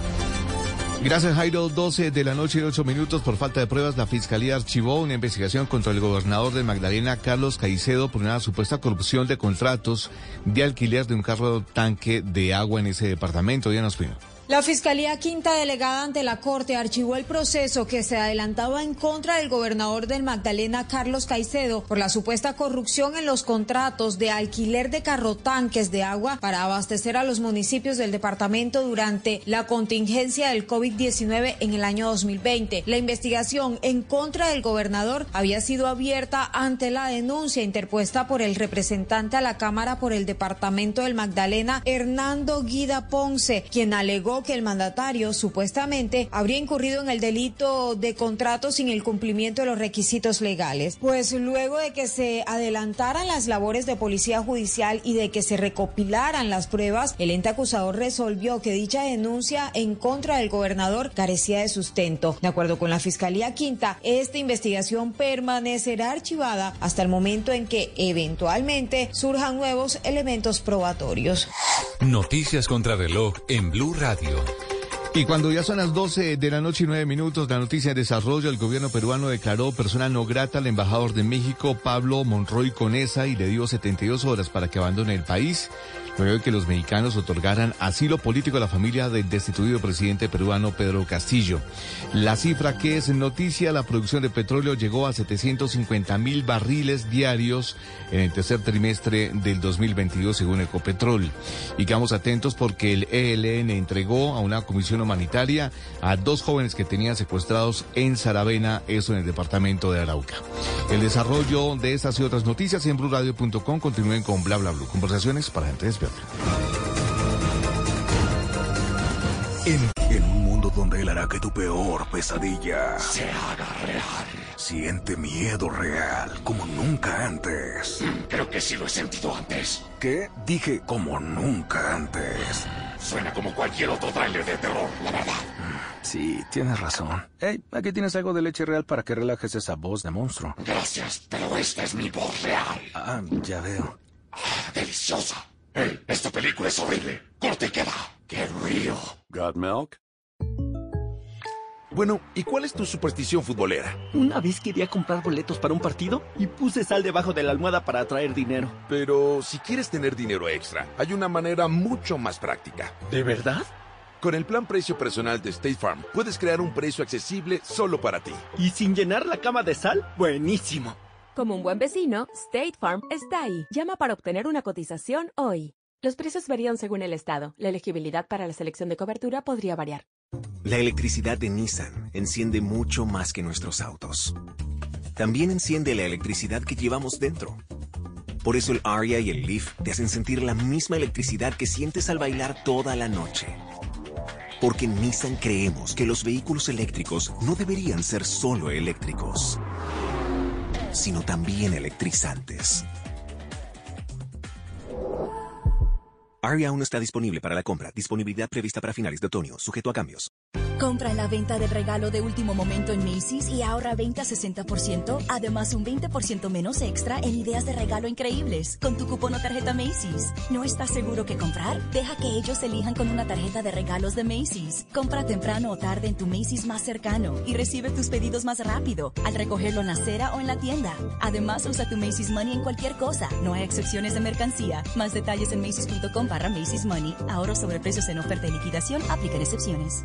Gracias, Jairo. 12 de la noche y 8 minutos. Por falta de pruebas, la Fiscalía archivó una investigación contra el gobernador de Magdalena, Carlos Caicedo, por una supuesta corrupción de contratos de alquiler de un carro tanque de agua en ese departamento. Diana Ospino. La Fiscalía Quinta Delegada ante la Corte archivó el proceso que se adelantaba en contra del gobernador del Magdalena, Carlos Caicedo, por la supuesta corrupción en los contratos de alquiler de carrotanques de agua para abastecer a los municipios del departamento durante la contingencia del COVID-19 en el año 2020. La investigación en contra del gobernador había sido abierta ante la denuncia interpuesta por el representante a la Cámara por el departamento del Magdalena, Hernando Guida Ponce, quien alegó que el mandatario supuestamente habría incurrido en el delito de contrato sin el cumplimiento de los requisitos legales. Pues luego de que se adelantaran las labores de policía judicial y de que se recopilaran las pruebas, el ente acusador resolvió que dicha denuncia en contra del gobernador carecía de sustento. De acuerdo con la Fiscalía Quinta, esta investigación permanecerá archivada hasta el momento en que eventualmente surjan nuevos elementos probatorios. Noticias contra reloj en Blue Radio. Y cuando ya son las 12 de la noche y 9 minutos, la noticia de desarrollo, el gobierno peruano declaró persona no grata al embajador de México, Pablo Monroy Conesa, y le dio 72 horas para que abandone el país luego de que los mexicanos otorgaran asilo político a la familia del destituido presidente peruano Pedro Castillo. La cifra que es noticia, la producción de petróleo llegó a 750 mil barriles diarios en el tercer trimestre del 2022 según Ecopetrol. Y quedamos atentos porque el ELN entregó a una comisión humanitaria a dos jóvenes que tenían secuestrados en Saravena, eso en el departamento de Arauca. El desarrollo de estas y otras noticias en blurradio.com continúen con bla bla bla. Conversaciones para gente despierta. En, en un mundo donde él hará que tu peor pesadilla se haga real. Siente miedo real como nunca antes. Creo que sí lo he sentido antes. ¿Qué? Dije como nunca antes. Suena como cualquier otro tráiler de terror, la verdad. Sí, tienes razón. Hey, aquí tienes algo de leche real para que relajes esa voz de monstruo. Gracias, pero esta es mi voz real. Ah, ya veo. Ah, deliciosa. Hey, esta película es horrible. Corte y queda. Get real. Got milk? Bueno, ¿y cuál es tu superstición futbolera? Una vez quería comprar boletos para un partido y puse sal debajo de la almohada para atraer dinero. Pero si quieres tener dinero extra, hay una manera mucho más práctica. ¿De verdad? Con el plan precio personal de State Farm, puedes crear un precio accesible solo para ti. ¿Y sin llenar la cama de sal? Buenísimo. Como un buen vecino, State Farm está ahí. Llama para obtener una cotización hoy. Los precios varían según el estado. La elegibilidad para la selección de cobertura podría variar. La electricidad de Nissan enciende mucho más que nuestros autos. También enciende la electricidad que llevamos dentro. Por eso el Aria y el Leaf te hacen sentir la misma electricidad que sientes al bailar toda la noche. Porque en Nissan creemos que los vehículos eléctricos no deberían ser solo eléctricos, sino también electrizantes. Aria aún está disponible para la compra. Disponibilidad prevista para finales de otoño, sujeto a cambios. Compra en la venta del regalo de último momento en Macy's y ahorra 20 a 60%, además un 20% menos extra en ideas de regalo increíbles con tu cupón o tarjeta Macy's. ¿No estás seguro qué comprar? Deja que ellos elijan con una tarjeta de regalos de Macy's. Compra temprano o tarde en tu Macy's más cercano y recibe tus pedidos más rápido al recogerlo en la acera o en la tienda. Además, usa tu Macy's Money en cualquier cosa. No hay excepciones de mercancía. Más detalles en macy's.com barra Macy's Money. Ahorro sobre precios en oferta y liquidación. Aplican excepciones.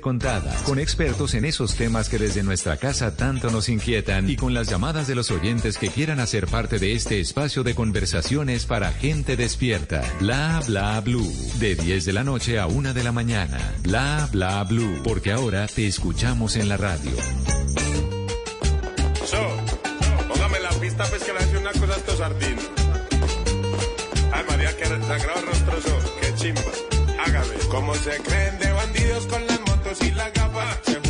contadas, con expertos en esos temas que desde nuestra casa tanto nos inquietan y con las llamadas de los oyentes que quieran hacer parte de este espacio de conversaciones para gente despierta. Bla bla blue. De 10 de la noche a 1 de la mañana. Bla bla blue. Porque ahora te escuchamos en la radio. So, póngame la pista, pues que le hace una cosa a estos sardinos. Ay, María, que sagrado rostroso. Que chimba. Hágame. Como se creen de bandidos con las motos y las gafas.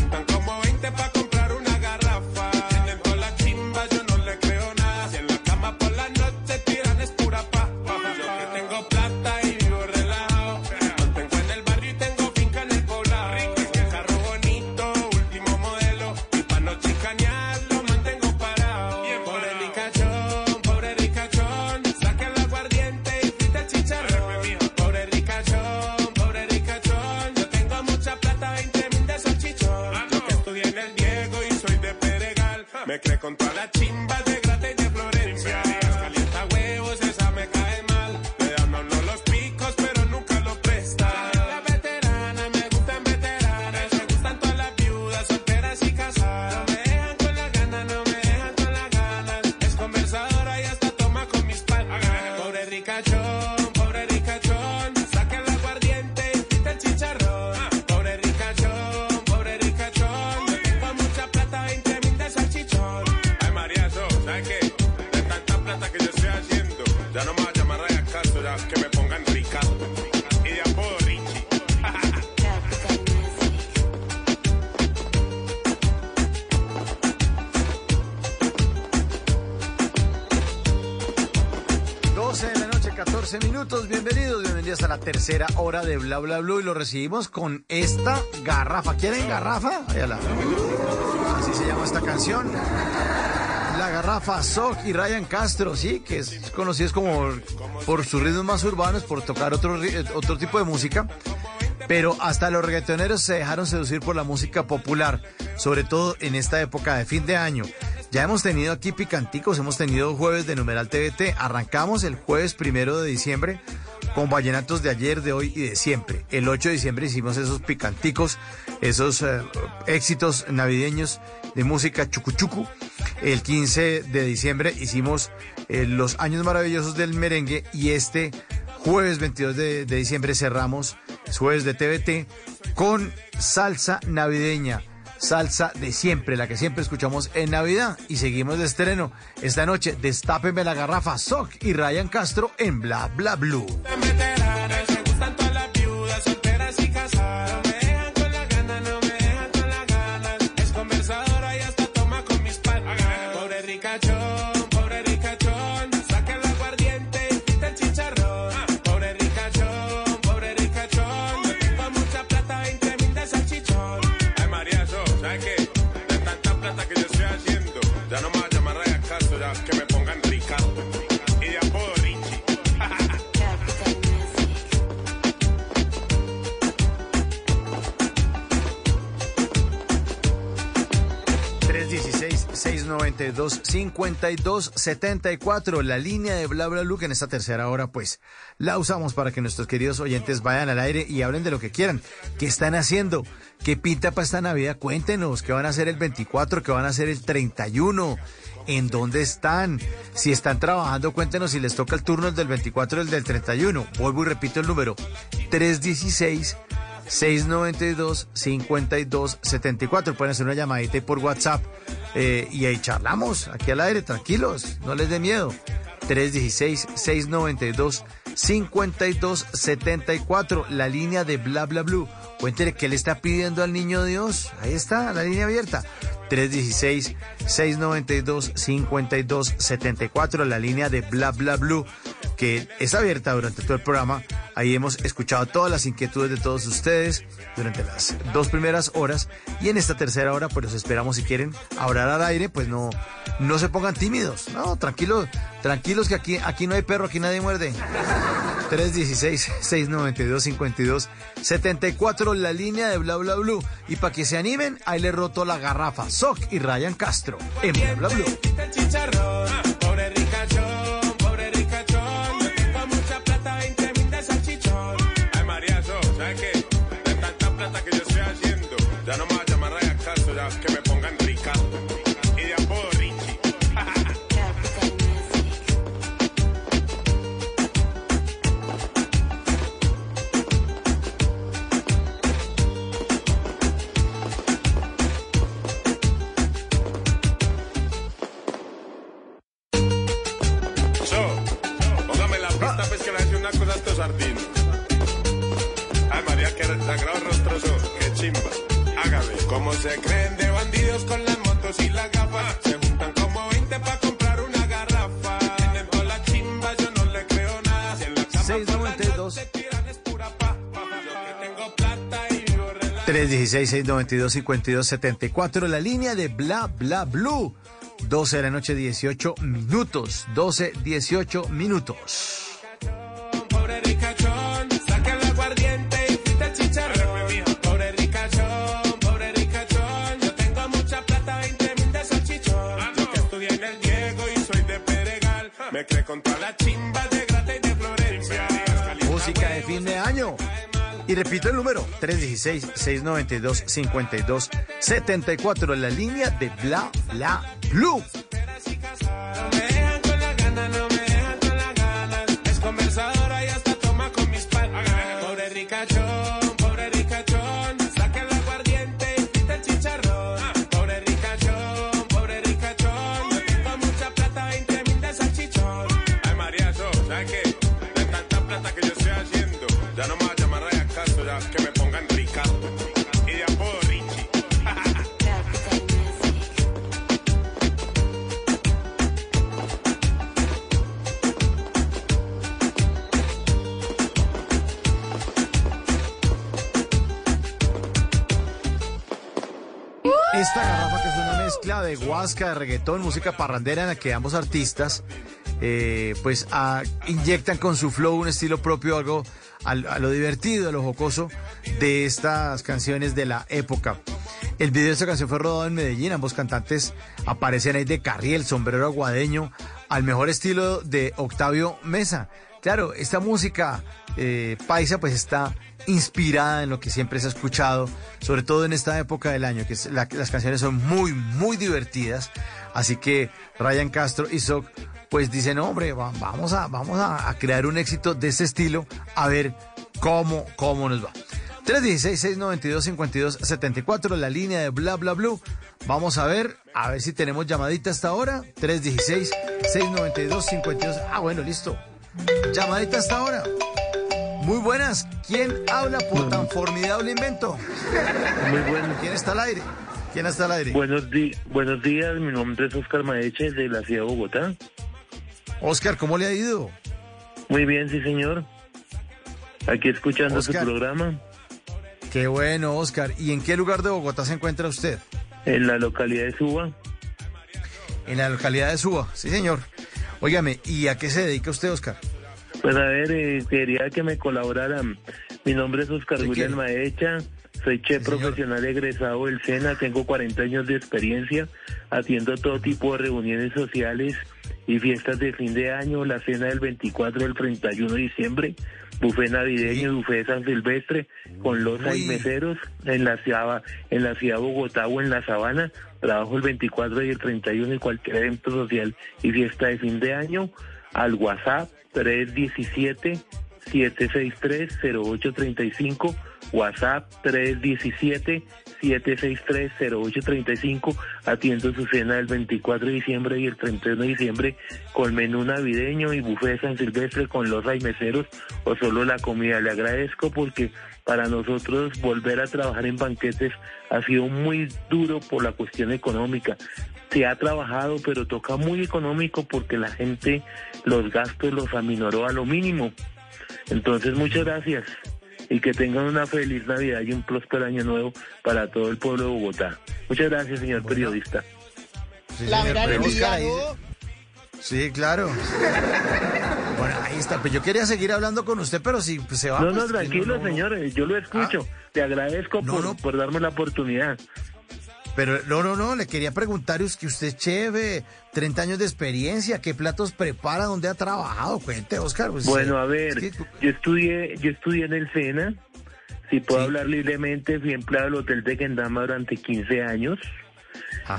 Me cree con toda la chimba de tercera hora de Bla Bla Blue y lo recibimos con esta garrafa. ¿Quieren garrafa? Así se llama esta canción. La garrafa Sock y Ryan Castro, sí, que es conocidos como por sus ritmos más urbanos, por tocar otro, ri- otro tipo de música. Pero hasta los reggaetoneros se dejaron seducir por la música popular, sobre todo en esta época de fin de año. Ya hemos tenido aquí picanticos, hemos tenido jueves de numeral TVT. Arrancamos el jueves primero de diciembre con vallenatos de ayer, de hoy y de siempre. El 8 de diciembre hicimos esos picanticos, esos eh, éxitos navideños de música chucuchucu. El 15 de diciembre hicimos eh, los años maravillosos del merengue y este jueves 22 de, de diciembre cerramos, es jueves de TVT, con salsa navideña. Salsa de siempre, la que siempre escuchamos en Navidad. Y seguimos de estreno. Esta noche, destápeme la garrafa Sock y Ryan Castro en Bla Bla Blue. 316-692-5274, la línea de Bla Bla en esta tercera hora, pues, la usamos para que nuestros queridos oyentes vayan al aire y hablen de lo que quieran. ¿Qué están haciendo? ¿Qué pinta para esta Navidad? Cuéntenos, ¿qué van a hacer el 24? ¿Qué van a hacer el 31? ¿En dónde están? Si están trabajando, cuéntenos si les toca el turno el del 24 o el del 31. Vuelvo y repito el número. 316 692-5274. Pueden hacer una llamadita por WhatsApp eh, y ahí charlamos aquí al aire, tranquilos, no les dé miedo. 316-692-5274, la línea de Bla Bla Blue. Cuéntele qué le está pidiendo al niño Dios. Ahí está, la línea abierta. 316-692-5274, la línea de Bla Bla Blue, que es abierta durante todo el programa. Ahí hemos escuchado todas las inquietudes de todos ustedes durante las dos primeras horas y en esta tercera hora pues los esperamos si quieren hablar al aire, pues no, no se pongan tímidos, no, tranquilos, tranquilos que aquí, aquí no hay perro, aquí nadie muerde. 316-692-5274, la línea de Bla Bla Blue. Y para que se animen, ahí le roto la garrafa Sock y Ryan Castro en Bla Blue. Sagrado rostroso, qué chimba. Hágame, como se creen de bandidos con las motos y las gafas. Se juntan como 20 para comprar una garrafa. Tienen toda la chimba, yo no le creo nada. Si en la cama por la 692 noche tiran es pura pa. Yo que tengo plata y vivo relajado. 316-692-5274, la línea de Bla Bla Blue. 12 de la noche, 18 minutos. 12, 18 minutos. Con toda la chimba de Grata y de Florencia. Música de fin de año. Y repito el número, 316-692-5274, la línea de Bla Bla Blue. De huasca, de reggaetón, música parrandera en la que ambos artistas eh, pues inyectan con su flow un estilo propio, algo al- a, lo divertido, a lo jocoso de estas canciones de la época. El video de esta canción fue rodado en Medellín, ambos cantantes aparecen ahí de carriel, sombrero aguadeño, al mejor estilo de Octavio Mesa. Claro, esta música eh, paisa pues está inspirada en lo que siempre se ha escuchado, sobre todo en esta época del año, que las canciones son muy, muy divertidas. Así que Ryan Castro y Sok pues dicen, hombre, va- vamos, a, vamos a crear un éxito de este estilo, a ver cómo, cómo nos va. 316-692-5274, la línea de Bla Bla Blue. Vamos a ver, a ver si tenemos llamadita hasta ahora. 316-692-52. Ah, bueno, listo. Llamadita hasta ahora. Muy buenas. ¿Quién habla por tan formidable invento? Muy bueno. ¿Quién está al aire? ¿Quién está al aire? Buenos, di- buenos días, mi nombre es Oscar Maeche de la ciudad de Bogotá. Oscar, ¿cómo le ha ido? Muy bien, sí señor. Aquí escuchando Oscar. su programa Qué bueno, Oscar. ¿Y en qué lugar de Bogotá se encuentra usted? en la localidad de Suba. En la localidad de Suba. Sí, señor. Óigame, ¿y a qué se dedica usted, Oscar? Pues a ver, eh, quería que me colaboraran. Mi nombre es Oscar ¿De William? Maecha, soy chef profesional egresado del SENA, tengo 40 años de experiencia, atiendo todo tipo de reuniones sociales y fiestas de fin de año, la cena del 24 del 31 de diciembre, buffet navideño, buffet de San Silvestre, con loza y meseros en la ciudad, en la ciudad de Bogotá o en la Sabana, trabajo el 24 y el 31 en cualquier evento social y fiesta de fin de año, al WhatsApp 317 763-0835, WhatsApp 317-763-0835. Atiendo su cena del 24 de diciembre y el 31 de diciembre con menú navideño y buffet San Silvestre con loza y meseros o solo la comida. Le agradezco porque para nosotros volver a trabajar en banquetes ha sido muy duro por la cuestión económica. Se ha trabajado, pero toca muy económico porque la gente los gastos los aminoró a lo mínimo. Entonces, muchas gracias y que tengan una feliz Navidad y un próspero año nuevo para todo el pueblo de Bogotá. Muchas gracias, señor periodista. La gran Sí, claro. Bueno, ahí está. Pues yo quería seguir hablando con usted, pero si pues, se va. No, pues, no, que tranquilo, no, no. señor, eh, yo lo escucho. Le agradezco No, por, no. por darme la oportunidad. Pero no, no, no, le quería preguntar, es que usted es cheve, 30 años de experiencia, ¿qué platos prepara? ¿Dónde ha trabajado? Cuente, Oscar. pues, Bueno, eh, a ver, es que- yo estudié, yo estudié en el SENA. Si puedo Sí. hablar libremente, fui empleado del Hotel de Kendama durante 15 años.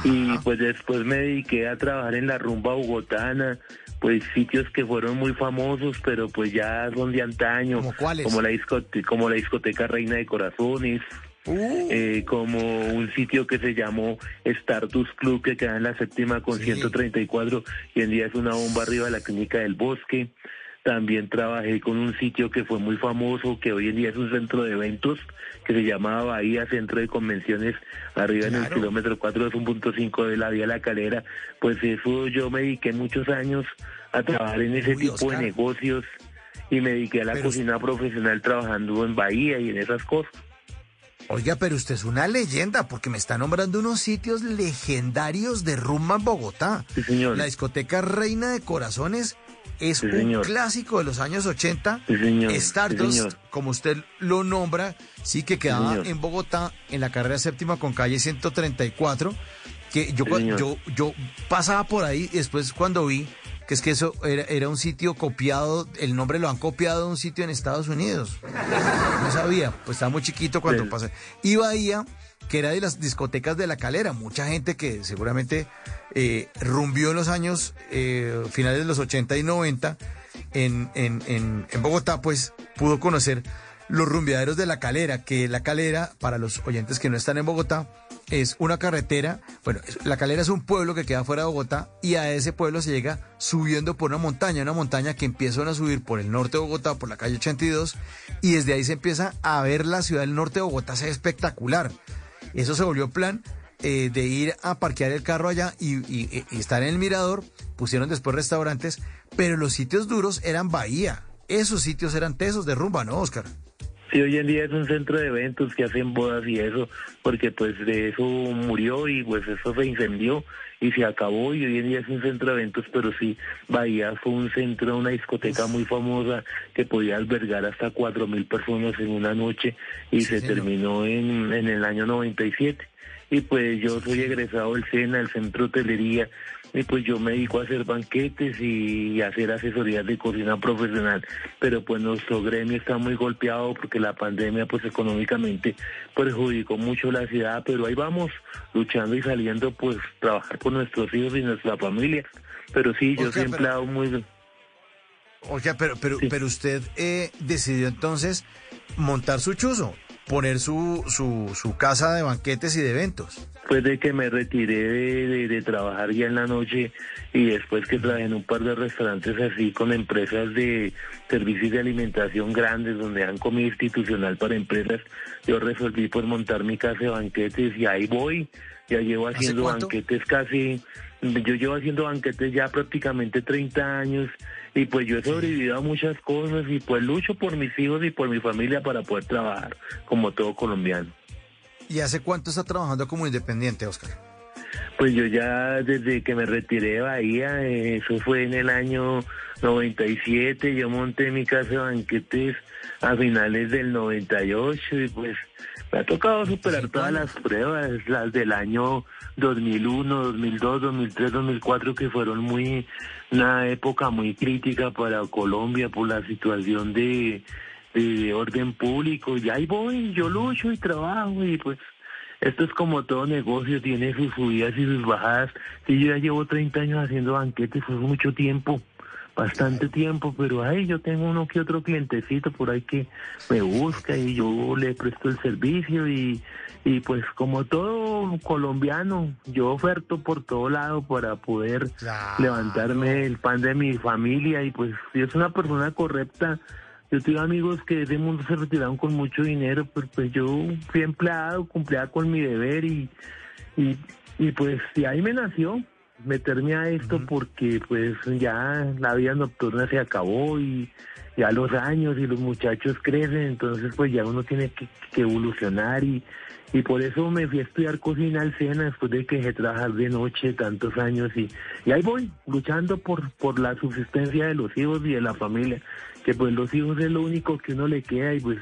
Y pues después me dediqué a trabajar en la rumba bogotana, pues sitios que fueron muy famosos, pero pues ya son de antaño. ¿Cómo cuáles? Como la, discote- como la discoteca Reina de Corazones. Uh. eh, como un sitio que se llamó Stardust Club que queda en la séptima con 134 y en día es una bomba arriba de la clínica del bosque También trabajé con un sitio que fue muy famoso, que hoy en día es un centro de eventos, que se llamaba Bahía Centro de Convenciones, arriba en el kilómetro 4.5 de la Vía La Calera. Pues eso yo me dediqué muchos años a trabajar en ese tipo de negocios y me dediqué a la cocina profesional trabajando en Bahía y en esas cosas. Oiga, pero usted es una leyenda porque me está nombrando unos sitios legendarios de rumba en Bogotá. Sí, señor. La discoteca Reina de Corazones es Sí, un clásico de los años 80. Sí, señor. Stardust, Sí, señor. como usted lo nombra, sí que quedaba en Bogotá, en la carrera séptima con calle 134. Que yo, yo, yo pasaba por ahí y después cuando vi que es que eso era, era un sitio copiado, el nombre lo han copiado de un sitio en Estados Unidos. No sabía, pues estaba muy chiquito cuando Sí. pasé. Y Bahía, que era de las discotecas de la calera, mucha gente que seguramente eh, rumbió en los años eh, finales de los 80 y 90 en, en, en, en Bogotá, pues pudo conocer los rumbeaderos de la calera, que la calera, para los oyentes que no están en Bogotá, es una carretera, bueno, es- la calera es un pueblo que queda fuera de Bogotá y a ese pueblo se llega subiendo por una montaña, una montaña que empiezan a subir por el norte de Bogotá, por la calle 82, y desde ahí se empieza a ver la ciudad del norte de Bogotá, ve espectacular. Eso se volvió plan eh, de ir a parquear el carro allá y, y- y estar en el mirador, pusieron después restaurantes, pero los sitios duros eran Bahía, esos sitios eran tesos de rumba, ¿no, Oscar? Sí, hoy en día es un centro de eventos que hacen bodas y eso, porque pues de eso murió y pues eso se incendió y se acabó y hoy en día es un centro de eventos, pero sí, Bahía fue un centro, una discoteca muy famosa que podía albergar hasta cuatro mil personas en una noche y se terminó en, en el año 97. Y pues yo soy egresado del SENA, del Centro de Hotelería, y pues yo me dedico a hacer banquetes y hacer asesorías de cocina profesional, pero pues nuestro gremio está muy golpeado porque la pandemia pues económicamente perjudicó mucho la ciudad, pero ahí vamos luchando y saliendo pues trabajar con nuestros hijos y nuestra familia. Pero sí, yo soy empleado muy... Oiga, pero, pero, pero usted eh, decidió entonces montar su chuzo, poner su, su, su casa de banquetes y de eventos. Después de que me retiré de, de- de trabajar ya en la noche y después que trabajé en un par de restaurantes así con empresas de servicios de alimentación grandes donde dan comida institucional para empresas, yo resolví pues montar mi casa de banquetes y ahí voy. Ya llevo ¿Hace haciendo banquetes casi, yo llevo haciendo banquetes ya prácticamente 30 años y pues yo he sobrevivido a muchas cosas y pues lucho por mis hijos y por mi familia para poder trabajar como todo colombiano. ¿Y hace cuánto está trabajando como independiente, Oscar? Pues yo ya desde que me retiré de Bahía, eso fue en el año 97, yo monté mi casa de banquetes a finales del 98 y pues me ha tocado superar todas las pruebas, las del año 2001, 2002, 2003, 2004, que fueron muy una época muy crítica para Colombia por la situación de, de, de orden público. Y ahí voy, yo lucho y trabajo y pues esto es como todo negocio, tiene sus subidas y sus bajadas. Sí, yo ya llevo 30 años haciendo banquetes, fue mucho tiempo, bastante tiempo, pero ay, yo tengo uno que otro clientecito por ahí que me busca y yo le presto el servicio y, y pues como todo colombiano, yo oferto por todo lado para poder levantarme el pan de mi familia y pues si es una persona correcta, yo tengo amigos que de ese mundo se retiraron con mucho dinero, pero pues yo fui empleado, cumplía con mi deber y, y, y pues ahí me nació meterme a esto porque pues ya la vida nocturna se acabó y ya los años y los muchachos crecen, entonces pues ya uno tiene que, que evolucionar y, y por eso me fui a estudiar cocina al SENA después de que dejé de trabajar de noche tantos años y, y ahí voy, luchando por, por la subsistencia de los hijos y de la familia, que pues los hijos es lo único que uno le queda y pues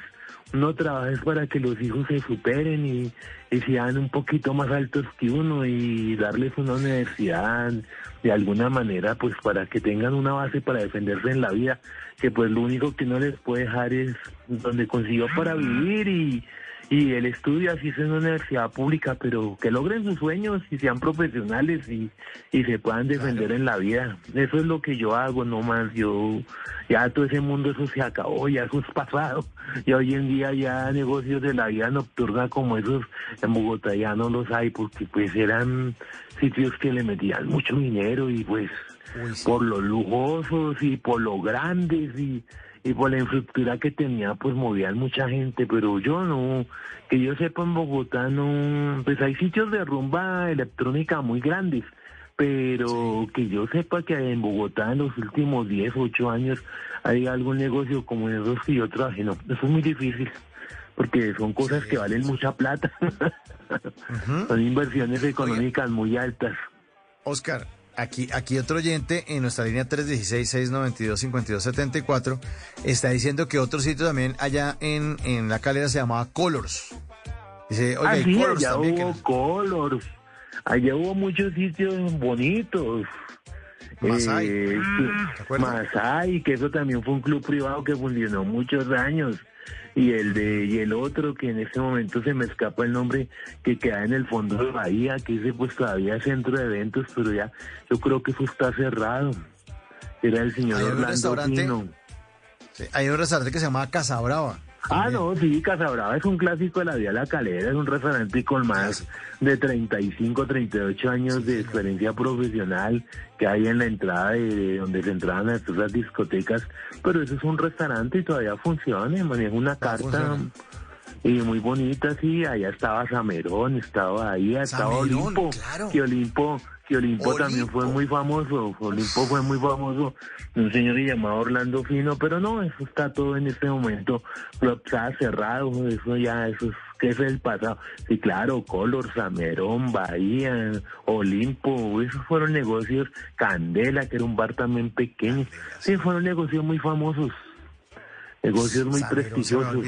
uno trabaja es para que los hijos se superen y, y sean un poquito más altos que uno y darles una universidad de alguna manera pues para que tengan una base para defenderse en la vida que pues lo único que no les puede dejar es donde consiguió para vivir y, y él estudia así es en una universidad pública, pero que logren sus sueños y sean profesionales y, y se puedan defender en la vida. Eso es lo que yo hago, no más. Yo, ya todo ese mundo, eso se acabó, ya eso es pasado. Y hoy en día ya negocios de la vida nocturna como esos en Bogotá ya no los hay porque pues eran sitios que le metían mucho dinero y pues por lo lujosos y por lo grandes y y por la infraestructura que tenía, pues movían mucha gente, pero yo no, que yo sepa en Bogotá no, pues hay sitios de rumba electrónica muy grandes, pero que yo sepa que en Bogotá en los últimos 10, 8 años hay algún negocio como esos que yo trabajé, no, eso es muy difícil, porque son cosas que valen mucha plata, (laughs) son inversiones económicas muy altas. Oscar, Aquí, aquí otro oyente en nuestra línea 316-692-5274 está diciendo que otro sitio también allá en, en la calera se llamaba Colors. Dice, oye, ah, sí, Colors allá también. Hubo Colors. Allá hubo muchos sitios bonitos. Masai. Eh, Masai, que eso también fue un club privado que funcionó muchos años y el de y el otro que en este momento se me escapa el nombre que queda en el fondo de Bahía que ese pues todavía centro de eventos pero ya yo creo que eso está cerrado era el señor Orlando Pino. hay un restaurante que se llama Casa Brava Ah, no, sí, Casa Brava es un clásico de la Vía La Calera, es un restaurante con más de 35, 38 años de experiencia profesional que hay en la entrada de, donde se entraban a las discotecas, pero eso es un restaurante y todavía funciona, maneja una carta y muy bonita, sí, allá estaba Samerón, estaba ahí, estaba Olimpo, claro. que Olimpo que Olimpo, también fue muy famoso, Olimpo fue muy famoso, un señor llamado Orlando Fino, pero no, eso está todo en este momento, está cerrado, eso ya, eso es, que es el pasado. Sí, claro, Color, Samerón, Bahía, Olimpo, esos fueron negocios, Candela, que era un bar también pequeño, sí, fueron negocios muy famosos, negocios muy prestigiosos.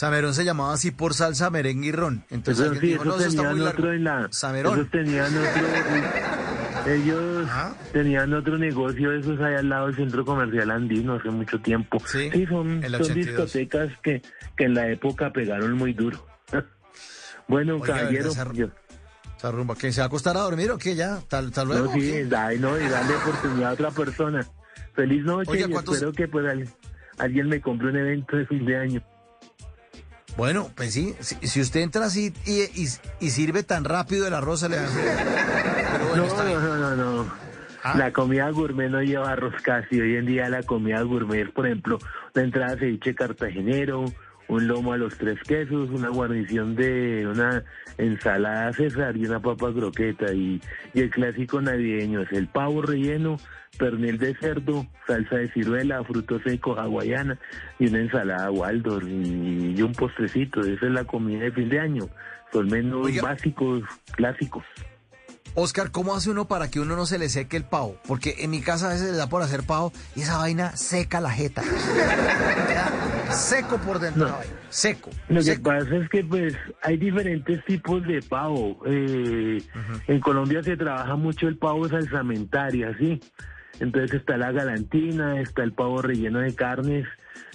Samerón se llamaba así por salsa, merengue y ron. Entonces, sí, dijo, no, tenían otro en la... Samerón. Ellos tenían otro... ellos tenían otro negocio, esos allá al lado del centro comercial andino hace mucho tiempo. Sí, son, discotecas que, que en la época pegaron muy duro. (laughs) bueno, caballero... Esa, rumba, ¿que se va a acostar a dormir o qué ya? ¿Tal, tal luego? No, sí, dale, no, y darle oportunidad a otra persona. Feliz noche y espero que pues alguien me compre un evento de fin de año. Bueno, pues sí, si, usted entra así y, y, sirve tan rápido el arroz, le no, no, no, no, ¿Ah? La comida gourmet no lleva arroz casi. Hoy en día la comida gourmet, por ejemplo, la entrada ceviche cartagenero, un lomo a los tres quesos, una guarnición de una ensalada César y una papa croqueta. Y, y el clásico navideño es el pavo relleno, pernil de cerdo, salsa de ciruela, frutos secos, hawaiana y una ensalada Waldorf y, un postrecito. Esa es la comida de fin de año. Son menús básicos, clásicos. Oscar, ¿cómo hace uno para que uno no se le seque el pavo? Porque en mi casa a veces le da por hacer pavo y esa vaina seca la jeta. seco por dentro, seco. Lo que pasa es que pues hay diferentes tipos de pavo. Eh, en Colombia se trabaja mucho el pavo salsamentaria, ¿sí? Entonces está la galantina, está el pavo relleno de carnes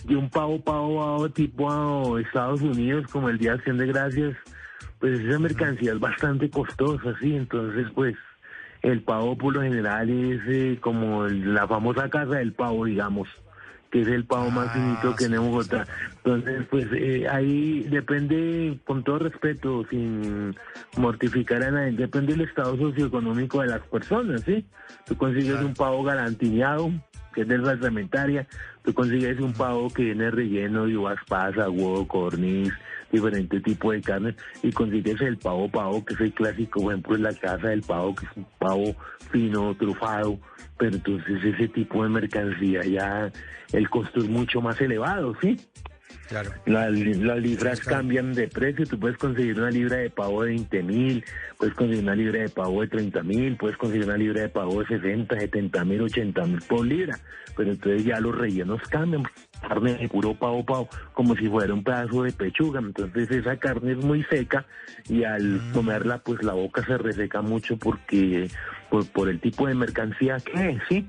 y un pavo pavo, pavo tipo a Estados Unidos como el Día de Acción de Gracias pues esa mercancía es bastante costosa, sí, entonces pues el pavo por lo general es eh, como la famosa casa del pavo, digamos, que es el pavo más finito que tenemos Bogotá. Entonces, pues eh, ahí depende, con todo respeto, sin mortificar a nadie, depende del estado socioeconómico de las personas, ¿sí? Tú consigues un pavo garantineado, que es de la cementaria, tú consigues un pavo que viene relleno de uvas pasa, huevo, corniz, diferente tipo de carne y consigues el pavo pavo, que es el clásico, por ejemplo, en la casa del pavo, que es un pavo fino, trufado, pero entonces ese tipo de mercancía ya el costo es mucho más elevado, ¿sí? Claro. las libras cambian de precio, tú puedes conseguir una libra de pavo de 20 mil, puedes conseguir una libra de pavo de 30 mil, puedes conseguir una libra de pavo de 60, 70 mil, 80 mil por libra, pero entonces ya los rellenos cambian, carne de puro pavo pavo, como si fuera un pedazo de pechuga, entonces esa carne es muy seca y al mm. comerla pues la boca se reseca mucho porque por, por el tipo de mercancía que es, ¿sí?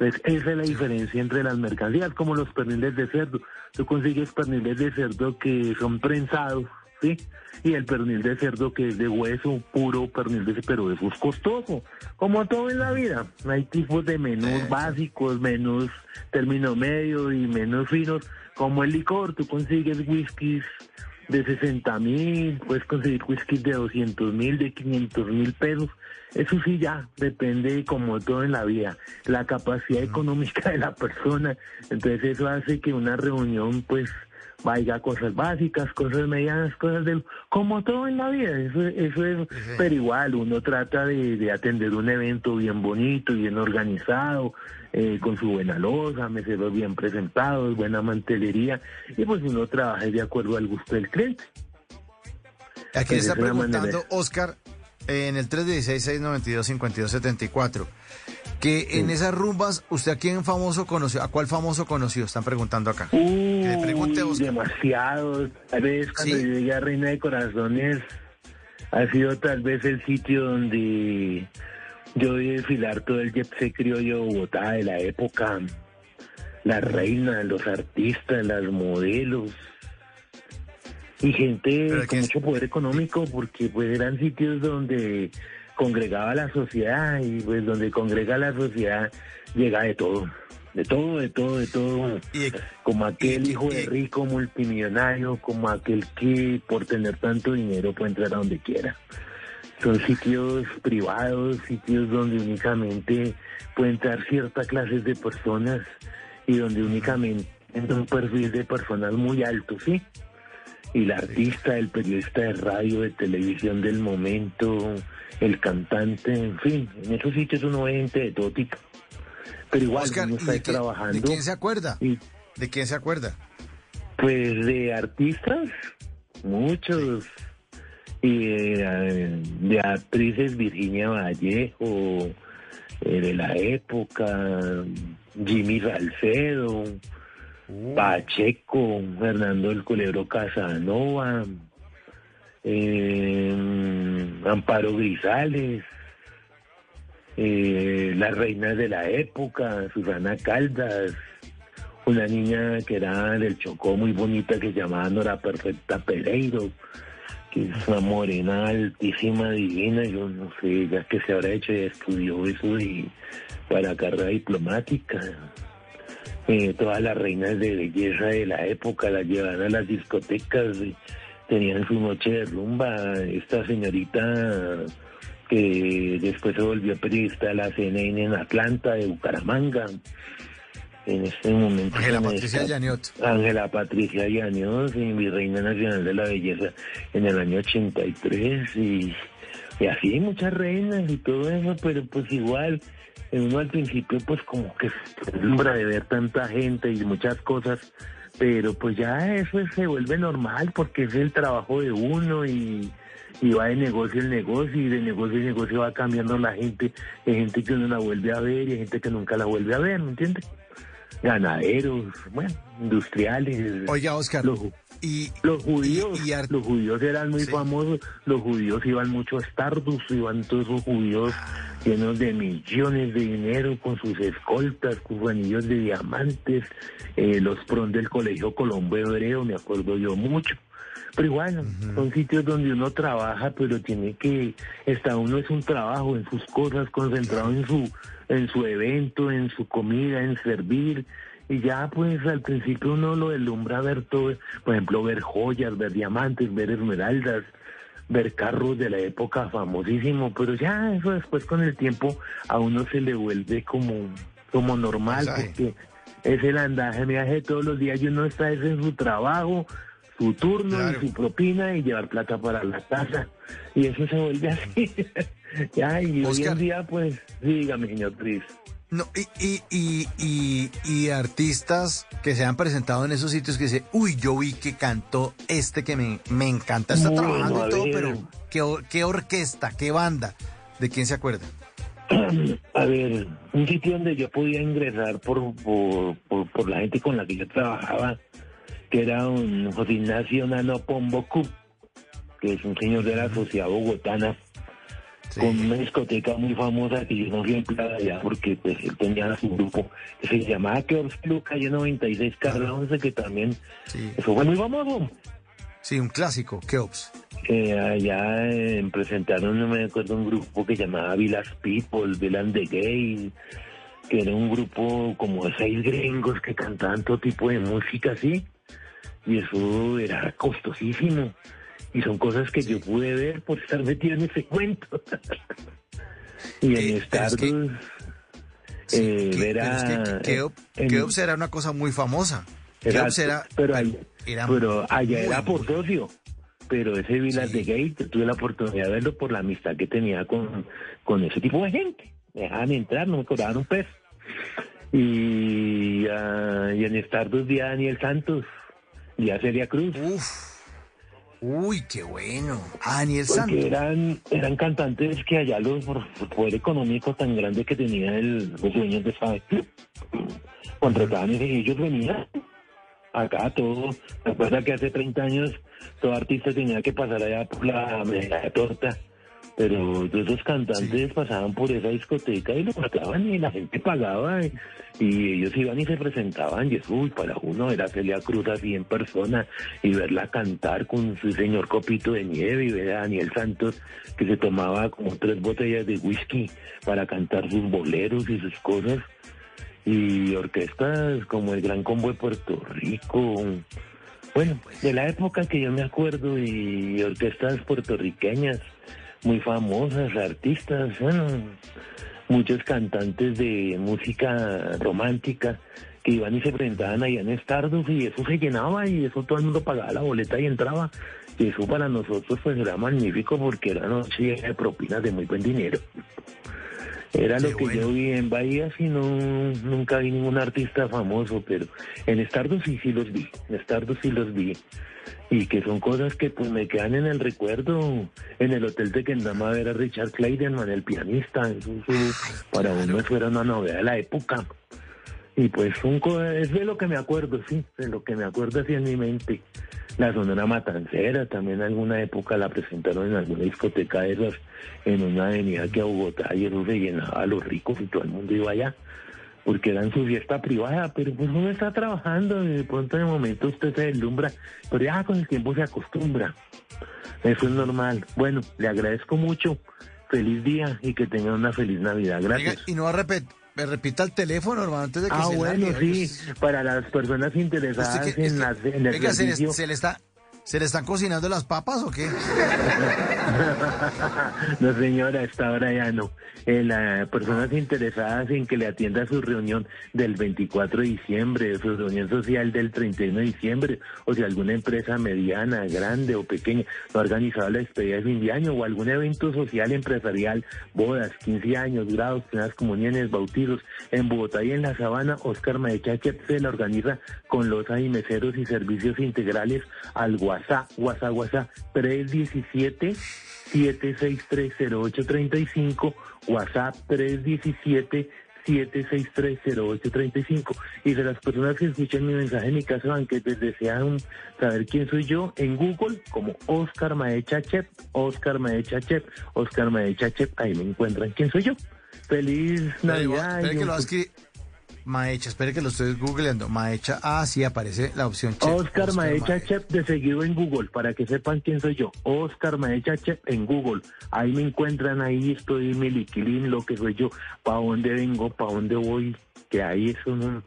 Entonces, esa es la diferencia entre las mercancías, como los perniles de cerdo. Tú consigues perniles de cerdo que son prensados, ¿sí? Y el pernil de cerdo que es de hueso, puro pernil de cerdo, pero eso es costoso. Como todo en la vida, hay tipos de menús básicos, menús término medio y menús finos. Como el licor, tú consigues whiskies de 60 mil, puedes conseguir whiskies de 200 mil, de 500 mil pesos. Eso sí ya depende como todo en la vida, la capacidad económica de la persona. Entonces eso hace que una reunión pues vaya a cosas básicas, cosas medianas, cosas del... Como todo en la vida, eso, eso es... Pero igual uno trata de, de atender un evento bien bonito, bien organizado, eh, con su buena loza, meseros bien presentados, buena mantelería, y pues uno trabaja de acuerdo al gusto del cliente. Aquí Pues está preguntando manera. Oscar en el 316-692-5274 que en esas rumbas, ¿usted a quién famoso conoció? ¿A cuál famoso conoció? Están preguntando acá. Uy, le pregunte a Oscar. demasiado. Tal vez cuando Sí. yo llegué a Reina de Corazones ha sido tal vez el sitio donde yo vi desfilar todo el set criollo de Bogotá de la época. La reina, los artistas, las modelos y gente con mucho poder económico porque pues eran sitios donde congregaba la sociedad y pues donde congrega la sociedad llega de todo, de todo, de todo, de todo, como aquel hijo de rico multimillonario, como aquel que por tener tanto dinero puede entrar a donde quiera. Son sitios privados, sitios donde únicamente pueden entrar ciertas clases de personas y donde únicamente entra un perfil de personas muy alto, ¿sí? Y el artista, el periodista de radio, de televisión del momento, el cantante, en fin, en esos sitios uno ve gente de todo tipo. Pero igual Oscar, uno ¿y está de, qué- trabajando. de quién se acuerda? y, ¿De quién se acuerda? pues de artistas, muchos. Y de, de actrices Virginia Vallejo, eh, de la época, Jimmy Salcedo, Pacheco, Fernando el Culebro Casanova, eh, Amparo Grisales, eh, las reinas de la época, Susana Caldas, una niña que era del Chocó muy bonita que se llamaba Nora Perfecta Pereiro, que es una morena altísima, divina, yo no sé, ya que se habrá hecho, estudió eso y para carrera diplomática. Eh, todas las reinas de belleza de la época las llevaban a las discotecas, y tenían su noche de rumba. Esta señorita que después se volvió periodista de la CNN en Atlanta, de Bucaramanga. En este momento. Ángela Patricia Llaniot. Ángela Patricia Llanos, y mi reina nacional de la belleza en el año 83 y, y así muchas reinas y todo eso, pero pues igual uno al principio pues como que se deslumbra de ver tanta gente y muchas cosas, pero pues ya eso se vuelve normal porque es el trabajo de uno y, y va de negocio en negocio y de negocio en negocio va cambiando la gente, hay gente que uno la vuelve a ver y hay gente que nunca la vuelve a ver, ¿me entiendes? ganaderos, bueno, industriales. Oiga, Oscar, los, y los judíos, los judíos eran muy famosos, los judíos iban mucho a Stardust, iban todos esos judíos llenos de millones de dinero, con sus escoltas, con sus anillos de diamantes, eh, los prom del Colegio Colombo Hebreo, me acuerdo yo mucho. Pero igual, son sitios donde uno trabaja, pero tiene que, está uno es un trabajo en sus cosas, concentrado en su, en su evento, en su comida, en servir. Y ya pues al principio uno lo deslumbra ver todo, por ejemplo, ver joyas, ver diamantes, ver esmeraldas, ver carros de la época famosísimo, pero ya eso después con el tiempo a uno se le vuelve como, como normal, porque es el andaje, viaje todos los días y uno está es en su trabajo, su turno y su propina y llevar plata para la casa. Y eso se vuelve así. (laughs) ya, y hoy en día, pues, dígame, señor Tris. No, y, y, y, y, y artistas que se han presentado en esos sitios que dicen, uy, yo vi que cantó este que me, me encanta, está Bueno, trabajando y todo, ver. pero ¿qué, qué orquesta, qué banda, ¿de quién se acuerda? (clears throat) A ver, un sitio donde yo podía ingresar por, por, por, por la gente con la que yo trabajaba, que era un José Ignacio Nano Pombocu, que es un señor de la sociedad bogotana, con una discoteca muy famosa que yo no fui empleada allá porque pues él tenía su grupo que se llamaba Keops Club, calle 96, Carla 11, que también, eso fue muy famoso. Sí, un clásico, Keops. Eh, allá eh, presentaron, no me acuerdo, un grupo que llamaba Villas People, Villas the Gay, que era un grupo como de seis gringos que cantaban todo tipo de música así, y eso era costosísimo. Y son cosas que yo pude ver por estar metido en ese cuento. (laughs) y en Stardust, eh, Que- ver pero es que a- Keops en- Keops era una cosa muy famosa. Keops era, pero, ahí- era pero allá era por socio. Pero ese Vilas de Gate tuve la oportunidad de verlo por la amistad que tenía con, con ese tipo de gente. Me dejaban entrar, no me cobraban un peso. Y, ah, y en Stardust vi a Daniel Santos y a Celia Cruz. Uy, qué bueno. Ah, Daniel Porque Santos. eran, eran cantantes que allá los por poder económico tan grande que tenía el, los dueños de esa contrataban y ellos venían acá todo. Recuerda que hace 30 años todo artista tenía que pasar allá por la media torta. Pero todos esos cantantes pasaban por esa discoteca y lo mataban y la gente pagaba y, y ellos iban y se presentaban y uy, para uno era Celia Cruz así en persona y verla cantar con su señor copito de nieve y ver a Daniel Santos que se tomaba como tres botellas de whisky para cantar sus boleros y sus cosas. Y orquestas como el Gran Combo de Puerto Rico. Bueno, de la época que yo me acuerdo y orquestas puertorriqueñas muy famosas, artistas, bueno, muchos cantantes de música romántica que iban y se presentaban allá en Stardust y eso se llenaba y eso todo el mundo pagaba la boleta y entraba. Y eso para nosotros pues era magnífico porque era noche de propinas de muy buen dinero. Era lo que yo vi en Bahía, si no, nunca vi ningún artista famoso, pero en Stardust sí, sí los vi, en Stardust sí los vi. Y que son cosas que pues me quedan en el recuerdo, en el hotel de Kendama ver a Richard Clayderman, el pianista, eso, eso para uno eso era una novedad de la época. Y pues un co- es de lo que me acuerdo, sí, de lo que me acuerdo así en mi mente. La Sonora Matancera, también en alguna época la presentaron en alguna discoteca de esas, en una avenida que a Bogotá, y eso se llenaba a los ricos y todo el mundo iba allá, porque era en su fiesta privada, pero pues uno está trabajando y de pronto el momento usted se deslumbra, pero ya con el tiempo se acostumbra. Eso es normal. Bueno, le agradezco mucho. Feliz día y que tengan una feliz Navidad. Gracias. Oiga, y no va a repet- me repita el teléfono, hermano, antes de que Ah, se bueno, largue. sí, para las personas interesadas ¿Usted qué- en, en el ¿se le, servicio. se le está, ¿se le están cocinando las papas o qué? (laughs) no, señora, a esta ya no. Eh, las personas interesadas en que le atienda su reunión del 24 de diciembre, su reunión social del 31 de diciembre, o si alguna empresa mediana, grande o pequeña no ha organizado la despedida de fin de año o algún evento social empresarial, bodas, 15 años, grados, primeras comuniones, bautizos, en Bogotá y en la Sabana, Oscar Maechache se la organiza con los meseros y servicios integrales al WhatsApp, WhatsApp, WhatsApp 317 7630835, WhatsApp 317 7630835 y de las personas que escuchan mi mensaje en mi casa banquetes desean saber quién soy yo en Google como Oscar Maecha Chep, Oscar Maecha Chep, Oscar Maecha Chep, ahí me encuentran quién soy yo. Feliz Navidad. Y que lo. Maecha, espere que lo estoy googleando. Maecha, ah, sí, aparece la opción Chep. Oscar Maecha Chep de seguido en Google para que sepan quién soy yo. Oscar Maecha Chep en Google. Ahí me encuentran, ahí estoy mi liquilín, lo que soy yo, para dónde vengo, para dónde voy, que ahí eso no,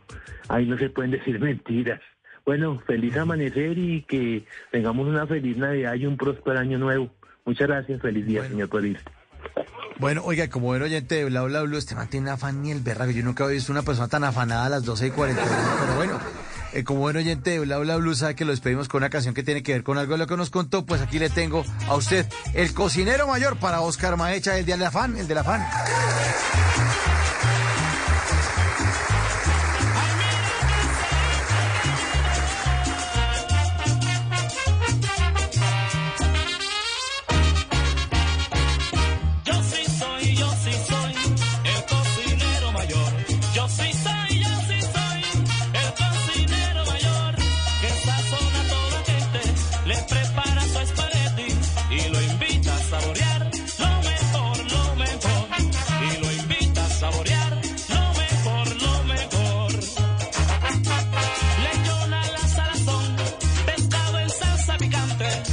ahí no se pueden decir (laughs) mentiras. Bueno, feliz amanecer y que tengamos una feliz Navidad y un próspero año nuevo. Muchas gracias, feliz día, señor periodista. Bueno, oiga, como buen oyente de Bla Bla este man tiene un afán ni el berraco. Yo nunca había visto una persona tan afanada a las 12 y 40. Pero bueno, eh, como buen oyente de Bla Bla Blue, sabe que lo despedimos con una canción que tiene que ver con algo de lo que nos contó. Pues aquí le tengo a usted el cocinero mayor para Oscar Maecha, el del afán, el del afán. after.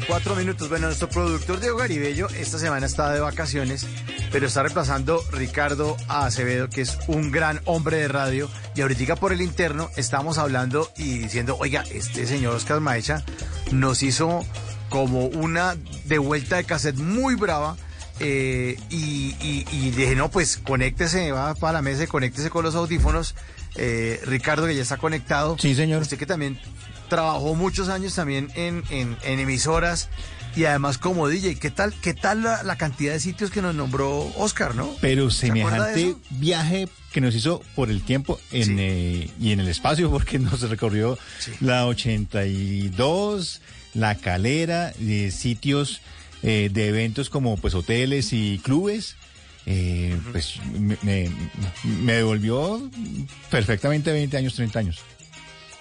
54 minutos. Bueno, nuestro productor Diego Garibello esta semana está de vacaciones, pero está reemplazando Ricardo Acevedo, que es un gran hombre de radio. Y ahorita por el interno estamos hablando y diciendo, oiga, este señor Oscar Maecha nos hizo como una de vuelta de cassette muy brava. Eh, y, dije, no, pues conéctese, va para la mesa, conéctese con los audífonos. Eh, Ricardo, que ya está conectado. Sí, señor. Usted que también trabajó muchos años también en, en, en emisoras y además como DJ. ¿Qué tal, qué tal la, la cantidad de sitios que nos nombró Oscar, no? Pero ¿Se acuerda de semejante viaje que nos hizo por el tiempo en, eh, y en el espacio, (laughs) porque nos recorrió la 82, la calera, de sitios eh, de eventos como pues hoteles y clubes. Eh, Pues me, me- me devolvió perfectamente 20 años, 30 años.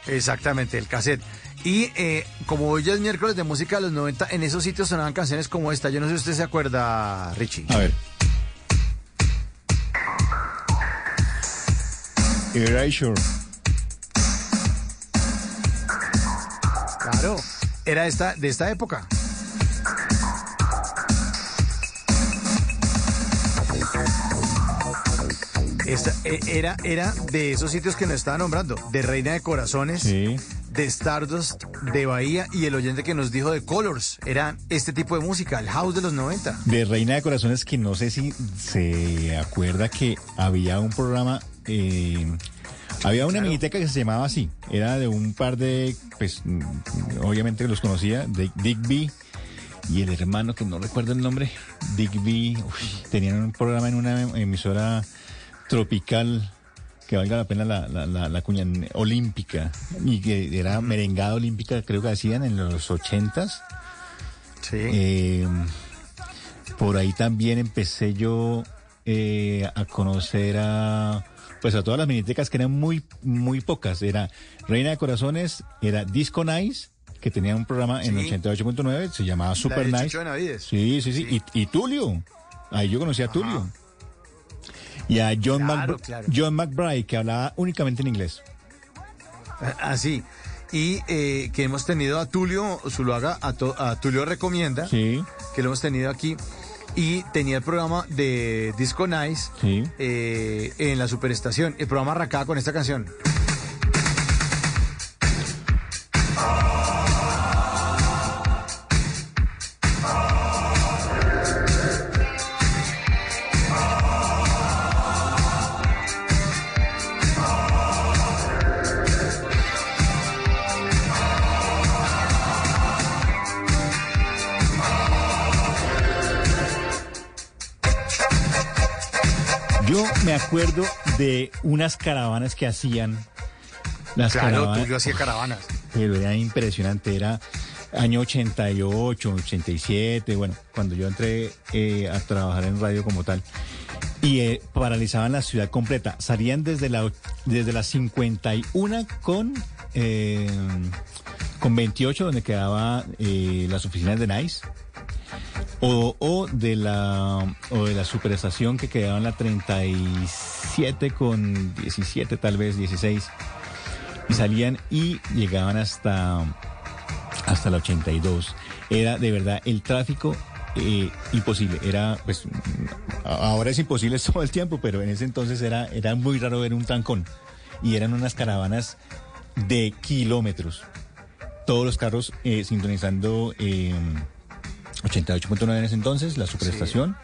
Exactamente, el cassette. Y eh, como hoy ya es miércoles de música de los 90, en esos sitios sonaban canciones como esta. Yo no sé si usted se acuerda, Richie. A ver. Erasure. Claro, era esta, de esta época. Esta, eh, era, era de esos sitios que nos estaba nombrando, de Reina de Corazones, de Stardust, de Bahía y el oyente que nos dijo de Colors. Era este tipo de música, el house de los 90. De Reina de Corazones, que no sé si se acuerda que había un programa, eh, había una miniteca que se llamaba así, era de un par de, pues, obviamente los conocía, de Digby y el hermano, que no recuerdo el nombre, Digby, uy, tenían un programa en una emisora tropical que valga la pena la, la, la, la cuña olímpica y que era merengada olímpica, creo que hacían en los ochentas. Sí. Eh, por ahí también empecé yo eh, a conocer a pues a todas las minitecas que eran muy muy pocas. Era Reina de Corazones, era Disco Nice, que tenía un programa en Sí. 88.9, se llamaba Super Nice. Sí, sí, sí. Y, y Tulio. Ahí yo conocí a Tulio. Y a John, Claro. John McBride, que hablaba únicamente en inglés. Así. Y eh, que hemos tenido a Tulio Zuluaga, a, to- a Tulio Recomienda, Sí. que lo hemos tenido aquí. Y tenía el programa de Disco Nice Sí. eh, en la superestación. El programa arrancaba con esta canción. Me acuerdo de unas caravanas que hacían. Las claro, caravanas. Tulio hacía caravanas. Pero era impresionante, era año 88, 87, bueno, cuando yo entré eh, a trabajar en radio como tal. Y eh, paralizaban la ciudad completa. Salían desde la desde las 51 con eh, con 28 donde quedaba eh, las oficinas de Nice. O, o de la o de la superestación que quedaba en la 37 con 17 tal vez 16 y salían y llegaban hasta hasta la 82 era de verdad el tráfico eh, imposible. Era pues ahora es imposible (laughs) todo el tiempo pero en ese entonces era era muy raro ver un trancón. Y eran unas caravanas de kilómetros. Todos los carros eh, sintonizando eh, 88.9 en ese entonces, la superestación.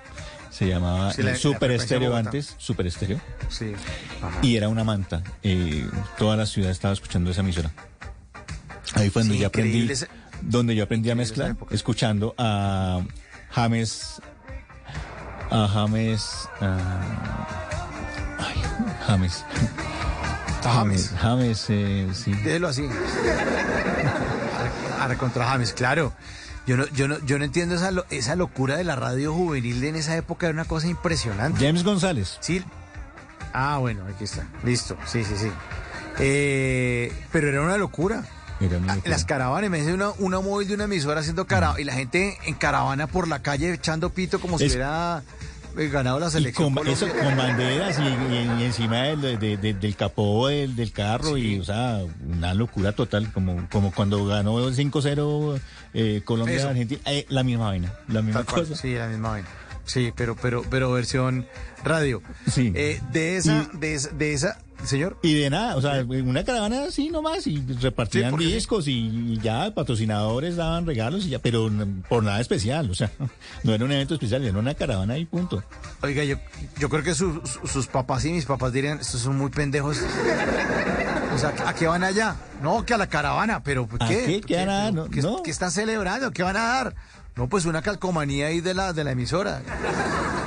Se llamaba Sí, la- Super Estéreo antes, Super Estéreo. Sí. Y era una manta. Eh, toda la ciudad estaba escuchando esa emisora. Ahí fue donde yo aprendí, ese- donde yo aprendí a mezclar, escuchando a James, a James, a- ay, James. James. James, eh, sí. Déjelo así. Ahora contra James, claro. Yo no, yo no, yo no entiendo esa, lo- esa locura de la radio juvenil en esa época, era una cosa impresionante. James González. Sí. Ah, bueno, aquí está. Listo. Sí, sí, sí. Eh, pero era una locura. Era una Ah, locura. Las caravanas, me dice una, una móvil de una emisora haciendo caravana y la gente en caravana por la calle echando pito como si eh, ganado la Y selección. con, eso, Colombia. con banderas y, y- y encima del, de- de- del capó del, del carro y, o sea, una locura total, como, como cuando ganó 5-0 eh, Colombia Eso. Argentina, eh, la misma vaina, la misma Tal cual, cosa. Sí, la misma vaina. Sí, pero, pero, pero versión radio. Sí. Eh, de esa, de esa, de esa, señor. Y de nada, o sea, una caravana así nomás y repartían Sí, discos y, ya patrocinadores daban regalos y ya, pero por nada especial, o sea, (laughs) no era un evento especial, era una caravana y punto. Oiga, yo, yo creo que su- su- sus papás y mis papás dirían, estos son muy pendejos. O sea, ¿a qué van allá? No, que a la caravana, pero ¿qué? ¿A qué? ¿Qué van a dar? Pero, No, ¿qué, no. qué están celebrando? ¿Qué van a dar? No, pues una calcomanía ahí de la, de la emisora.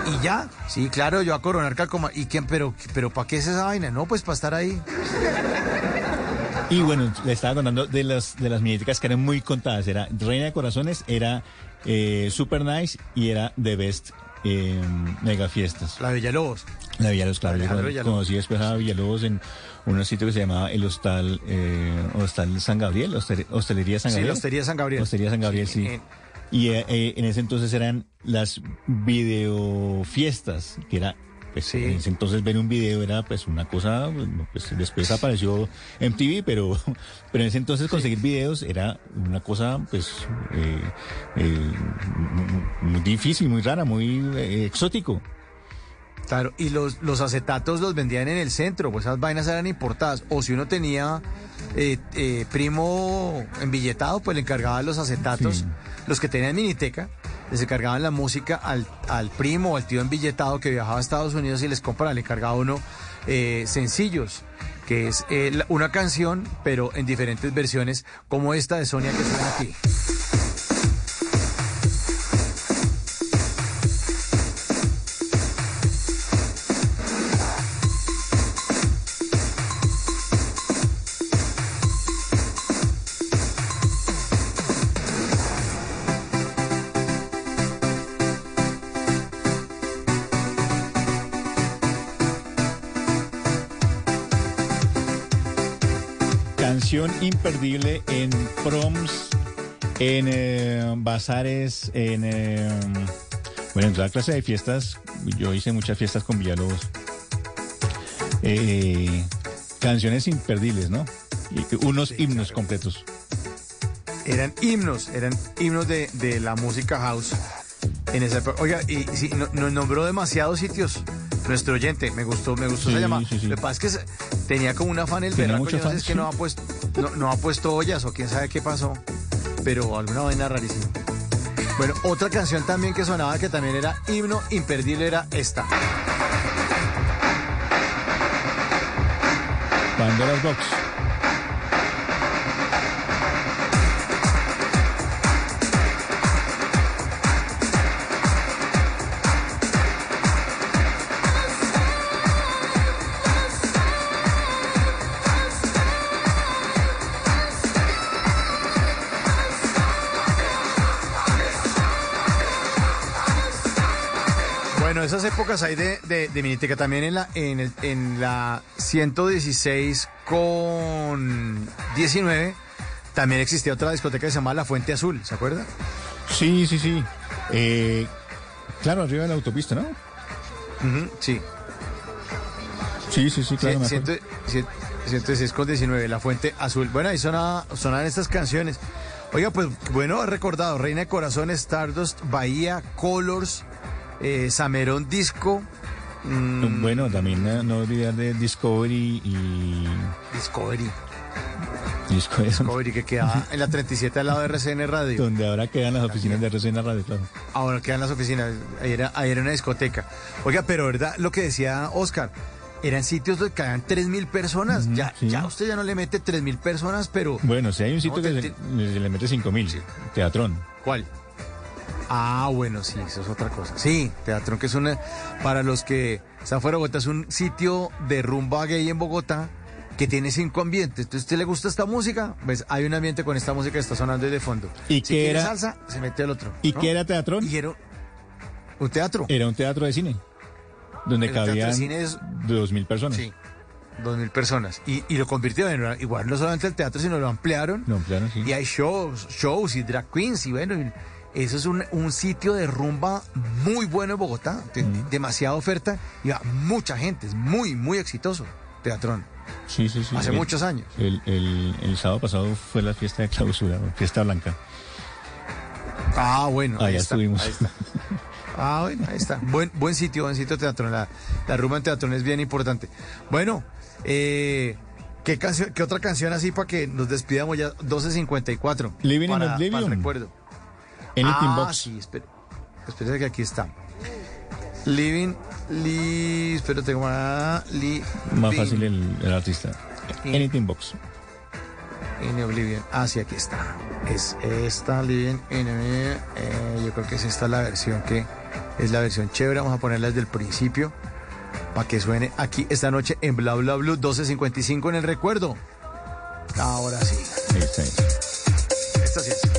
Y ya, sí, claro, yo a coronar calcomanía. ¿Y quién? Pero, pero ¿para qué es esa vaina? No, pues para estar ahí. Y bueno, le estaba contando de las, de las míticas que eran muy contadas, era Reina de Corazones, era eh, Super Nice y era The Best eh, Mega Fiestas. La Villalobos. La Villalobos, claro. Cono- Villalobos. conocí después a Villalobos en un sitio que se llamaba el Hostal, eh, Hostal San Gabriel, Hostel- Hostelería San Sí, Gabriel. la Hostería San Gabriel. Hostería San Gabriel, sí. En- Y eh, eh, en ese entonces eran las videofiestas, que era, pues en ese entonces ver un video era pues una cosa, pues después apareció MTV, pero, (laughs) pero en ese entonces conseguir videos era una cosa pues eh, eh, muy- muy difícil, muy rara, muy eh, exótico. Claro, y los, los acetatos los vendían en el centro, pues esas vainas eran importadas. O si uno tenía eh, eh, primo enbilletado, pues le encargaban los acetatos. Los que tenían miniteca, les encargaban la música al, al primo o al tío enbilletado que viajaba a Estados Unidos y les compraba, le encargaba uno eh, sencillos, que es eh, una canción, pero en diferentes versiones, como esta de Sonia que suena aquí. Imperdible en proms, en eh, bazares, en... eh, bueno, en toda clase de fiestas. Yo hice muchas fiestas con Villalobos. Eh, canciones imperdibles, ¿no? Y unos himnos completos. Eran himnos, eran himnos de, de la música house en esa época. Oiga, y sí, no- nos nombró demasiados sitios. Nuestro oyente, me gustó, me gustó Sí, esa llamada. sí, sí. Lo que pasa es que tenía como un afán el verano, yo no sé, es que no ha puesto, no, no ha puesto ollas o quién sabe qué pasó, pero alguna vaina rarísima. Bueno, otra canción también que sonaba que también era himno imperdible era esta. Pandora's Box. Esas épocas hay de, de, de Miniteca también en la, en, el- en la 116 con 19. También existía otra discoteca que se llamaba La Fuente Azul, ¿se acuerda? Sí, sí, sí. Eh, claro, arriba de la autopista, ¿no? sí. Sí, sí, sí, claro. me Cien- acuerdo. ciento- cien- 116 con 19, La Fuente Azul. Bueno, ahí sonaba, sonaban estas canciones. Oiga, pues bueno, he recordado Reina de Corazones, Stardust, Bahía, Colors, eh, Samerón Disco. mm, Bueno, también eh, no olvidar de Discovery y... Discovery. Discovery. Discovery, que queda (laughs) en la 37 al lado de RCN Radio. Donde ahora quedan las oficinas de RCN Radio, claro. Ahora quedan las oficinas. Ahí era, ahí era una discoteca. Oiga, pero verdad, lo que decía Oscar, eran sitios donde caían 3.000 personas. ya, ya usted ya no le mete 3.000 personas, pero... Bueno, si hay un sitio No, que te- se, se le mete 5.000, Teatrón. ¿Cuál? Ah, bueno, sí, eso es otra cosa. Sí, Teatrón, que es una... Para los que están fuera de Bogotá, es un sitio de rumba gay en Bogotá que tiene cinco ambientes. Entonces, ¿a usted le gusta esta música? Pues hay un ambiente con esta música que está sonando ahí de fondo. ¿Y si qué era? salsa, se mete al otro. ¿Y ¿no? qué era Teatrón? Y era un teatro. Era un teatro de cine, donde de cabían es- 2.000 personas. Sí. Dos mil personas. Y, y lo convirtieron igual no solamente el teatro, sino lo ampliaron. Lo ampliaron, sí. Y hay shows, shows y drag queens y bueno, y Eso es un, un sitio de rumba muy bueno en Bogotá, de- demasiada oferta y va mucha gente, es muy, muy exitoso, Teatrón. Sí, sí, sí. Hace El- muchos años. El, el- el sábado pasado fue la fiesta de clausura, fiesta blanca. Ah, bueno. ahí está, estuvimos. ahí está. Ah, bueno, ahí está. Buen, buen sitio, buen sitio Teatrón. La, la rumba en Teatrón es bien importante. Bueno, eh, ¿qué, canción, ¿qué otra canción así para que nos despidamos ya? 12.54. Living in para, para el Oblivion. recuerdo. Anything ah, Box. sí, espere. Espérate que aquí está. Living, li, espérate. Li, Más fácil el, el artista. Anything Box. In Oblivion. Ah, sí, aquí está. Es esta Living in Oblivion. Eh, yo creo que es esta la versión que es la versión chévere. Vamos a ponerla desde el principio para que suene aquí esta noche en Bla Bla Blue 12.55 en el recuerdo. Ahora sí. Esta es. Esta sí es.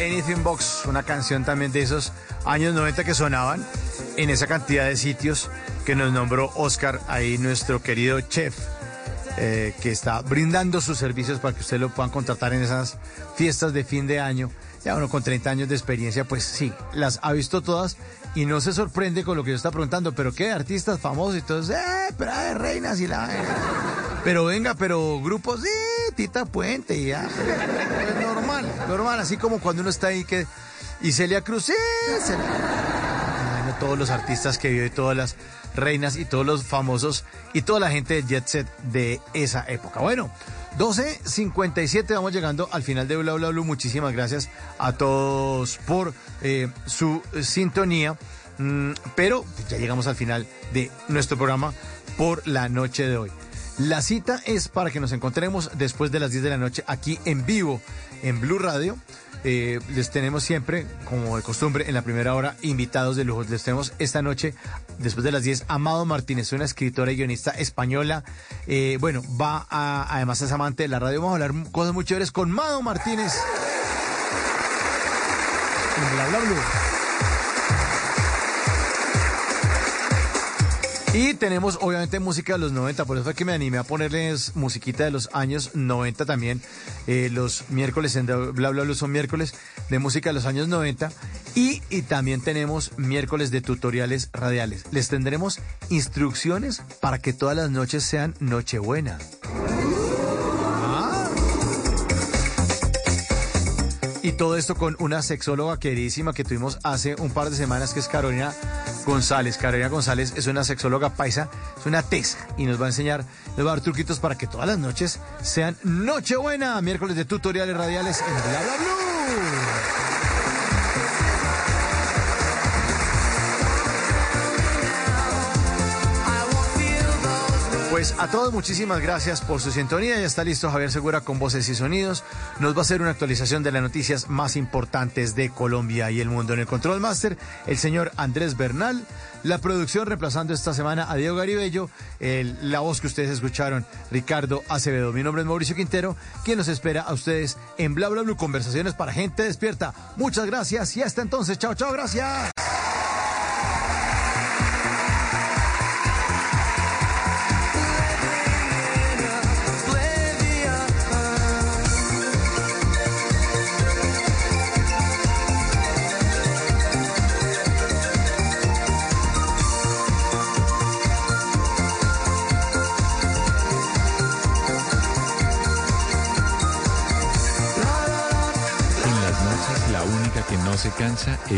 Anything Box, una canción también de esos años 90 que sonaban en esa cantidad de sitios que nos nombró Oscar, ahí nuestro querido chef, eh, que está brindando sus servicios para que usted lo puedan contratar en esas fiestas de fin de año. Ya uno con 30 años de experiencia, pues sí, las ha visto todas y no se sorprende con lo que yo está preguntando, pero qué artistas famosos y todo, eh, pero de reinas y la... Pero venga, pero grupos, sí, Tita Puente ya. Es normal, normal, así como cuando uno está ahí que... Y Celia Cruz, todos los artistas que vio y todas las reinas y todos los famosos y toda la gente de Jet Set de esa época. Bueno, 12.57, vamos llegando al final de Bla Bla Blue. Muchísimas gracias a todos por eh, su sintonía. Mm, pero ya llegamos al final de nuestro programa por la noche de hoy. La cita es para que nos encontremos después de las 10 de la noche aquí en vivo en Blue Radio. Eh, les tenemos siempre, como de costumbre, en la primera hora, invitados de lujo. Les tenemos esta noche, después de las 10, Amado Martínez, una escritora y guionista española. Eh, bueno, va a, además es amante de la radio. Vamos a hablar cosas muy chéveres con Amado Martínez. Bla Bla Blue. Y tenemos obviamente música de los 90, por eso fue que me animé a ponerles musiquita de los años 90 también. Eh, los miércoles en Bla Bla Bla son miércoles de música de los años 90 y, y también tenemos miércoles de tutoriales radiales. Les tendremos instrucciones para que todas las noches sean Nochebuena. Ah. Y todo esto con una sexóloga queridísima que tuvimos hace un par de semanas, que es Carolina González. Carolina González es una sexóloga paisa, es una tesa y nos va a enseñar, nos va a dar truquitos para que todas las noches sean Nochebuena, miércoles de tutoriales radiales en Bla Bla Blue. Pues a todos muchísimas gracias por su sintonía. Ya está listo Javier Segura con voces y sonidos. Nos va a hacer una actualización de las noticias más importantes de Colombia y el mundo. En el Control Master, el señor Andrés Bernal. La producción reemplazando esta semana a Diego Garibello. El- la voz que ustedes escucharon, Ricardo Acevedo. Mi nombre es Mauricio Quintero, quien nos espera a ustedes en Bla Bla Blue, conversaciones para gente despierta. Muchas gracias y hasta entonces. Chao, chao, gracias.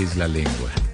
Es la lengua.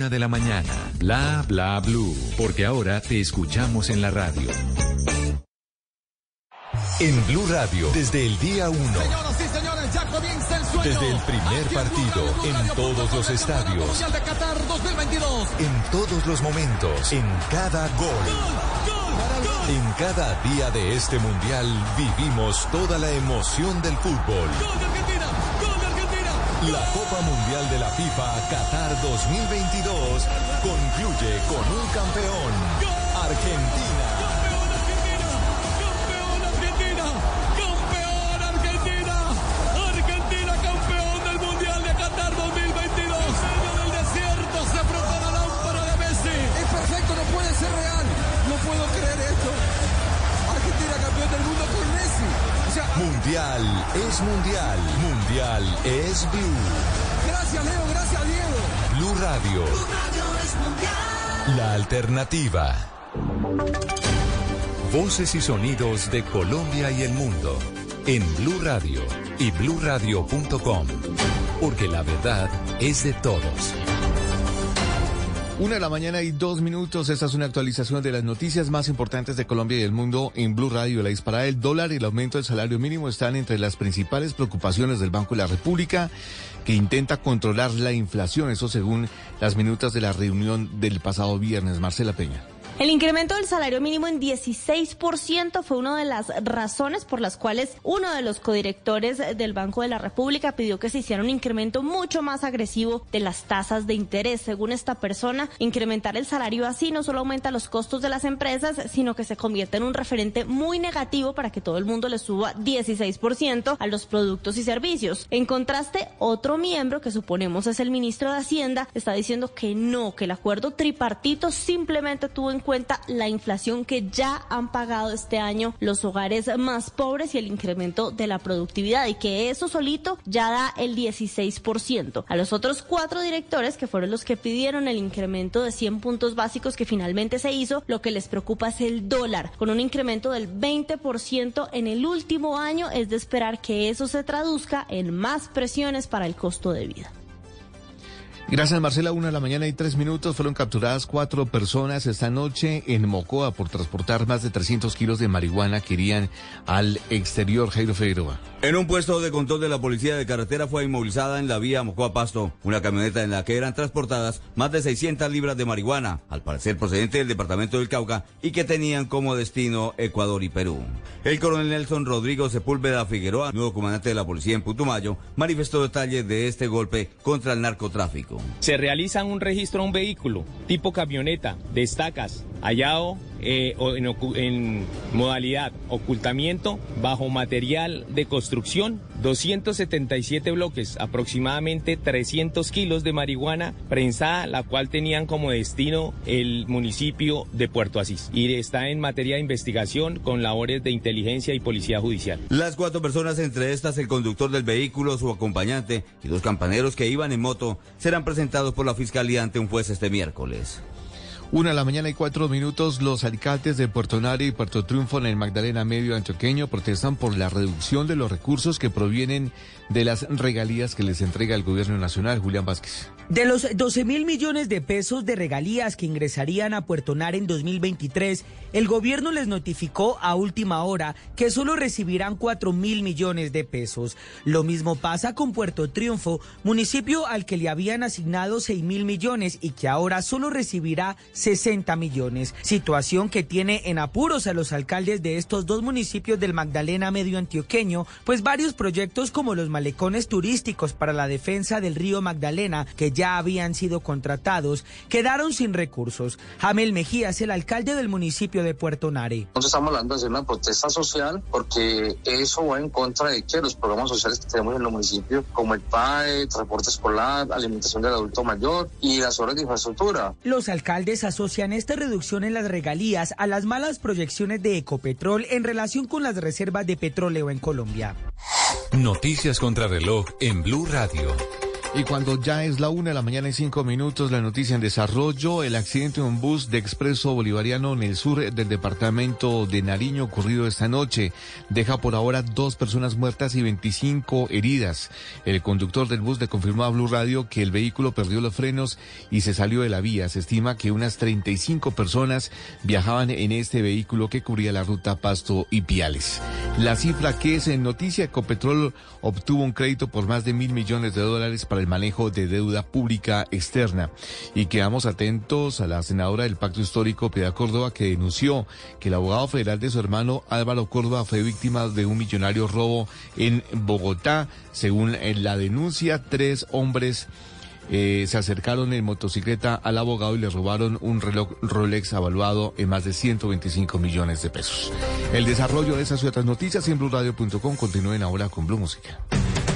de la mañana. Bla Bla Blue. Porque ahora te escuchamos en la radio. En Blue Radio, desde el día 1. Señoras y señores, ya comienza el sueño. Desde el primer partido, en todos los estadios. Mundial de Qatar 2022. En todos los momentos, en cada gol. En cada día de este mundial vivimos toda la emoción del fútbol. La Copa Mundial de la FIFA Qatar 2022 concluye con un campeón, Argentina. Mundial es mundial. Mundial es Blue. gracias Leo, gracias Diego. Blue Radio, la alternativa. Voces y sonidos de Colombia y el mundo en Blue Radio y bluradio.com, porque la verdad es de todos. Una de la mañana y dos minutos. Esta es una actualización de las noticias más importantes de Colombia y el mundo en Blue Radio. La disparada del dólar y el aumento del salario mínimo están entre las principales preocupaciones del Banco de la República, que intenta controlar la inflación. Eso según las minutas de la reunión del pasado viernes. Marcela Peña. El incremento del salario mínimo en 16% fue una de las razones por las cuales uno de los codirectores del Banco de la República pidió que se hiciera un incremento mucho más agresivo de las tasas de interés. Según esta persona, incrementar el salario así no solo aumenta los costos de las empresas, sino que se convierte en un referente muy negativo para que todo el mundo le suba 16% a los productos y servicios. En contraste, otro miembro, que suponemos es el ministro de Hacienda, está diciendo que no, que el acuerdo tripartito simplemente tuvo en cuenta la inflación que ya han pagado este año los hogares más pobres y el incremento de la productividad y que eso solito ya da el 16%. A los otros cuatro directores, que fueron los que pidieron el incremento de 100 puntos básicos que finalmente se hizo, lo que les preocupa es el dólar, con un incremento del 20% en el último año, es de esperar que eso se traduzca en más presiones para el costo de vida. Gracias, Marcela. Una de la mañana y tres minutos. Fueron capturadas cuatro personas esta noche en Mocoa por transportar más de 300 kilos de marihuana que irían al exterior. Jairo Figueroa. En un puesto de control de la policía de carretera fue inmovilizada en la vía Mocoa Pasto una camioneta en la que eran transportadas más de 600 libras de marihuana, al parecer procedente del departamento del Cauca y que tenían como destino Ecuador y Perú. El coronel Nelson Rodrigo Sepúlveda Figueroa, nuevo comandante de la policía en Putumayo, manifestó detalles de este golpe contra el narcotráfico. Se realiza un registro a un vehículo tipo camioneta de estacas hallado eh, en modalidad ocultamiento bajo material de construcción, 277 bloques, aproximadamente 300 kilos de marihuana prensada, la cual tenían como destino el municipio de Puerto Asís. Y está en materia de investigación con labores de inteligencia y policía judicial. Las cuatro personas, entre estas el conductor del vehículo, su acompañante y dos campaneros que iban en moto, serán presentados por la fiscalía ante un juez este miércoles. Una de la mañana y cuatro minutos, los alcaldes de Puerto Nari y Puerto Triunfo en el Magdalena Medio Antioqueño protestan por la reducción de los recursos que provienen de las regalías que les entrega el gobierno nacional. Julián Vázquez. De los 12 mil millones de pesos de regalías que ingresarían a Puerto Nar en 2023, el gobierno les notificó a última hora que solo recibirán 4 mil millones de pesos. Lo mismo pasa con Puerto Triunfo, municipio al que le habían asignado 6 mil millones y que ahora solo recibirá 60 millones. Situación que tiene en apuros a los alcaldes de estos dos municipios del Magdalena Medio Antioqueño, pues varios proyectos como los malecones turísticos para la defensa del río Magdalena, que ya habían sido contratados, quedaron sin recursos. Jamel Mejía es el alcalde del municipio de Puerto Nare. Nosotros estamos hablando de hacer una protesta social porque eso va en contra de que los programas sociales que tenemos en los municipios, como el PAE, transporte escolar, alimentación del adulto mayor y las obras de infraestructura. Los alcaldes asocian esta reducción en las regalías a las malas proyecciones de Ecopetrol en relación con las reservas de petróleo en Colombia. Noticias contra reloj en Blue Radio. Y cuando ya es la una de la mañana y cinco minutos, la noticia en desarrollo, el accidente de un bus de expreso bolivariano en el sur del departamento de Nariño ocurrido esta noche deja por ahora dos personas muertas y 25 heridas. El conductor del bus le confirmó a Blue Radio que el vehículo perdió los frenos y se salió de la vía. Se estima que unas 35 personas viajaban en este vehículo que cubría la ruta Pasto y Piales. La cifra que es en noticia, Ecopetrol obtuvo un crédito por más de mil millones de dólares para el manejo de deuda pública externa. Y quedamos atentos a la senadora del Pacto Histórico, Piedad Córdoba, que denunció que el abogado federal de su hermano Álvaro Córdoba fue víctima de un millonario robo en Bogotá. Según eh, la denuncia, tres hombres eh, se acercaron en motocicleta al abogado y le robaron un reloj Rolex evaluado en más de 125 millones de pesos. El desarrollo de esas y otras noticias en BlueRadio.com continúen ahora con Blue Música.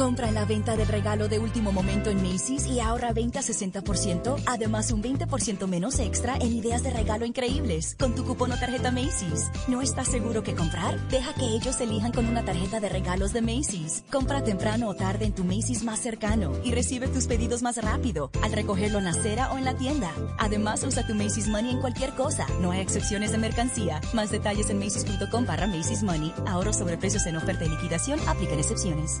Compra en la venta del regalo de último momento en Macy's y ahorra 20-60%, además un 20% menos extra en ideas de regalo increíbles con tu cupón o tarjeta Macy's. ¿No estás seguro que comprar? Deja que ellos elijan con una tarjeta de regalos de Macy's. Compra temprano o tarde en tu Macy's más cercano y recibe tus pedidos más rápido al recogerlo en la acera o en la tienda. Además, usa tu Macy's Money en cualquier cosa. No hay excepciones de mercancía. Más detalles en macy's.com barra Macy's Money. Ahorro sobre precios en oferta y liquidación. Aplican excepciones.